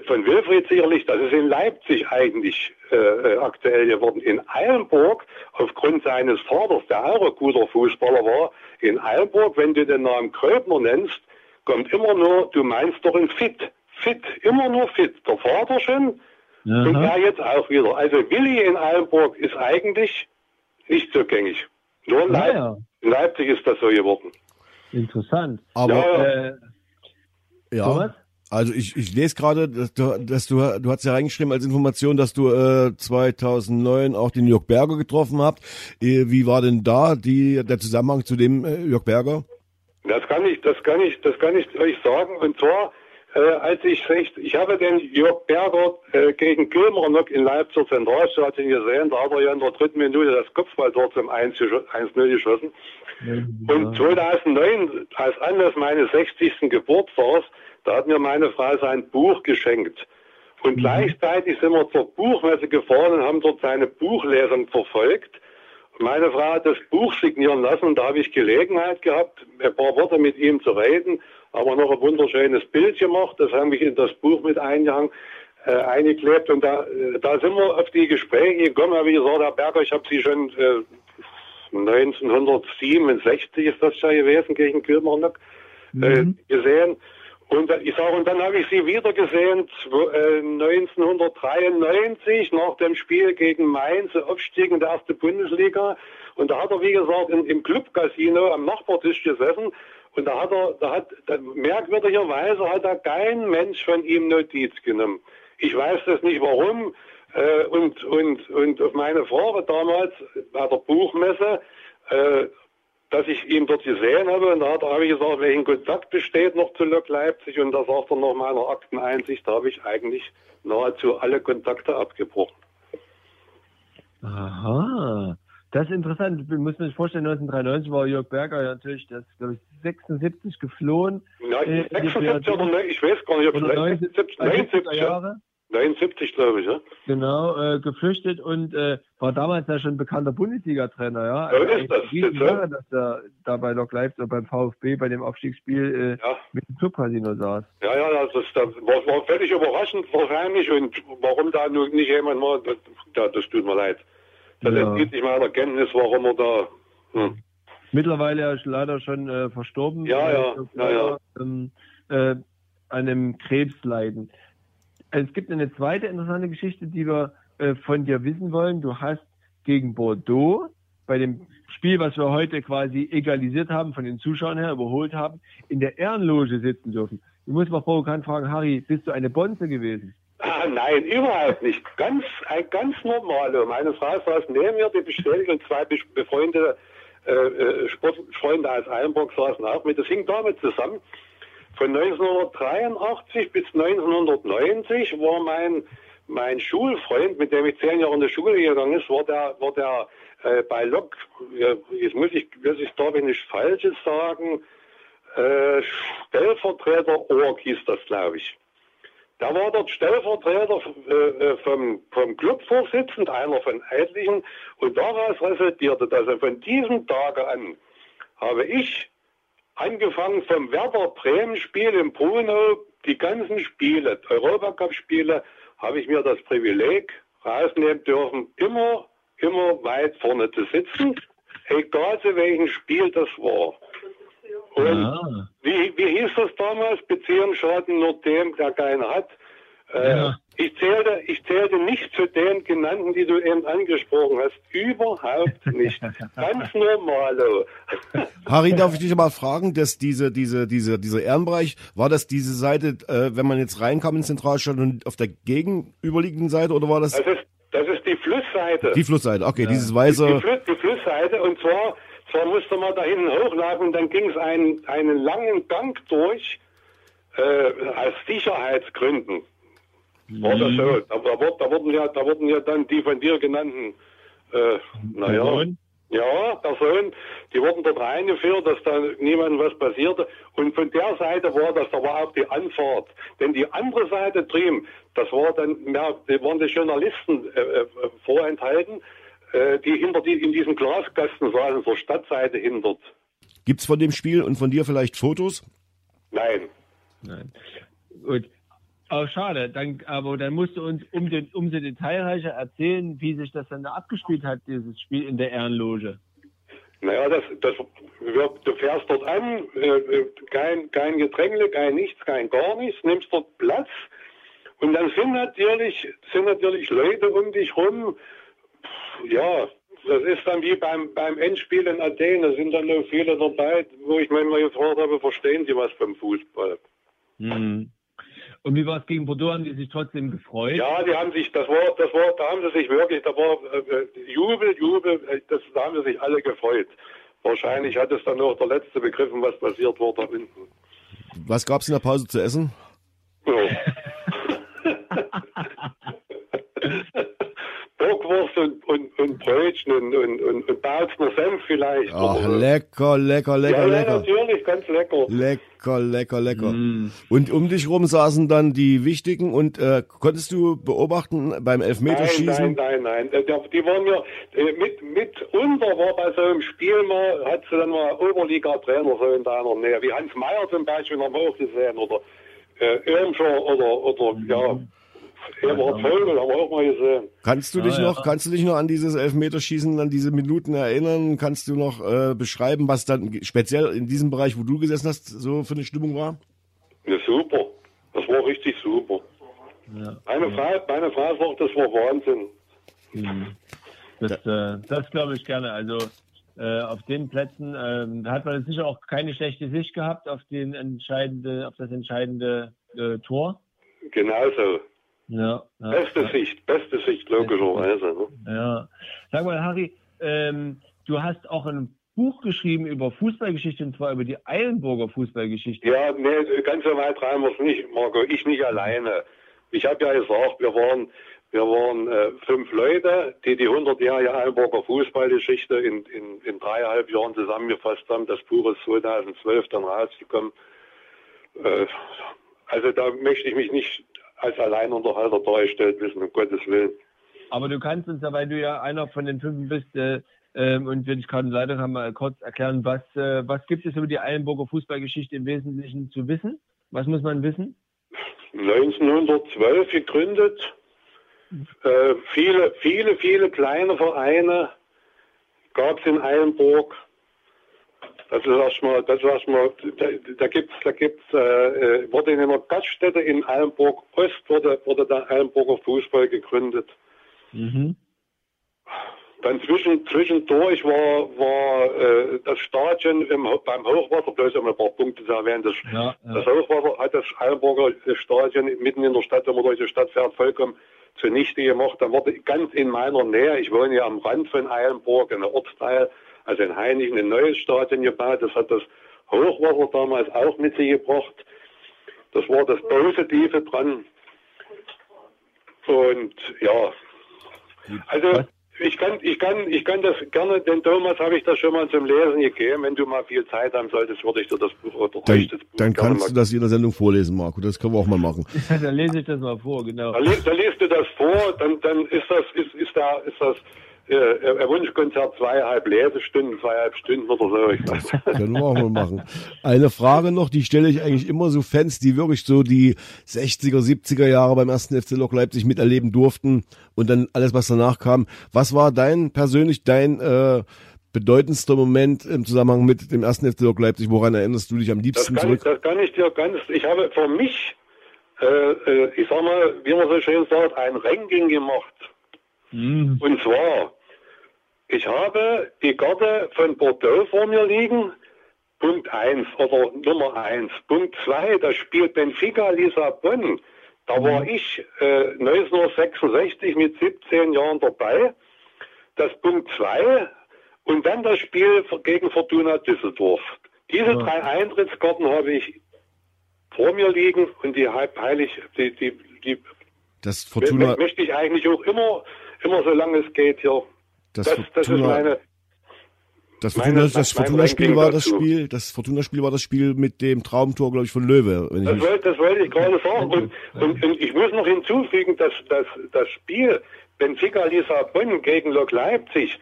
von Wilfried sicherlich, das ist in Leipzig eigentlich äh, äh, aktuell geworden. In Eilenburg, aufgrund seines Vaters, der auch ein guter Fußballer war, in Eilenburg, wenn du den Namen Kröbner nennst, kommt immer nur, du meinst doch ein Fit. Fit, immer nur Fit. Der Vater schon Aha. und er jetzt auch wieder. Also Willi in Eilenburg ist eigentlich nicht so gängig. Nur in, Leip ja. in Leipzig ist das so geworden. Interessant. Aber ja, äh, ja. Also ich, ich lese gerade, dass du, dass du, du hast ja reingeschrieben als Information, dass du äh, 2009 auch den Jörg Berger getroffen habt. Äh, wie war denn da die, der Zusammenhang zu dem äh, Jörg Berger? Das kann ich, das kann ich, das kann ich euch sagen. Und zwar, äh, als ich recht, ich habe den Jörg Berger äh, gegen Kilmer in Leipzig Zentralstadion gesehen, da hat er ja in der dritten Minute das Kopfballtor zum 1-0 geschossen. Ja. Und 2009, als Anlass meines 60. Geburtstags, da hat mir meine Frau sein Buch geschenkt. Und mhm. gleichzeitig sind wir zur Buchmesse gefahren und haben dort seine Buchlesung verfolgt. Meine Frau hat das Buch signieren lassen und da habe ich Gelegenheit gehabt, ein paar Worte mit ihm zu reden, aber noch ein wunderschönes Bild gemacht, das habe ich in das Buch mit eingehangen, äh, eingeklebt und da, äh, da sind wir auf die Gespräche gekommen, wie gesagt, Herr Berger, ich habe Sie schon äh, 1967 ist das ja gewesen, gegen Kilmarnock, äh, mhm. gesehen und ich sage, und dann habe ich sie wieder gesehen, 1993, äh, nach dem Spiel gegen Mainz, Aufstieg in der erste Bundesliga. Und da hat er, wie gesagt, im, im Clubcasino am Nachbartisch gesessen. Und da hat er, da hat, da, merkwürdigerweise hat er kein Mensch von ihm Notiz genommen. Ich weiß das nicht warum. Äh, und, und, und auf meine Frage damals bei der Buchmesse, äh, dass ich ihn dort gesehen habe. Und da habe ich gesagt, welchen Kontakt besteht noch zu Lok Leipzig. Und da sagt er nach meiner Akteneinsicht, da habe ich eigentlich nahezu alle Kontakte abgebrochen. Aha. Das ist interessant. Ich muss mir vorstellen, 1993 war Jörg Berger ja natürlich, das glaube ich 76 geflohen. Ja, 76 äh, oder ne, ich weiß gar nicht, ob oder 79, 79, 79 Jahre. 79, glaube ich, ja. Genau, äh, geflüchtet und äh, war damals ja schon bekannter Bundesliga-Trainer, ja. Also ist das. Jahre, dass er da bei Lok Leipzig beim VfB bei dem Aufstiegsspiel äh, ja. mit dem Clubcasino saß. Ja, ja, das, das war, war völlig überraschend wahrscheinlich und warum da nur nicht jemand war, das, das tut mir leid. Das ja. entzieht sich meiner Kenntnis, warum er da. Hm. Mittlerweile ist leider schon äh, verstorben. Ja, ja, ja, ja. Ähm, äh, an einem Krebsleiden. Es gibt eine zweite interessante Geschichte, die wir äh, von dir wissen wollen. Du hast gegen Bordeaux bei dem Spiel, was wir heute quasi egalisiert haben, von den Zuschauern her überholt haben, in der Ehrenloge sitzen dürfen. Ich muss mal provokant fragen, Harry, bist du eine Bonze gewesen? Ah, nein, überhaupt nicht. Ganz, ein ganz normaler. Meine Frau saß neben mir, die bestätigt, und zwei befreundete äh, äh, Sportfreunde aus Eilenburg saßen auch mit. Das hing damit zusammen. Von 1983 bis 1990 war mein, mein Schulfreund, mit dem ich zehn Jahre in der Schule gegangen ist, war der, war der äh, bei Lok, jetzt muss ich, muss ich darf ich Falsches sagen, äh, Stellvertreter Org hieß das, glaube ich. Da war dort Stellvertreter äh, äh, vom, vom Clubvorsitzenden, einer von etlichen, und daraus resultierte, dass er von diesem Tage an habe ich angefangen vom Werder Bremen Spiel in Bruno, die ganzen Spiele, Europacup-Spiele, habe ich mir das Privileg rausnehmen dürfen, immer, immer weit vorne zu sitzen, egal zu welchem Spiel das war. Und ja. wie, wie hieß das damals? Beziehung schaden nur dem, der keinen hat. Äh, ja. Ich zählte, ich zählte nicht zu den genannten, die du eben angesprochen hast. Überhaupt nicht. [LAUGHS] Ganz normalo. [LAUGHS] Harry, darf ich dich mal fragen, dass diese, diese, diese, dieser Ehrenbereich, war das diese Seite, äh, wenn man jetzt reinkam in den Zentralstadion auf der gegenüberliegenden Seite oder war das? Das ist, das ist die Flussseite. Die Flussseite, okay, ja. dieses weiße. Die, Fluss, die Flussseite und zwar, zwar musste man da hinten hochlaufen und dann ging es einen, einen langen Gang durch, äh, aus Sicherheitsgründen. War das so? Da, da, da, wurden ja, da wurden ja dann die von dir genannten, äh, naja, ja, Personen, die wurden dort reingeführt, dass da niemandem was passierte. Und von der Seite war das, da war auch die Anfahrt. Denn die andere Seite drüben, das war dann mehr, die waren die Journalisten äh, äh, vorenthalten, äh, die hinter die, in diesem Glaskasten saßen, zur Stadtseite hindert. Gibt's von dem Spiel und von dir vielleicht Fotos? Nein. Nein. Gut. Oh, schade. Dann, aber dann musst du uns um den, umso detailreicher erzählen, wie sich das dann da abgespielt hat, dieses Spiel in der Ehrenloge. Naja, das, das, du fährst dort an, äh, kein, kein Getränke, kein nichts, kein gar nichts, nimmst dort Platz und dann sind natürlich, sind natürlich Leute um dich rum, ja, das ist dann wie beim, beim Endspiel in Athen, da sind dann noch viele dabei, wo ich manchmal gefragt habe, verstehen Sie was beim Fußball? Mhm. Und wie war es gegen Bordeaux? Haben die sich trotzdem gefreut? Ja, die haben sich, das war, das war, da haben sie sich wirklich, da war äh, Jubel, Jubel, äh, das, da haben sie sich alle gefreut. Wahrscheinlich hat es dann noch der Letzte begriffen, was passiert war da hinten. Was gab es in der Pause zu essen? Ja. [LAUGHS] [LAUGHS] Bockwurst und, und, und Brötchen und, und, und, und Bautzner Senf vielleicht. Ach, lecker, lecker, lecker, ja, lecker. Ja, natürlich, ganz lecker. Lecker, lecker, lecker. Mm. Und um dich rum saßen dann die Wichtigen und äh, konntest du beobachten beim Elfmeterschießen? Nein, nein, nein. Die waren ja äh, mit, mit unter war bei so einem Spiel mal, hat sie dann mal Oberliga-Trainer so in deiner Nähe, wie Hans Meyer zum Beispiel, haben wir auch gesehen, oder äh, Irmscher oder, oder mm. ja, Eberhard Vogel haben wir auch mal gesehen. Kannst du dich ja, noch, ja. kannst du dich noch an dieses Elfmeterschießen, an diese Minuten erinnern? Kannst du noch äh, beschreiben, was dann speziell in diesem Bereich, wo du gesessen hast, so für eine Stimmung war? Ja, super. Das war richtig super. Ja. Meine, Frau, meine Frau sagt, das war Wahnsinn. Mhm. Das, äh, das glaube ich gerne. Also äh, auf den Plätzen äh, hat man sicher auch keine schlechte Sicht gehabt auf den entscheidende, auf das entscheidende äh, Tor. Genauso. Ja, ja, beste ja. Sicht, beste Sicht, logischerweise. Ne? Ja. Sag mal, Harry, ähm, du hast auch ein Buch geschrieben über Fußballgeschichte und zwar über die Eilenburger Fußballgeschichte. Ja, nee, ganz so weit rein wir es nicht, Marco. Ich nicht alleine. Ich habe ja gesagt, wir waren, wir waren äh, fünf Leute, die die 100-jährige Eilenburger Fußballgeschichte in, in, in dreieinhalb Jahren zusammengefasst haben. Das Buch ist 2012 dann rausgekommen. Äh, also da möchte ich mich nicht als Alleinunterhalter dargestellt wissen, um Gottes Willen. Aber du kannst uns ja, weil du ja einer von den fünf bist, äh, ähm, und wenn ich gerade leider kann, mal kurz erklären, was, äh, was gibt es über die Eilenburger Fußballgeschichte im Wesentlichen zu wissen? Was muss man wissen? 1912 gegründet. Äh, viele, viele, viele kleine Vereine gab es in Eilenburg. Das ist erstmal, das ist erstmal, da, da gibt's, da gibt's, äh, äh wurde in einer Gaststätte in Eilenburg Ost wurde, wurde der Eilenburger Fußball gegründet. Mhm. Dann zwischen, zwischendurch war, war äh, das Stadion im, beim Hochwasser, bloß um ein paar Punkte zu erwähnen, das, ja, ja. das Hochwasser hat das Eilenburger Stadion mitten in der Stadt, wenn man durch die Stadt fährt, vollkommen zunichte gemacht. Dann wurde ganz in meiner Nähe, ich wohne ja am Rand von Eilenburg, in der Ortsteil, also in Heinichen, ein neues Stadion gebaut. Das hat das Hochwasser damals auch mit sich gebracht. Das war das Positive dran. Und ja, also ich kann, ich kann, ich kann das gerne, den Thomas habe ich das schon mal zum Lesen gegeben. Wenn du mal viel Zeit haben solltest, würde ich dir das Buch oder dann, das Buch Dann kannst du das in der Sendung vorlesen, Marco. Das können wir auch mal machen. [LAUGHS] dann lese ich das mal vor, genau. Dann, dann liest du das vor, dann, dann ist das, ist, ist da, ist das äh, Wunschkonzert zweieinhalb Lesestunden, zweieinhalb Stunden oder so. Ich weiß. [LAUGHS] Können wir auch mal machen. Eine Frage noch, die stelle ich eigentlich immer so Fans, die wirklich so die 60er, 70er Jahre beim ersten FC Lok Leipzig miterleben durften und dann alles, was danach kam. Was war dein persönlich dein äh, bedeutendster Moment im Zusammenhang mit dem ersten FC Lok Leipzig? Woran erinnerst du dich am liebsten das zurück? Ich, das kann ich dir ganz. Ich habe für mich, äh, äh, ich sag mal, wie man so schön sagt, ein Ranking gemacht. Mhm. Und zwar ich habe die Karte von Bordeaux vor mir liegen. Punkt 1 oder Nummer 1. Punkt 2, da spielt Benfica Lissabon. Da war mhm. ich äh, 1966 mit 17 Jahren dabei. Das Punkt 2 und dann das Spiel gegen Fortuna Düsseldorf. Diese ja. drei Eintrittskarten habe ich vor mir liegen und die heilig, die, die, die das Fortuna möchte ich eigentlich auch immer, immer solange es geht hier das, das, das ist meine. Das Fortuna, Fortuna-Spiel war das Spiel, das Fortuna-Spiel war das Spiel mit dem Traumtor, glaube ich, von Löwe. das, wollte, das wollte ich gerade sagen. Und, und, und, ich muss noch hinzufügen, dass, dass das Spiel Benfica Lissabon gegen Lok Leipzig,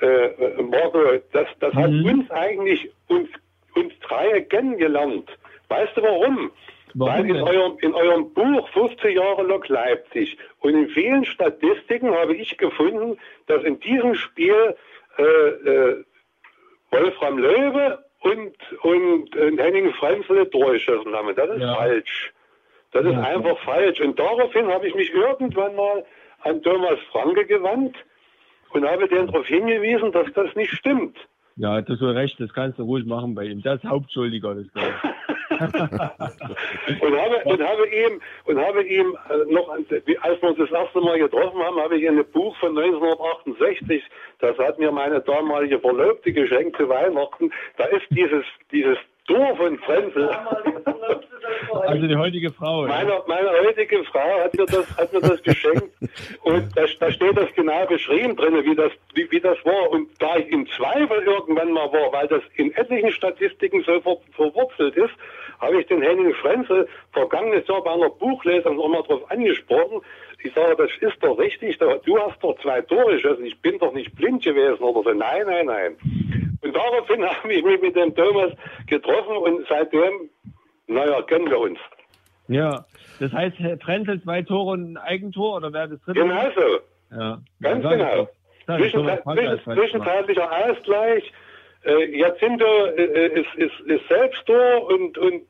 äh, Marco, das, das mhm. hat uns eigentlich uns, uns drei kennengelernt. Weißt du warum? Warum Weil in eurem, in eurem Buch 50 Jahre Lok Leipzig und in vielen Statistiken habe ich gefunden, dass in diesem Spiel äh, äh, Wolfram Löwe und, und, und Henning Frenzle durchgeschossen haben. Das ist ja. falsch. Das ist ja. einfach falsch. Und daraufhin habe ich mich irgendwann mal an Thomas Franke gewandt und habe den darauf hingewiesen, dass das nicht stimmt. Ja, du hast recht, das kannst du ruhig machen bei ihm. Das ist Hauptschuldiger, das und habe und habe ihm und habe ihm äh, noch als wir uns das erste Mal getroffen haben, habe ich ein Buch von 1968, das hat mir meine damalige Verlobte geschenkt zu Weihnachten. Da ist dieses dieses Tor von Frenzel. Also die heutige Frau. Meine, meine heutige Frau hat mir das, hat mir das geschenkt und da, da steht das genau beschrieben drin, wie das, wie, wie das war. Und da ich im Zweifel irgendwann mal war, weil das in etlichen Statistiken so ver, verwurzelt ist, habe ich den Henning Frenzel vergangenes Jahr bei einer Buchlesung nochmal drauf angesprochen. Ich sage, das ist doch richtig, du hast doch zwei Tore geschossen, ich bin doch nicht blind gewesen oder so. Nein, nein, nein. Und daraufhin habe ich mich mit dem Thomas getroffen und seitdem, naja, kennen wir uns. Ja, das heißt, Herr Frenzel zwei Tore und ein Eigentor oder wer das dritte? Genau so. Ja. Ganz ja, genau. Zwischenzeitlicher Ausgleich, äh, Jacinto äh, ist, ist, ist selbst da und, und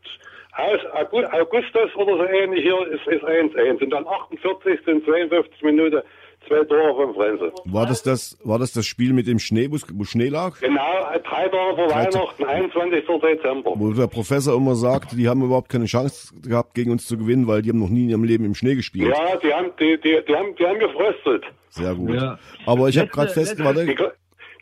Augustus oder so ähnlich hier ist, ist 1-1. Und dann 48. und 52 Minuten zwei Tore von Frenzel. War das das, war das das Spiel mit dem Schnee, wo Schnee lag? Genau, drei Tage vor Weihnachten, 21. Dezember. Wo der Professor immer sagt, die haben überhaupt keine Chance gehabt, gegen uns zu gewinnen, weil die haben noch nie in ihrem Leben im Schnee gespielt. Ja, die haben, die, die, die haben, die haben gefröstet. Sehr gut. Ja. Aber ich habe gerade festgestellt,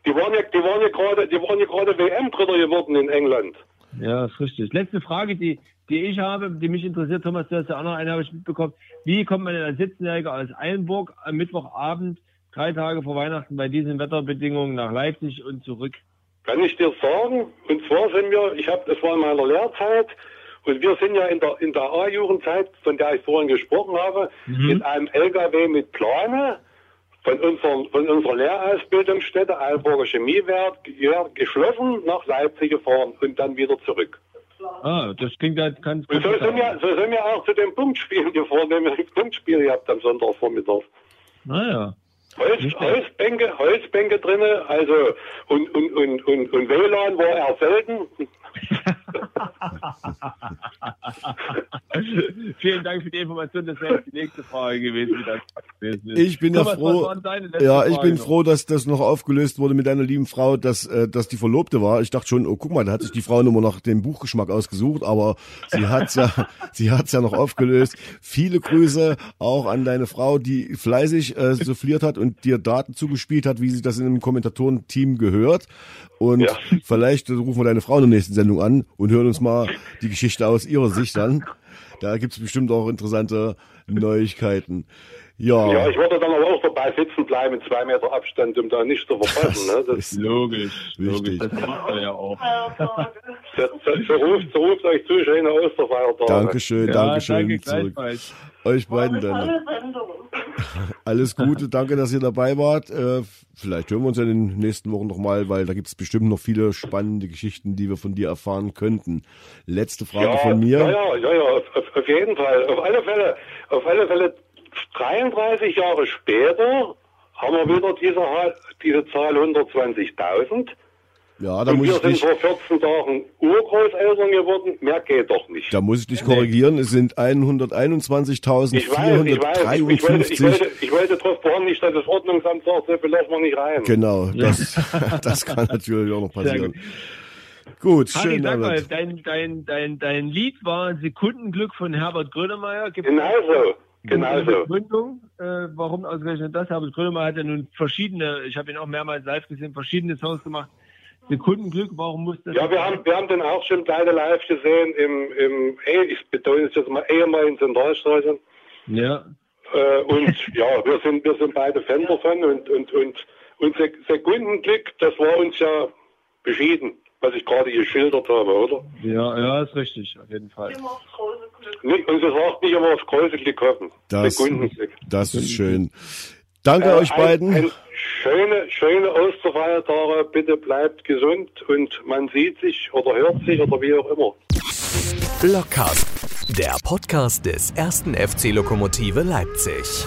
die waren ja, die waren ja gerade, die waren ja gerade WM-Dritter geworden in England. Ja, ist richtig. Letzte Frage, die, die ich habe, die mich interessiert, Thomas, du hast ja auch noch eine, habe ich mitbekommen. Wie kommt man denn als 17-Jähriger aus Eilenburg am Mittwochabend, drei Tage vor Weihnachten, bei diesen Wetterbedingungen nach Leipzig und zurück? Kann ich dir sagen. Und zwar sind wir, ich habe, das war in meiner Lehrzeit, Und wir sind ja in der, in der A-Jugendzeit, von der ich vorhin gesprochen habe, Mhm. mit einem LKW mit Plane von, unseren, von unserer Lehrausbildungsstätte Alburger Chemiewerk geschlossen nach Leipzig gefahren und dann wieder zurück. Ah, das klingt halt ganz Und so sind wir, so sind wir auch zu den [LAUGHS] Punktspielen gefahren, wenn wir ein Punktspiel gehabt am Sonntagvormittag. Naja. Holz, Holzbänke, Holzbänke drinne, also und, und, und, und, und WLAN war eher selten. [LAUGHS] [LAUGHS] Vielen Dank für die Information. Das wäre die nächste Frage gewesen. Ich bin ja Thomas, was froh, ja, ich Frage bin noch? froh, dass das noch aufgelöst wurde mit deiner lieben Frau, dass, äh, dass die Verlobte war. Ich dachte schon, oh, guck mal, da hat sich die Frau nur nach dem Buchgeschmack ausgesucht, aber sie hat's ja, [LAUGHS] sie hat's ja noch aufgelöst. Viele Grüße auch an deine Frau, die fleißig äh, souffliert hat und dir Daten zugespielt hat, wie sie das in einem Kommentatorenteam gehört. Und Ja. vielleicht rufen wir deine Frau in der nächsten Sendung an und hören uns mal die Geschichte aus ihrer Sicht an. Da gibt's bestimmt auch interessante Neuigkeiten. Ja, Ja, ich würde dann aber auch dabei sitzen bleiben, in zwei Meter Abstand, um da nicht zu verpassen. Ne? Das, [LAUGHS] Logisch, Wichtig. logisch. Das macht er ja auch. so, so, so, ruft, so ruft euch zu, schöne Osterfeiertage. Dankeschön, Ja, Dankeschön danke zurück. Euch beiden dann. [LAUGHS] Alles Gute, danke, dass ihr dabei wart. Äh, vielleicht hören wir uns ja in den nächsten Wochen nochmal, weil da gibt es bestimmt noch viele spannende Geschichten, die wir von dir erfahren könnten. Letzte Frage ja, von mir. Ja, ja, ja, ja auf, auf, auf jeden Fall. Auf alle Fälle, auf alle Fälle 33 Jahre später haben wir wieder diese, diese Zahl 120.000. Ja, da Und muss wir ich sind dich, vor 14 Tagen Urgroßeltern geworden. Mehr geht doch nicht. da muss ich dich korrigieren. Es sind Ich weiß, ich weiß. Ich, ich, wollte, ich, 121.453. wollte, ich wollte darauf beharren, nicht, dass das Ordnungsamt sagt, so viel lassen wir nicht rein. Genau, das, [LAUGHS] das kann natürlich auch noch passieren. Gut, Harry, schön, sag mal, dein, dein, dein, dein Lied war Sekundenglück von Herbert Grönemeyer. Genau so. Genau so. Begründung, äh, warum ausgerechnet das? Herbert Grönemeyer hat ja nun verschiedene, ich habe ihn auch mehrmals live gesehen, verschiedene Songs gemacht. Sekundenglück, warum muss das? Ja, wir haben, wir haben den auch schon beide live gesehen im, im eh, ich betone es jetzt mal, ehemaligen Zentralstadion. Ja, Äh, und [LAUGHS] ja, wir sind, wir sind beide Fan davon und, und, und, und Sek Sekundenglück, das war uns ja beschieden, was ich gerade geschildert habe, oder? ja, ja, ist richtig, auf jeden Fall. Immer das große Glück. Nicht, und es sagt nicht immer aufs große Glück hoffen. Das, Sekundenglück. das ist schön. Danke Äh, euch ein- beiden. Ein schöne, schöne Osterfeiertage, bitte bleibt gesund und man sieht sich oder hört sich oder wie auch immer. Blockcast, der Podcast des ersten FC Lokomotive Leipzig.